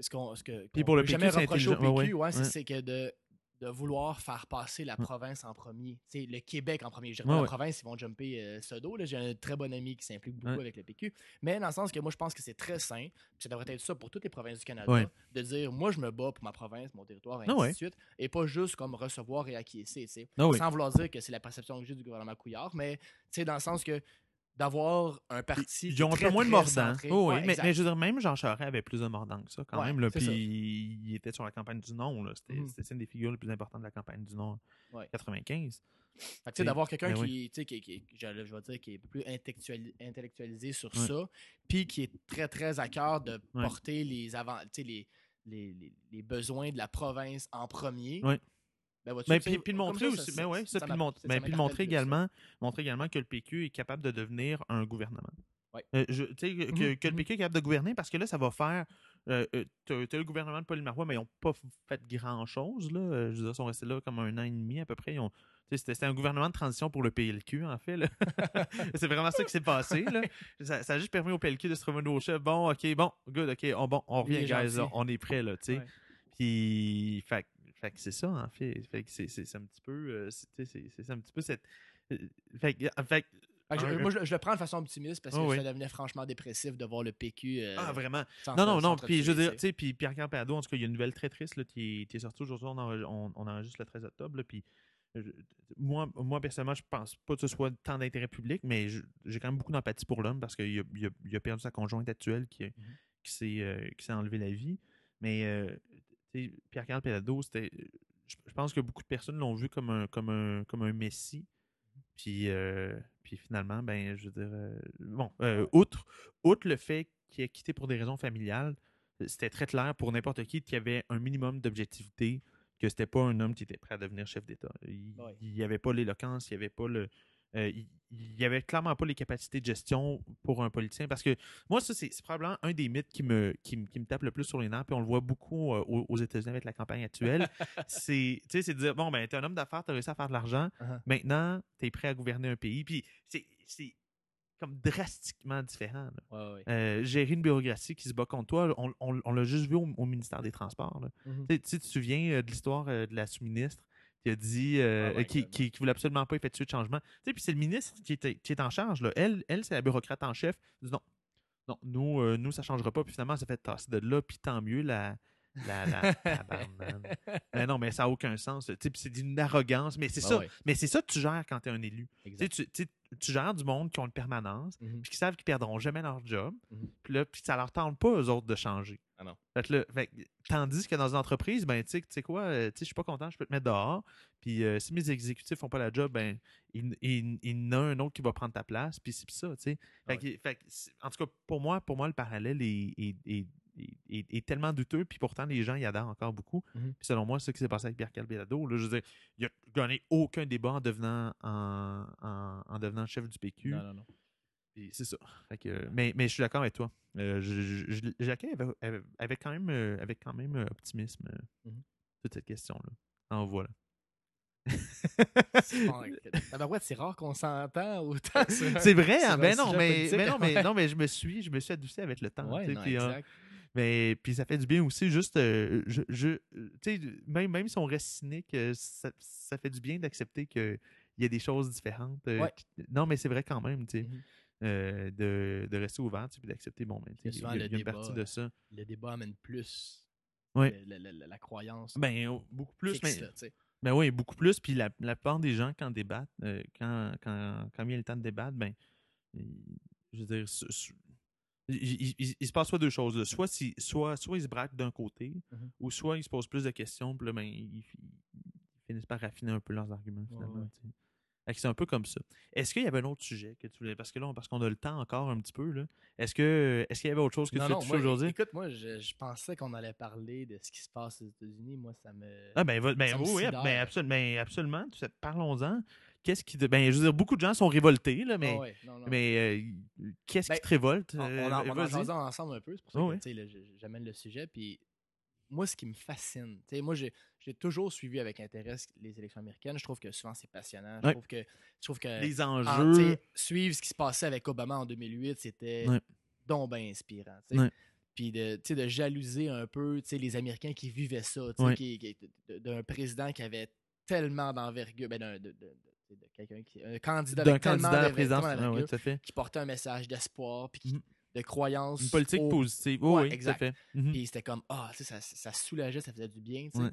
B: ce qu'on ce que
A: Puis pour le PQ,
B: jamais
A: c'est
B: reprocher au. PQ,
A: Ouais.
B: c'est que de, de vouloir faire passer la
A: Ouais.
B: province en premier. Tu sais, le Québec en premier. Je dirais
A: Ouais,
B: pas la province, ils vont jumper euh, ce dos. là. J'ai un très bon ami qui s'implique beaucoup
A: Ouais.
B: avec le PQ. Mais dans le sens que moi, je pense que c'est très simple. Puis ça devrait être ça pour toutes les provinces du Canada. De dire, moi, je me bats pour ma province, mon territoire, et
A: Ah
B: ainsi de suite. Et pas juste comme recevoir et acquiescer.
A: Ah.
B: Sans vouloir dire que c'est la perception que j'ai du gouvernement Couillard. Mais dans le sens que d'avoir un parti.
A: Ils ont un peu moins de mordant. Oh, oui,
B: Ouais,
A: mais, je veux dire, même Jean Charest avait plus de mordant que ça quand
B: Ouais,
A: même. Là, puis
B: ça.
A: il était sur la campagne du non. là. C'était une des figures les plus importantes de la campagne du non
B: Ouais.
A: 95.
B: Fait que, tu sais,
A: Oui,
B: d'avoir quelqu'un qui, qui, qui- je, vais dire, qui est plus intellectuali- intellectualisé sur ça, puis qui est très, très à cœur de porter les, avant, les, les, les, les besoins de la province en premier. Ben,
A: Mais
B: tu
A: puis, puis le montrer
B: ça,
A: aussi,
B: ça-
A: mais ouais, ça,
B: ça
A: puis le mont-
B: ça
A: mais puis le montrer également, montrer également que le PQ est capable de devenir un gouvernement.
B: Ouais.
A: Euh, je- tu que, que-
B: Mhm,
A: que le
B: mhm.
A: PQ est capable de gouverner parce que là, ça va faire. Euh, euh, t'as, t'as le gouvernement de Paul Marois, mais ils n'ont pas fait grand-chose. Là. Je veux dire, ils sont restés là comme un an et demi à peu près. Ils ont- tu C'était, c'était un gouvernement de transition pour le PLQ, en fait. (laughs) c'est vraiment ça qui s'est passé. Là. Ça, ça a juste permis au PLQ de se trouver un nouveau chef. Bon, OK, bon, good, OK, on, bon, on revient, guys, là, on est prêt, là, tu sais.
B: Ouais.
A: Puis, fait, fait que c'est ça, en fait. Fait que c'est, un petit peu. euh, c'est, un petit peu cette. euh, Fait, que- fait que-
B: que je- moi, je, je le prends de façon optimiste parce que
A: Oh, oui.
B: ça devenait franchement dépressif de voir le PQ. euh,
A: Ah, vraiment. Non, non, non. Puis, je veux dire,
B: tu
A: tu sais, puis Pierre-Carl Pado, en tout cas, il y a une nouvelle très triste là, qui, est, qui est sortie aujourd'hui. On, on, on enregistre le 13 octobre. là, puis, je- moi, moi, personnellement, je pense pas que ce soit tant d'intérêt public, mais j'ai quand même beaucoup d'empathie pour l'homme parce qu'il a, il a- il a perdu sa conjointe actuelle qui,
B: Mhm.
A: qui s'est euh, enlevé la vie. Mais euh, Pierre-Carl Pellado, c'était. Je, je pense que beaucoup de personnes l'ont vu comme un, comme un, comme un messie. Puis, euh, puis finalement, ben, je veux dire, euh, bon, euh, outre, outre le fait qu'il ait quitté pour des raisons familiales, c'était très clair pour n'importe qui qu'il y avait un minimum d'objectivité, que c'était pas un homme qui était prêt à devenir chef d'État. Il
B: Ouais.
A: n'y avait pas l'éloquence, il n'y avait pas le. Euh, il- n'y avait clairement pas les capacités de gestion pour un politicien parce que moi, ça, c'est probablement un des mythes qui me, qui, me- qui me tape le plus sur les nerfs, puis on le voit beaucoup euh, aux, États-Unis avec la campagne actuelle. (laughs) c'est de dire bon, ben, t'es un homme d'affaires, t'as réussi à faire de l'argent,
B: Uh-huh.
A: maintenant, t'es prêt à gouverner un pays. Puis c'est comme drastiquement différent. là.
B: Ouais, ouais.
A: Euh, gérer une bureaucratie qui se bat contre toi, on, on- on l'a juste vu au, au ministère des Transports.
B: Mhm.
A: Tu te souviens euh, de l'histoire euh, de la sous-ministre qui a dit euh,
B: ouais,
A: qui, qui, qui voulait absolument pas effectuer de changement. Tu sais, Puis c'est le ministre qui est, qui est en charge. Là. Elle, elle c'est la bureaucrate en chef. Elle dit non, non nous, euh, nous ça changera pas. Puis finalement, ça fait tasser de là. Puis tant mieux, la. La, la tabarnane. (laughs) mais non, mais ça n'a aucun sens. Puis c'est d'une arrogance. Mais c'est
B: Ah
A: ça.
B: ouais,
A: Mais c'est ça que tu gères quand tu es un élu. Tu, tu, tu gères du monde qui ont une permanence,
B: Mhm.
A: puis qui savent qu'ils perdront jamais leur job,
B: Mhm.
A: puis là, puis ça leur tente pas, eux autres, de changer.
B: Ah non.
A: Fait que là, fait que- tandis que dans une entreprise, ben, tu sais- tu sais quoi, euh, je suis pas content, je peux te mettre dehors, puis euh, si mes exécutifs font pas la job, ben, il, il, il y en a un autre qui va prendre ta place, puis c'est ça, tu sais. C'est- en tout cas, pour moi, pour moi, le parallèle est, est- est- est- tellement douteux, puis pourtant, les gens y adhèrent encore beaucoup. Puis selon moi, ce qui s'est passé avec Pierre Calbelado. Là, je veux dire, il a gagné aucun débat en devenant, en, en- en devenant chef du PQ.
B: Non, non, non.
A: C'est ça. Que, mais, mais je suis d'accord avec toi. Euh, avec, quand même, euh, avec quand même euh, optimisme
B: Mhm.
A: toute cette question-là. En voilà.
B: C'est (laughs) rare qu'on s'entend autant.
A: C'est vrai, hein? Ben non, mais, mais non, mais non, mais je me suis, je me suis adouci avec le temps.
B: Ouais, non,
A: puis,
B: exact.
A: Mais puis ça fait du bien aussi, juste, euh, je, je, euh, sais, même, même si on reste cynique, euh, ça, ça fait du bien d'accepter qu'il y a des choses différentes. euh,
B: Ouais.
A: qui- non, mais c'est vrai quand même, tu sais, euh, de, de rester ouvert, puis d'accepter, bon, ben,
B: Il y a
A: y, a une
B: débat,
A: partie de ça.
B: Le débat amène plus la croyance.
A: Ben, oh, beaucoup plus,
B: fixe,
A: mais
B: là.
A: Ben oui, beaucoup plus. Puis la, la plupart des gens, quand débattent, euh, quand, quand, quand vient le temps de débattre, ben, je veux dire, il, il- il- il se passe soit deux choses. là. Soit, si, soit, soit ils se braquent d'un côté,
B: Mhm.
A: ou soit ils se posent plus de questions, puis là, ben, ils, finissent par raffiner un peu leurs arguments, finalement.
B: ouais.
A: C'est un peu comme ça. Est-ce qu'il y avait un autre sujet que tu voulais. Parce que là, parce qu'on a le temps encore un petit peu, là. Est-ce que est-ce qu'il y avait autre chose que
B: non,
A: tu
B: non,
A: toucher aujourd'hui?
B: Écoute, moi, je, je pensais qu'on allait parler de ce qui se passe aux États-Unis. Moi, ça me.
A: Ah ben, va- ben oui, ben, absolument, ben, absolument. Sais, Parlons-en. Qu'est-ce qui. te- Ben, je veux dire, beaucoup de gens sont révoltés, là, mais.
B: Ah ouais, non, non.
A: Mais euh, qu'est-ce
B: Ben,
A: qui te révolte?
B: on,
A: euh,
B: on en, on en jasait ensemble un peu. C'est pour ça
A: Oh,
B: que
A: oui.
B: j'amène le sujet. Puis moi, ce qui me fascine, tu sais, moi, j'ai j'ai toujours suivi avec intérêt les élections américaines. Je trouve que souvent, c'est passionnant. Je
A: Ouais.
B: trouve que, je trouve que
A: Les
B: en-
A: enjeux.
B: suivre ce qui se passait avec Obama en 2008, c'était
A: Ouais.
B: donc inspirant. Puis de, de jalouser un peu les Américains qui vivaient ça, qui- d'un président qui avait tellement d'envergure, ben, d'un- de, quelqu'un qui, un candidat
A: D'un candidat à la présidence. Ah, à fait.
B: qui portait un message d'espoir, puis qui-
A: Mhm.
B: de croyance.
A: Une politique
B: au-
A: positive.
B: Ouais,
A: Oui, oui,
B: exact.
A: fait. Mhm.
B: Puis c'était comme, ah, ça, ça soulageait, ça faisait du bien. tu sais.
A: Ouais.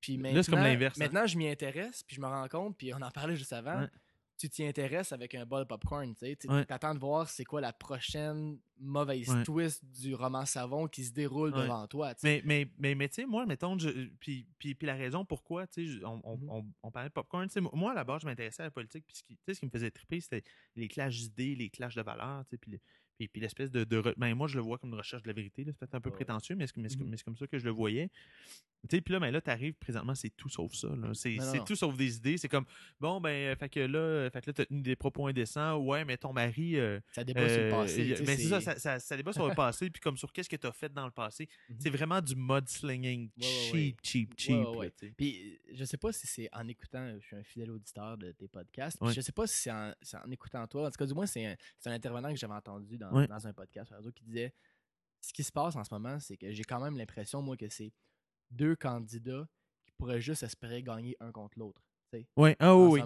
B: Puis maintenant,
A: c'est comme l'inverse, hein.
B: Maintenant, je m'y intéresse, puis je me rends compte, puis on en parlait juste avant.
A: Ouais.
B: Tu t'y intéresses avec un bol de popcorn, tu
A: Ouais.
B: attends de voir c'est quoi la prochaine mauvaise
A: Ouais.
B: twist du roman savon qui se déroule
A: Ouais.
B: devant toi.
A: Mais, mais, mais, mais tu sais, moi, mettons, je, puis, puis, puis la raison pourquoi, tu sais, je- on, on, on, on parlait de popcorn, tu sais, moi, à la base, je m'intéressais à la politique, puis ce qui, ce qui me faisait triper, c'était les clashs d'idées, les clashs de valeurs, tu sais, puis, Puis, puis l'espèce de. de re- ben, moi, je le vois comme une recherche de la vérité. C'est peut-être un peu
B: Ouais.
A: prétentieux, mais c'est mais c'est- mais comme ça que je le voyais. Tu sais, puis là, ben, là tu arrives, présentement, c'est tout sauf ça. C'est tout sauf des idées. C'est comme, bon, ben, euh, fait que là, euh, fait que là, t'as tenu des propos indécents. Ouais, mais ton mari. euh,
B: Ça débat sur le passé. sais,
A: ben, c'est ça, ça, ça, ça débat sur le passé, puis comme sur qu'est-ce que tu as fait dans le passé.
B: Mhm.
A: C'est vraiment du mudslinging
B: Ouais, ouais,
A: cheap,
B: ouais.
A: cheap, cheap. sais.
B: Puis je sais pas si c'est en écoutant, je suis un fidèle auditeur de tes podcasts, je sais pas si c'est en, en écoutant toi, en tout cas du moins c'est un, c'est un intervenant que j'avais entendu dans,
A: Ouais.
B: dans un podcast radio qui disait ce qui se passe en ce moment, c'est que j'ai quand même l'impression moi que c'est deux candidats qui pourraient juste espérer gagner un contre l'autre.
A: Ouais, ah oui.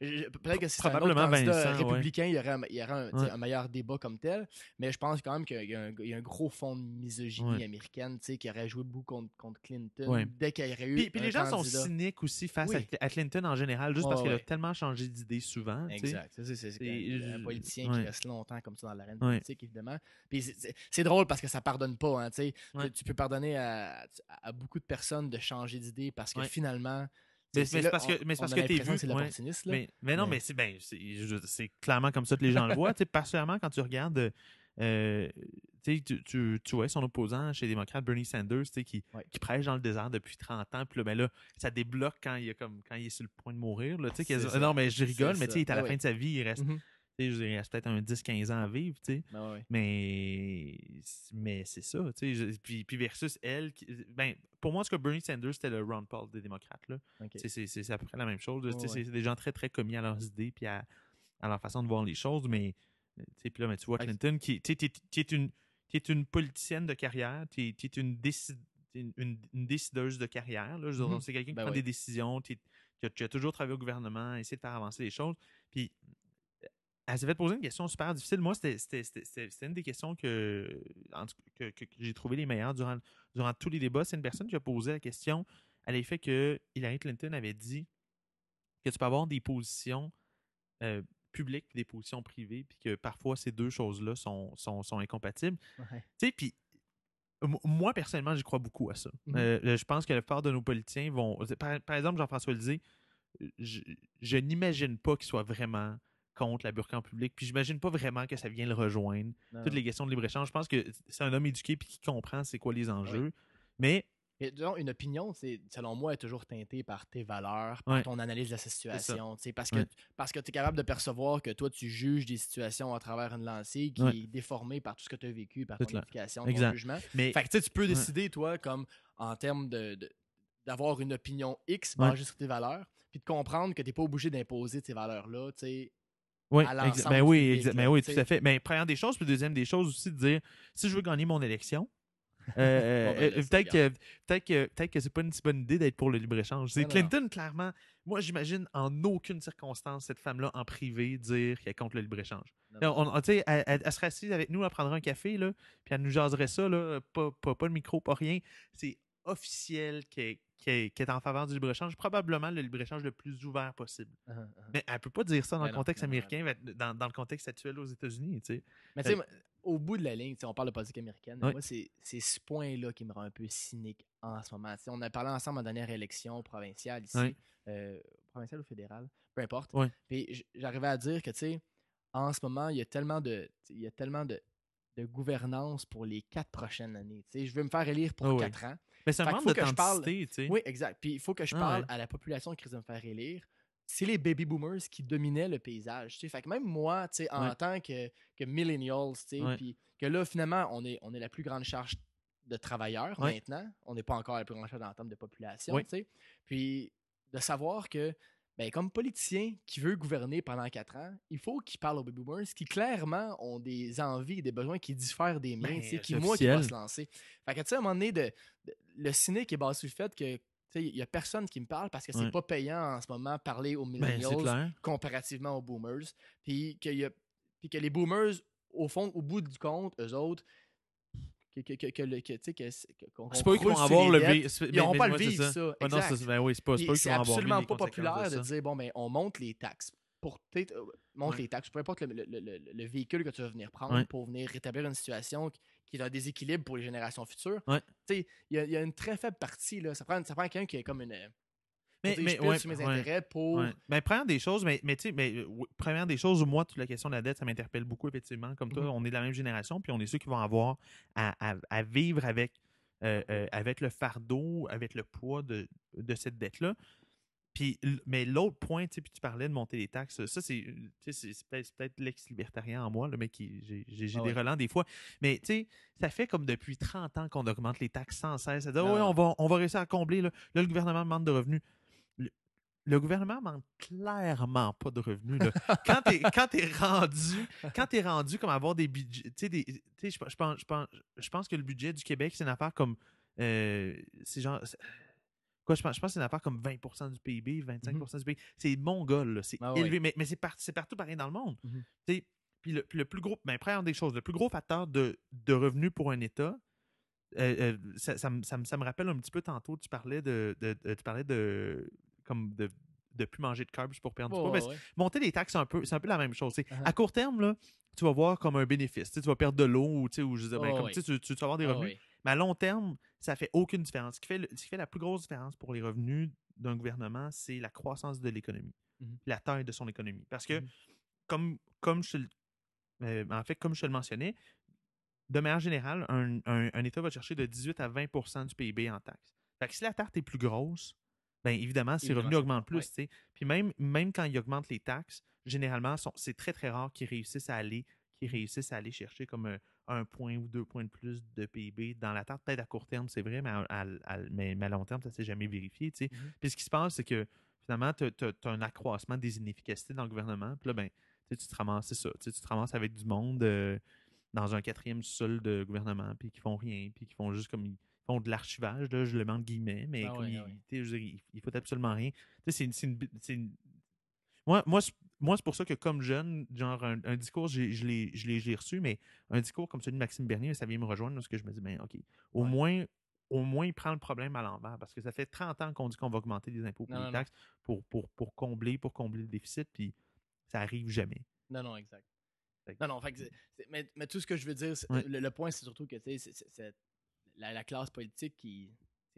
B: Peut-être que si c'était un autre
A: Probablement
B: candidat
A: Vincent, ouais.
B: républicain, il y aurait, un, il y aurait un,
A: Ouais.
B: meilleur débat comme tel. Mais je pense quand même qu'il y a un, il y a un gros fond de misogynie
A: Ouais.
B: américaine qui aurait joué beaucoup contre, contre Clinton dès qu'il y aurait eu.
A: Puis, puis les gens sont cyniques aussi face
B: Oui.
A: à, à Clinton en général, juste parce qu'elle a tellement changé d'idée souvent.
B: Exact. C'est- un politicien qui reste longtemps comme ça dans l'arène politique, évidemment. Puis c'est- drôle parce que ça pardonne pas. Hein, tu peux pardonner à, à beaucoup de personnes de changer d'idée parce que finalement.
A: Mais-
B: c'est
A: parce que- mais parce
B: a
A: que t'es vu,
B: C'est
A: ouais.
B: là.
A: Mais, mais non,
B: Mais-
A: mais c'est ben, c'est clairement comme ça que les gens le voient. particulièrement quand tu regardes, euh, tu, tu, vois son opposant chez les démocrates, Bernie Sanders, qui,
B: Ouais.
A: qui prêche dans le désert depuis 30 ans. Puis là, ben là, ça débloque quand il, est comme, quand il est sur le point de mourir. Là, non, mais je rigole, mais tu sais, il est à la fin de sa vie. Il reste,
B: Mhm.
A: Tu sais, je dirais, il reste peut-être un 10-15 ans à vivre. tu sais.
B: Ben.
A: Mais, mais c'est ça, tu sais. je- Puis, puis versus elle, qui- ben, pour moi, en tout cas, Bernie Sanders, c'était le Ron Paul des démocrates. Là.
B: Ok.
A: Tu sais, C'est à peu près la même chose.
B: Ouais.
A: C'est des gens très, très commis à leurs idées puis à, à leur façon de voir les choses. Mais, euh, tu sais, puis là, mais tu vois. Clinton, qui, tu sais, t'es une, t'es une politicienne de carrière, tu es, une, t'es une, une- une décideuse de carrière. Là. Je
B: Mhm.
A: C'est quelqu'un qui
B: Ben
A: prend des décisions, tu as toujours travaillé au gouvernement, essayé de faire avancer les choses. Puis, elle s'est fait poser une question super difficile. Moi, c'était- une des questions que, que, que- que j'ai trouvé les meilleures durant, durant tous les débats. C'est une personne qui a posé la question à l'effet que Hillary Clinton avait dit que tu peux avoir des positions euh, publiques des positions privées, puis que parfois ces deux choses-là sont, sont, sont incompatibles.
B: Ouais.
A: Tu sais, puis moi, personnellement, j'y crois beaucoup à ça.
B: Mhm.
A: Euh, je pense que la plupart de nos politiciens vont. Par, par exemple, Jean-François Lisée, je, je n'imagine pas qu'il soit vraiment contre la burqa en public, puis j'imagine pas vraiment que ça vient le rejoindre.
B: Non,
A: Toutes les questions de libre-échange, je pense que c'est un homme éduqué puis qui comprend c'est quoi les enjeux. Mais
B: Mais disons, une opinion, c'est, selon moi, est toujours teintée par tes valeurs, par
A: Ouais.
B: ton analyse de la situation. Parce que,
A: Ouais.
B: parce que tu es capable de percevoir que toi, tu juges des situations à travers une lancée qui
A: Ouais.
B: est déformée par tout ce que tu as vécu, par ton éducation, ton
A: Exact.
B: jugement.
A: mais
B: Fait que tu peux décider, toi, comme en termes de, d'avoir une opinion X basée sur tes valeurs, puis de comprendre que tu n'es pas obligé d'imposer ces valeurs-là, tu sais.
A: Oui,
B: à
A: ben oui,
B: public,
A: ben oui,
B: tu
A: tout à fait. Ben, première des choses, puis deuxième des choses aussi, de dire si je veux gagner mon élection, euh, (laughs)
B: Bon, ben,
A: euh, peut-être que peut-être que que c'est pas une si bonne idée d'être pour le libre-échange. C'est
B: non,
A: Clinton, clairement, moi j'imagine en aucune circonstance cette femme-là en privé dire qu'elle est contre le libre-échange. On- elle, elle- elle serait assise avec nous, elle prendrait un café, là, puis elle nous jaserait ça, là, pas, pas, pas de micro, pas rien. C'est officiel qu'elle qu'elle est- en faveur du libre-échange, probablement le libre-échange le plus ouvert possible.
B: Uh-huh, uh-huh.
A: Mais elle peut pas dire ça dans le contexte
B: non, non,
A: américain, dans, dans le contexte actuel aux États-Unis, tu sais.
B: Mais tu sais, au bout de la ligne, on parle de politique américaine, mais
A: Ouais.
B: moi, c'est ce point-là qui me rend un peu cynique en ce moment. On a parlé ensemble en dernière élection provinciale ici, euh, provinciale ou fédérale, peu importe. Puis j'arrivais à dire que, tu sais, en ce moment, il y a tellement de, il y a tellement de, de gouvernance pour les quatre prochaines années. Tu sais, je veux me faire élire pour
A: Ah
B: quatre ans.
A: Mais
B: faut que je parle-
A: tu sais.
B: Oui, exact. Puis il faut que je
A: Ah
B: parle
A: ouais.
B: à la population qui risque de me faire élire. C'est les baby boomers qui dominaient le paysage. tu sais. Fait que même moi, tu sais, en
A: Ouais.
B: tant que, que millennials, tu sais,
A: Ouais.
B: puis que là, finalement, on est, on est la plus grande charge de travailleurs maintenant. On n'est pas encore la plus grande charge en termes de population. Tu sais. Puis de savoir que, ben, comme politicien qui veut gouverner pendant quatre ans, il faut qu'il parle aux baby boomers qui clairement ont des envies et des besoins qui diffèrent des miens,
A: Ben,
B: sais, qui
A: c'est
B: moi qui va se lancer. Fait que tu sais, à un moment donné, de, de- le cynique est basé sur le fait que il n'y a personne qui me parle parce que c'est
A: Ouais.
B: pas payant en ce moment parler aux
A: Ben, c'est
B: millennials comparativement aux boomers. Puis que, y a- puis que les boomers, au fond, au bout du compte, eux autres, que, que, que, c'est- qu'on-
A: pas eux qui vont avoir le
B: Ils n'auront pas le vivre,
A: ça. Ah non, ben oui, c'est pas, eux qui vont
B: absolument pas populaire de, dire bon ben on monte les taxes pour euh, monte
A: Ouais.
B: les taxes, peu importe le, le- le- le- le véhicule que tu vas venir prendre
A: Ouais.
B: pour venir rétablir une situation qui, qui est un déséquilibre pour les générations futures.
A: Ouais.
B: Tu sais, il y, y a une très faible partie là, ça prend ça prend quelqu'un qui est comme une Mais,
A: Mais- mais-
B: je
A: ouais,
B: sur mes
A: ouais,
B: intérêts pour.
A: Ouais. Mais première des choses, mais, mais tu sais, mais, euh, oui, première des choses, moi, toute la question de la dette, ça m'interpelle beaucoup, effectivement. Comme toi,
B: Mhm.
A: on est de la même génération, puis on est ceux qui vont avoir à, à- à vivre avec, euh, euh, avec le fardeau, avec le poids de, de cette dette-là. Puis, mais l'autre point, tu tu parlais de monter les taxes, ça, c'est c'est peut-être l'ex-libertarien en moi, le mec qui j'ai
B: Ah
A: des relents des fois. Mais tu sais, ça fait comme depuis 30 ans qu'on augmente les taxes sans cesse. Ça dit, ouais,
B: non.
A: on va, on va réussir à combler. Là, Là, le gouvernement manque de revenus. Le, gouvernement manque clairement pas de revenus. là. quand t'es quand t'es rendu, quand rendu comme avoir des budgets, tu sais, tu je, pense, je, pense, je pense que le budget du Québec, c'est une affaire comme, euh, c'est genre, quoi, je pense, je pense que c'est une affaire comme 20% du PIB, 25% du PIB. C'est mongol, c'est
B: Ah ouais.
A: élevé, mais, mais c'est par- c'est partout pareil dans le monde.
B: Mhm.
A: Tu sais, Puis le, le plus gros, ben, première des choses, le plus gros facteur de, de revenus pour un État, euh, euh, ça, ça me- ça me- ça me rappelle un petit peu tantôt, tu parlais de, de- de- tu parlais de, comme de, de plus manger de carbs pour perdre du poids.
B: ouais,
A: monter les taxes, c'est un peu, c'est un peu la même chose.
B: Uh-huh.
A: À court terme, là, tu vas voir comme un bénéfice. Tu vas perdre de l'eau ou, ou je ben, comme, tu, sais, tu- tu vas avoir des
B: Ah,
A: revenus. Mais à long terme, ça fait aucune différence. Ce qui fait, le- ce qui fait la plus grosse différence pour les revenus d'un gouvernement, c'est la croissance de l'économie,
B: Mhm.
A: la taille de son économie. Parce que,
B: Mhm.
A: comme, comme je, te le- euh, en fait, comme je te le mentionnais, de manière générale, un, un- un État va chercher de 18 à 20% du PIB en taxes. Fait que si la tarte est plus grosse, bien évidemment, ses revenus augmentent plus.
B: ouais.
A: tu sais. Puis même, même quand ils augmentent les taxes, généralement, c'est très très rare qu'ils réussissent à aller qu'ils réussissent à aller chercher comme un, un point ou deux points de plus de PIB dans la tarte. Peut-être à court terme, c'est vrai, mais à, à- à- mais, mais à long terme, ça ne s'est jamais vérifié. tu sais.
B: Mhm.
A: Puis ce qui se passe, c'est que finalement, tu as, un accroissement des inefficacités dans le gouvernement. Puis là, ben, tu sais, tu te ramasses, c'est ça. tu sais, Tu te ramasses avec du monde euh, dans un quatrième sol de gouvernement, puis qui font rien, puis qui font juste comme. Ils font de l'archivage, là, je le mets entre guillemets, mais
B: Ah
A: comme je veux dire, ils foutent absolument rien. C'est une- une, une- Moi, moi, c'est- moi, c'est pour ça que comme jeune, genre un, un discours, j'ai- je l'ai reçu, mais un discours comme celui de Maxime Bernier, ça vient me rejoindre parce que je me dis, ben OK, au
B: Ouais.
A: moins, au moins, il prend le problème à l'envers parce que ça fait 30 ans qu'on dit qu'on va augmenter les impôts et les
B: non,
A: taxes pour, pour, pour combler, pour combler le déficit, puis ça arrive jamais.
B: Non, non, exact. Non, non, fait que mais, mais tout ce que je veux dire,
A: Ouais.
B: le, le point, c'est surtout que tu la, la classe politique qui,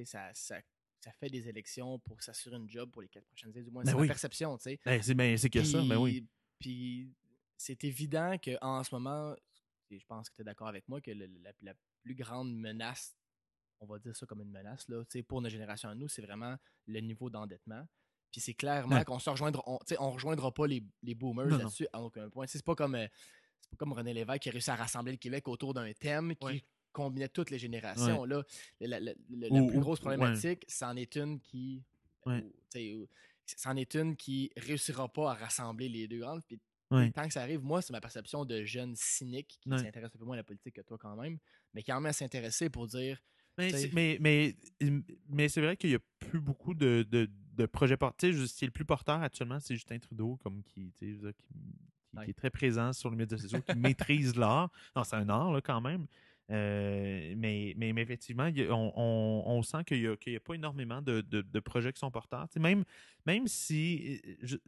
B: ça, ça, ça fait des élections pour s'assurer une job pour les quatre prochaines années, du moins,
A: Ben
B: c'est
A: oui.
B: ma perception, tu sais.
A: Ben, c'est ben, c'est que ça, ben oui.
B: Puis- c'est évident qu'en ce moment, et je pense que tu es d'accord avec moi, que le- la, la plus grande menace, on va dire ça comme une menace, là, tu sais, pour notre génération à nous, c'est vraiment le niveau d'endettement. Puis c'est clairement
A: Ouais.
B: qu'on se rejoindra, on, on rejoindra pas les, les boomers là-dessus à aucun point. C'est pas comme, euh, c'est pas comme René Lévesque qui a réussi à rassembler le Québec autour d'un thème qui
A: Ouais.
B: Combinait toutes les générations. Là, la, la- la- la
A: Ou-
B: plus grosse
A: ouais.
B: problématique, c'en est une qui.
A: Ouais.
B: ou, c'en est une qui réussira pas à rassembler les deux grandes. Puis tant que ça arrive, moi, c'est ma perception de jeune cynique qui s'intéresse un peu moins à la politique que toi quand même, mais qui en met à s'intéresser pour dire
A: Mais, c'est- mais, mais, mais c'est vrai qu'il n'y a plus beaucoup de, de, de projets portés. Ce qui est le plus porteur actuellement, c'est Justin Trudeau, comme qui, tu sais, je veux dire, qui, qui-
B: Ouais.
A: qui est très présent sur les médias sociaux, qui maîtrise l'art. Non, c'est un art, là, quand même. Euh, mais, mais, mais effectivement, y a- on, on- on sent qu'il n'y a, y a pas énormément de, de- de projets qui sont porteurs. Tu sais, même, même si. euh,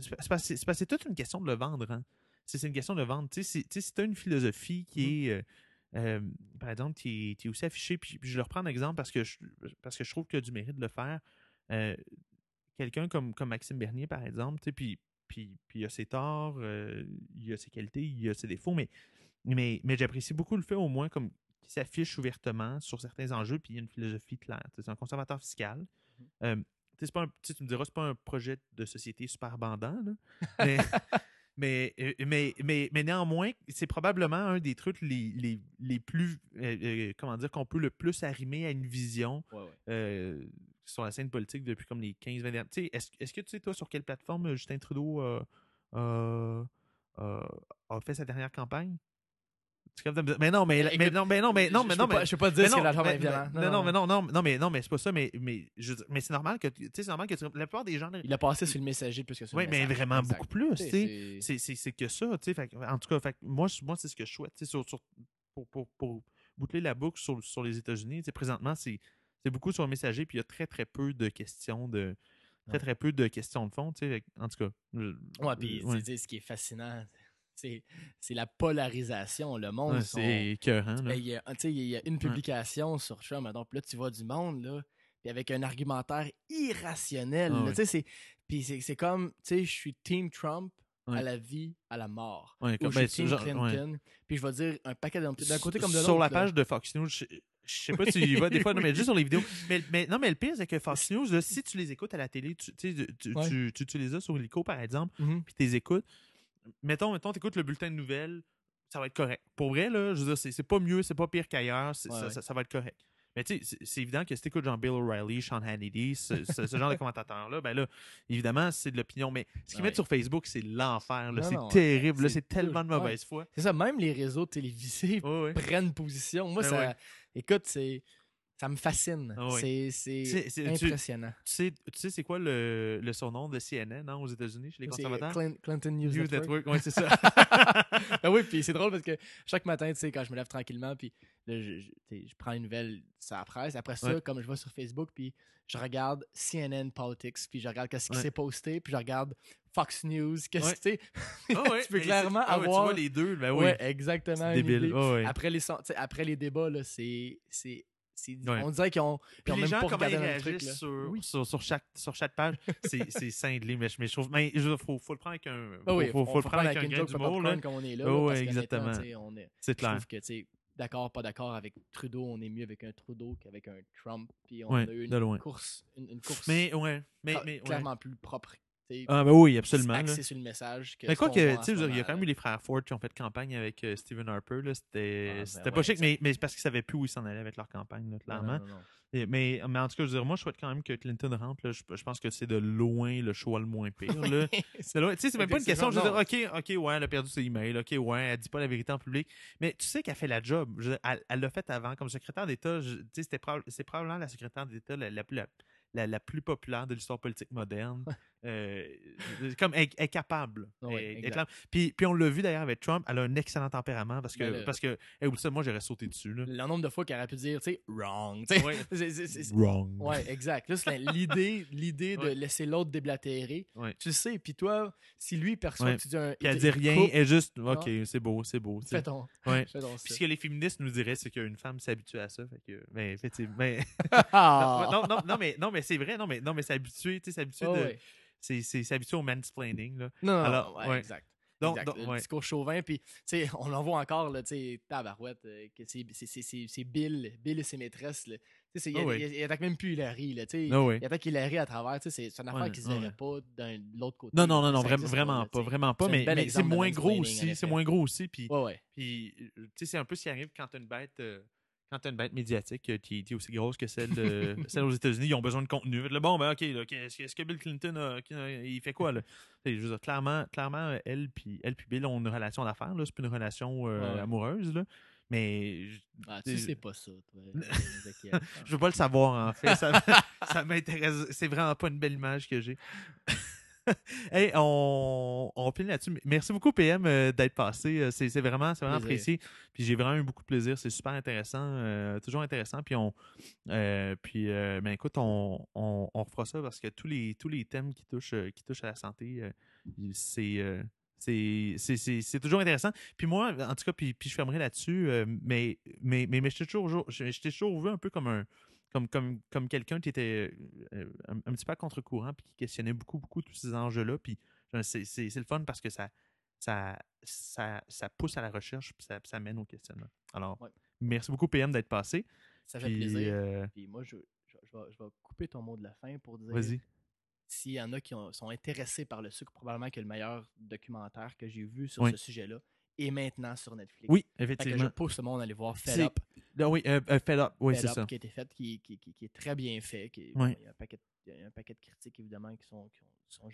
A: c'est parce que toute une question de le vendre. Hein. C'est une question de vendre. Tu sais, si- tu as une philosophie qui est. euh, par exemple, qui est, qui est aussi affichée, puis, puis je le reprends en exemple parce que je, parce que je trouve qu'il y a du mérite de le faire. Euh, Quelqu'un comme, comme Maxime Bernier, par exemple, tu sais, puis, puis, puis il a ses torts, il a ses qualités, il a ses défauts, mais, mais, mais j'apprécie beaucoup le fait au moins comme qu'il s'affiche ouvertement sur certains enjeux, puis il y a une philosophie claire. C'est un conservateur fiscal. Euh, tu sais, c'est pas un- tu me diras, c'est pas un projet de société super bandant, là. (laughs) mais, mais, euh, mais, mais, mais néanmoins, c'est probablement un des trucs les, les, les plus, euh, euh, comment dire, qu'on peut le plus arrimer à une vision
B: Ouais, ouais.
A: euh, sur la scène politique depuis comme les 15-20 dernières. Est-ce est-ce que tu sais, toi, sur quelle plateforme euh, Justin Trudeau euh, euh, euh, a fait sa dernière campagne? Tu es capable de me dire- Mais non, mais,
B: Écoute,
A: mais non, mais non, mais non, mais
B: je
A: non,
B: peux pas,
A: mais-
B: je peux pas dire que
A: non,
B: la est violente.
A: mais- non, mais non, non, non, mais non, mais c'est pas ça, mais, mais, je- mais c'est normal que, tu sais, c'est normal que la plupart des gens,
B: Il a passé sur le messager plus que sur
A: oui, mais vraiment beaucoup plus,
B: Tu sais, c'est-
A: que ça, tu sais. En tout cas, fait moi, moi c'est ce que je souhaite, tu sais, sur, pour, pour, pour boucler la boucle sur, sur les États-Unis. tu sais, Présentement, c'est c'est beaucoup sur le messager, puis il y a très, très peu de questions de très, très peu de questions de fond, tu sais. En tout cas.
B: Ouais, puis ce qui est fascinant, c'est la polarisation. Le monde,
A: Ouais, c'est écœurant.
B: Ben, il y a, tu sais, il y a une publication sur Trump, donc là, tu vois du monde, là, puis avec un argumentaire irrationnel.
A: Ah
B: c'est- Puis c'est comme, tu sais, je suis Team Trump
A: Ouais.
B: à la vie, à la mort. Ou
A: comme-
B: je
A: ben,
B: suis Team
A: genre.
B: Clinton, puis je vais dire un paquet d'un d'un côté comme de l'autre.
A: Sur la
B: là.
A: page de Fox News, je, je sais pas si tu y vas des fois, non, mais juste sur les vidéos. Mais, mais- non, mais le pire, c'est que Fox News, là, si tu les écoutes à la télé, tu, tu, tu,
B: Ouais.
A: tu, les as sur l'hélico, par exemple,
B: Mhm.
A: puis tu les écoutes. Mettons, mettons, tu écoutes le bulletin de nouvelles, ça va être correct. Pour vrai, là, je veux dire, c'est pas mieux, c'est pas pire qu'ailleurs,
B: Ouais,
A: ça,
B: ouais.
A: ça- ça va être correct. Mais tu sais, c'est- évident que si tu écoutes Jean Bill O'Reilly, Sean Hannity, ce, ce- ce genre de commentateurs-là, ben là, évidemment, c'est de l'opinion. Mais ce qu'ils
B: Ouais.
A: mettent sur Facebook, c'est l'enfer. C'est terrible. là,
B: c'est
A: tellement de mauvaise foi.
B: C'est ça, même les réseaux télévisés (laughs) prennent position. Moi,
A: Ben
B: ça. Écoute, c'est. Ça me fascine.
A: Ah.
B: C'est-
A: tu-
B: impressionnant.
A: Tu sais, tu sais c'est quoi le, le surnom de CNN hein, aux États-Unis chez les conservateurs?
B: Clin- Clinton News,
A: News
B: Network.
A: Network. Oui, c'est ça. (laughs)
B: ben oui, puis c'est drôle parce que chaque matin, tu sais, quand je me lève tranquillement, puis là, je, je- je prends les nouvelles sur la presse. Après ça,
A: Ouais.
B: comme je vais sur Facebook, puis je regarde CNN Politics, puis je regarde qu'est-ce qui
A: Ouais.
B: s'est posté, puis je regarde Fox News, qu'est-ce
A: Ouais.
B: tu sais. (laughs)
A: Ouais,
B: Tu peux clairement
A: ouais,
B: avoir-
A: Tu vois les deux, ben oui.
B: Exactement. une
A: débile.
B: Après, les, après les débats, c'est.
A: Ouais.
B: On dirait qu'ils ont,
A: Puis les
B: même
A: gens,
B: pas
A: comment ils
B: truc.
A: réagissent
B: là.
A: sur,
B: Oui.
A: sur, sur chaque, sur chaque page, c'est (laughs) c'est cinglé. Mais, je- mais je trouve. Mais je dire, faut, faut le prendre avec un.
B: Ah oui,
A: faut, faut, faut le prendre avec un
B: une
A: grain d'humour.
B: comme on est là.
A: Oh,
B: là,
A: ouais,
B: parce
A: exactement. C'est
B: Je
A: clair.
B: trouve que, tu sais, d'accord, pas d'accord avec Trudeau, on est mieux avec un Trudeau qu'avec un Trump. Puis on
A: Ouais,
B: a eu une course, une, une course
A: Mais, ouais. Mais, mais, ouais.
B: clairement plus propre.
A: Ah, ben oui, absolument. là.
B: axée sur le message. Que
A: Mais quoi que, tu sais, il y a quand même eu les frères Ford qui ont fait campagne avec euh, Stephen Harper. C'était
B: Ah, ben
A: c'était
B: ouais,
A: pas chic, mais, mais c'est parce qu'ils savaient plus où ils s'en allaient avec leur campagne, là, clairement.
B: non, non, non.
A: Et- mais, mais en tout cas, je veux dire, moi, je souhaite quand même que Clinton rentre. là. Je, je pense que c'est de loin le choix le moins pire. là. (laughs) C'est loin- Tu sais, c'est même pas une question. Je veux dire, OK, OK, ouais, elle a perdu ses emails. OK, ouais, elle dit pas la vérité en public. Mais tu sais qu'elle fait la job. Je elle l'a fait avant. Comme secrétaire d'État, c'est probablement la secrétaire d'État la, la plus- la, la- la plus populaire de l'histoire politique moderne. Euh, comme est capable.
B: Ouais,
A: est claire. Puis, puis on l'a vu d'ailleurs avec Trump, elle a un excellent tempérament parce que,
B: Ben là-
A: parce que hey, oublie ça, moi j'aurais sauté dessus. Là.
B: Le nombre de fois qu'elle aurait pu dire, tu sais, wrong. tu sais.
A: Ouais. (laughs)
B: C'est- c'est- c'est-
A: Wrong.
B: Ouais, exact. Là, c'est l'idée, l'idée de
A: Ouais.
B: laisser l'autre déblatérer. Tu sais, puis toi, si lui perçoit que tu dis un.
A: Puis elle dit rien,
B: coupe,
A: elle juste, OK,
B: Non.
A: c'est beau, c'est beau. tu sais.
B: Fais ton.
A: Ouais. Puis ce que les féministes nous diraient, c'est qu'une femme s'habitue à ça. Fait que, ben, effectivement. ben- (laughs)
B: Ah! (laughs)
A: non, non, non, mais, non, mais c'est vrai, non, mais, non, mais s'habituer, tu sais, s'habituer
B: Oh,
A: de.
B: Ouais.
A: C'est c'est s'habituer au mansplaining, là.
B: Non, non,
A: Alors,
B: ouais,
A: ouais.
B: exact.
A: Donc,
B: exact.
A: donc,
B: le
A: ouais.
B: discours chauvin, puis tu sais, on en voit encore, là, tu sais, tabarouette, euh, que c'est- c'est- c'est c'est- c'est Bill, Bill et ses maîtresses, là. Il,
A: Ah ouais.
B: il- il attaque même plus Hillary, là, sais.
A: Ah ouais.
B: Il attaque Hillary à travers, c'est- une affaire
A: Ouais,
B: qui se
A: ouais.
B: verrait pas d'un- de l'autre côté.
A: Non, non, non, non, vraiment, vraiment pas, vraiment pas, mais, mais c'est moins gros aussi, c'est moins gros aussi, puis,
B: Ouais, ouais.
A: puis tu sais, c'est un peu ce qui arrive quand une bête, euh, quand t'as une bête médiatique euh, qui, est aussi grosse que celle, de, (laughs) celle aux États-Unis, ils ont besoin de contenu. Là, bon, ben, ok, est-ce que, Bill Clinton, a- il fait quoi, là? Tu Je veux dire, clairement, clairement elle puis elle puis Bill ont une relation d'affaires, là, c'est pas une relation euh,
B: Ouais,
A: amoureuse, là, mais je-
B: Ah,
A: C'est-
B: tu sais pas ça, toi. (laughs)
A: Je veux pas le savoir, en fait. Ça, (laughs) ça m'intéresse. C'est vraiment pas une belle image que j'ai. (laughs) hey, on, on finit là-dessus. Merci beaucoup, PM, euh, d'être passé. Euh, C'est vraiment, c'est vraiment apprécié. Puis j'ai vraiment eu beaucoup de plaisir. C'est super intéressant. euh, toujours intéressant. Puis, on, euh, puis ben, écoute, on, on, on refera ça parce que tous les, tous les thèmes qui touchent, qui touchent à la santé, c'est. c'est- c'est c'est- c'est toujours intéressant. Puis moi, en tout cas, puis, puis je fermerai là-dessus, mais, mais, mais, mais je t'ai toujours, toujours vu un peu comme un comme, comme, comme quelqu'un qui était euh, un, un petit peu à contre-courant puis qui questionnait beaucoup, beaucoup tous ces enjeux-là. Puis c'est c'est- c'est le fun parce que ça, ça, ça, ça pousse à la recherche puis ça, ça mène au questionnement. Alors,
B: Ouais.
A: merci beaucoup, PM, d'être passé.
B: Ça fait plaisir.
A: euh,
B: Puis moi, je, je, je vais, je vais couper ton mot de la fin pour dire
A: Vas-y.
B: s'il y en a qui ont- sont intéressés par le sucre, probablement que le meilleur documentaire que j'ai vu sur
A: Oui.
B: ce sujet-là est maintenant sur Netflix.
A: Oui,
B: Fait que je
A: effectivement.
B: pousse le monde à aller voir Fed Up.
A: Ah oui, euh, euh, Fed Up, oui, c'est ça.
B: qui a été fait, qui, qui, qui- qui est très bien fait. qui-
A: Oui.
B: il, y a un paquet, il y a un paquet de critiques, évidemment, qui sont, qui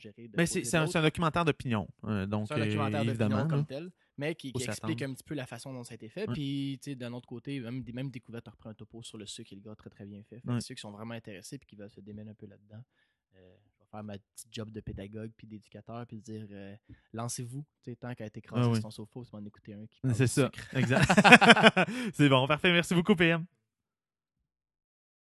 B: gérées. de
A: Mais c'est un, documentaire d'opinion. euh, donc,
B: C'est un documentaire
A: euh,
B: d'opinion
A: évidemment.
B: comme tel, mais qui, explique un petit peu la façon dont ça a été fait.
A: Ouais.
B: Puis, tu sais, d'un autre côté, même, des- même Découverte a repris un topo sur le sucre et le gars très très bien fait. Fait
A: Ouais.
B: Ceux qui sont vraiment intéressés et qui veulent se démêler un peu là-dedans, euh, faire ma petite job de pédagogue puis d'éducateur puis de dire euh, lancez-vous. Tu sais, tant qu'à être écrasé
A: Ah oui.
B: sur son sofa, c'est m'en écouter un qui (laughs)
A: C'est ça,
B: sucre.
A: exact. (laughs) c'est bon, parfait. Merci beaucoup, PM.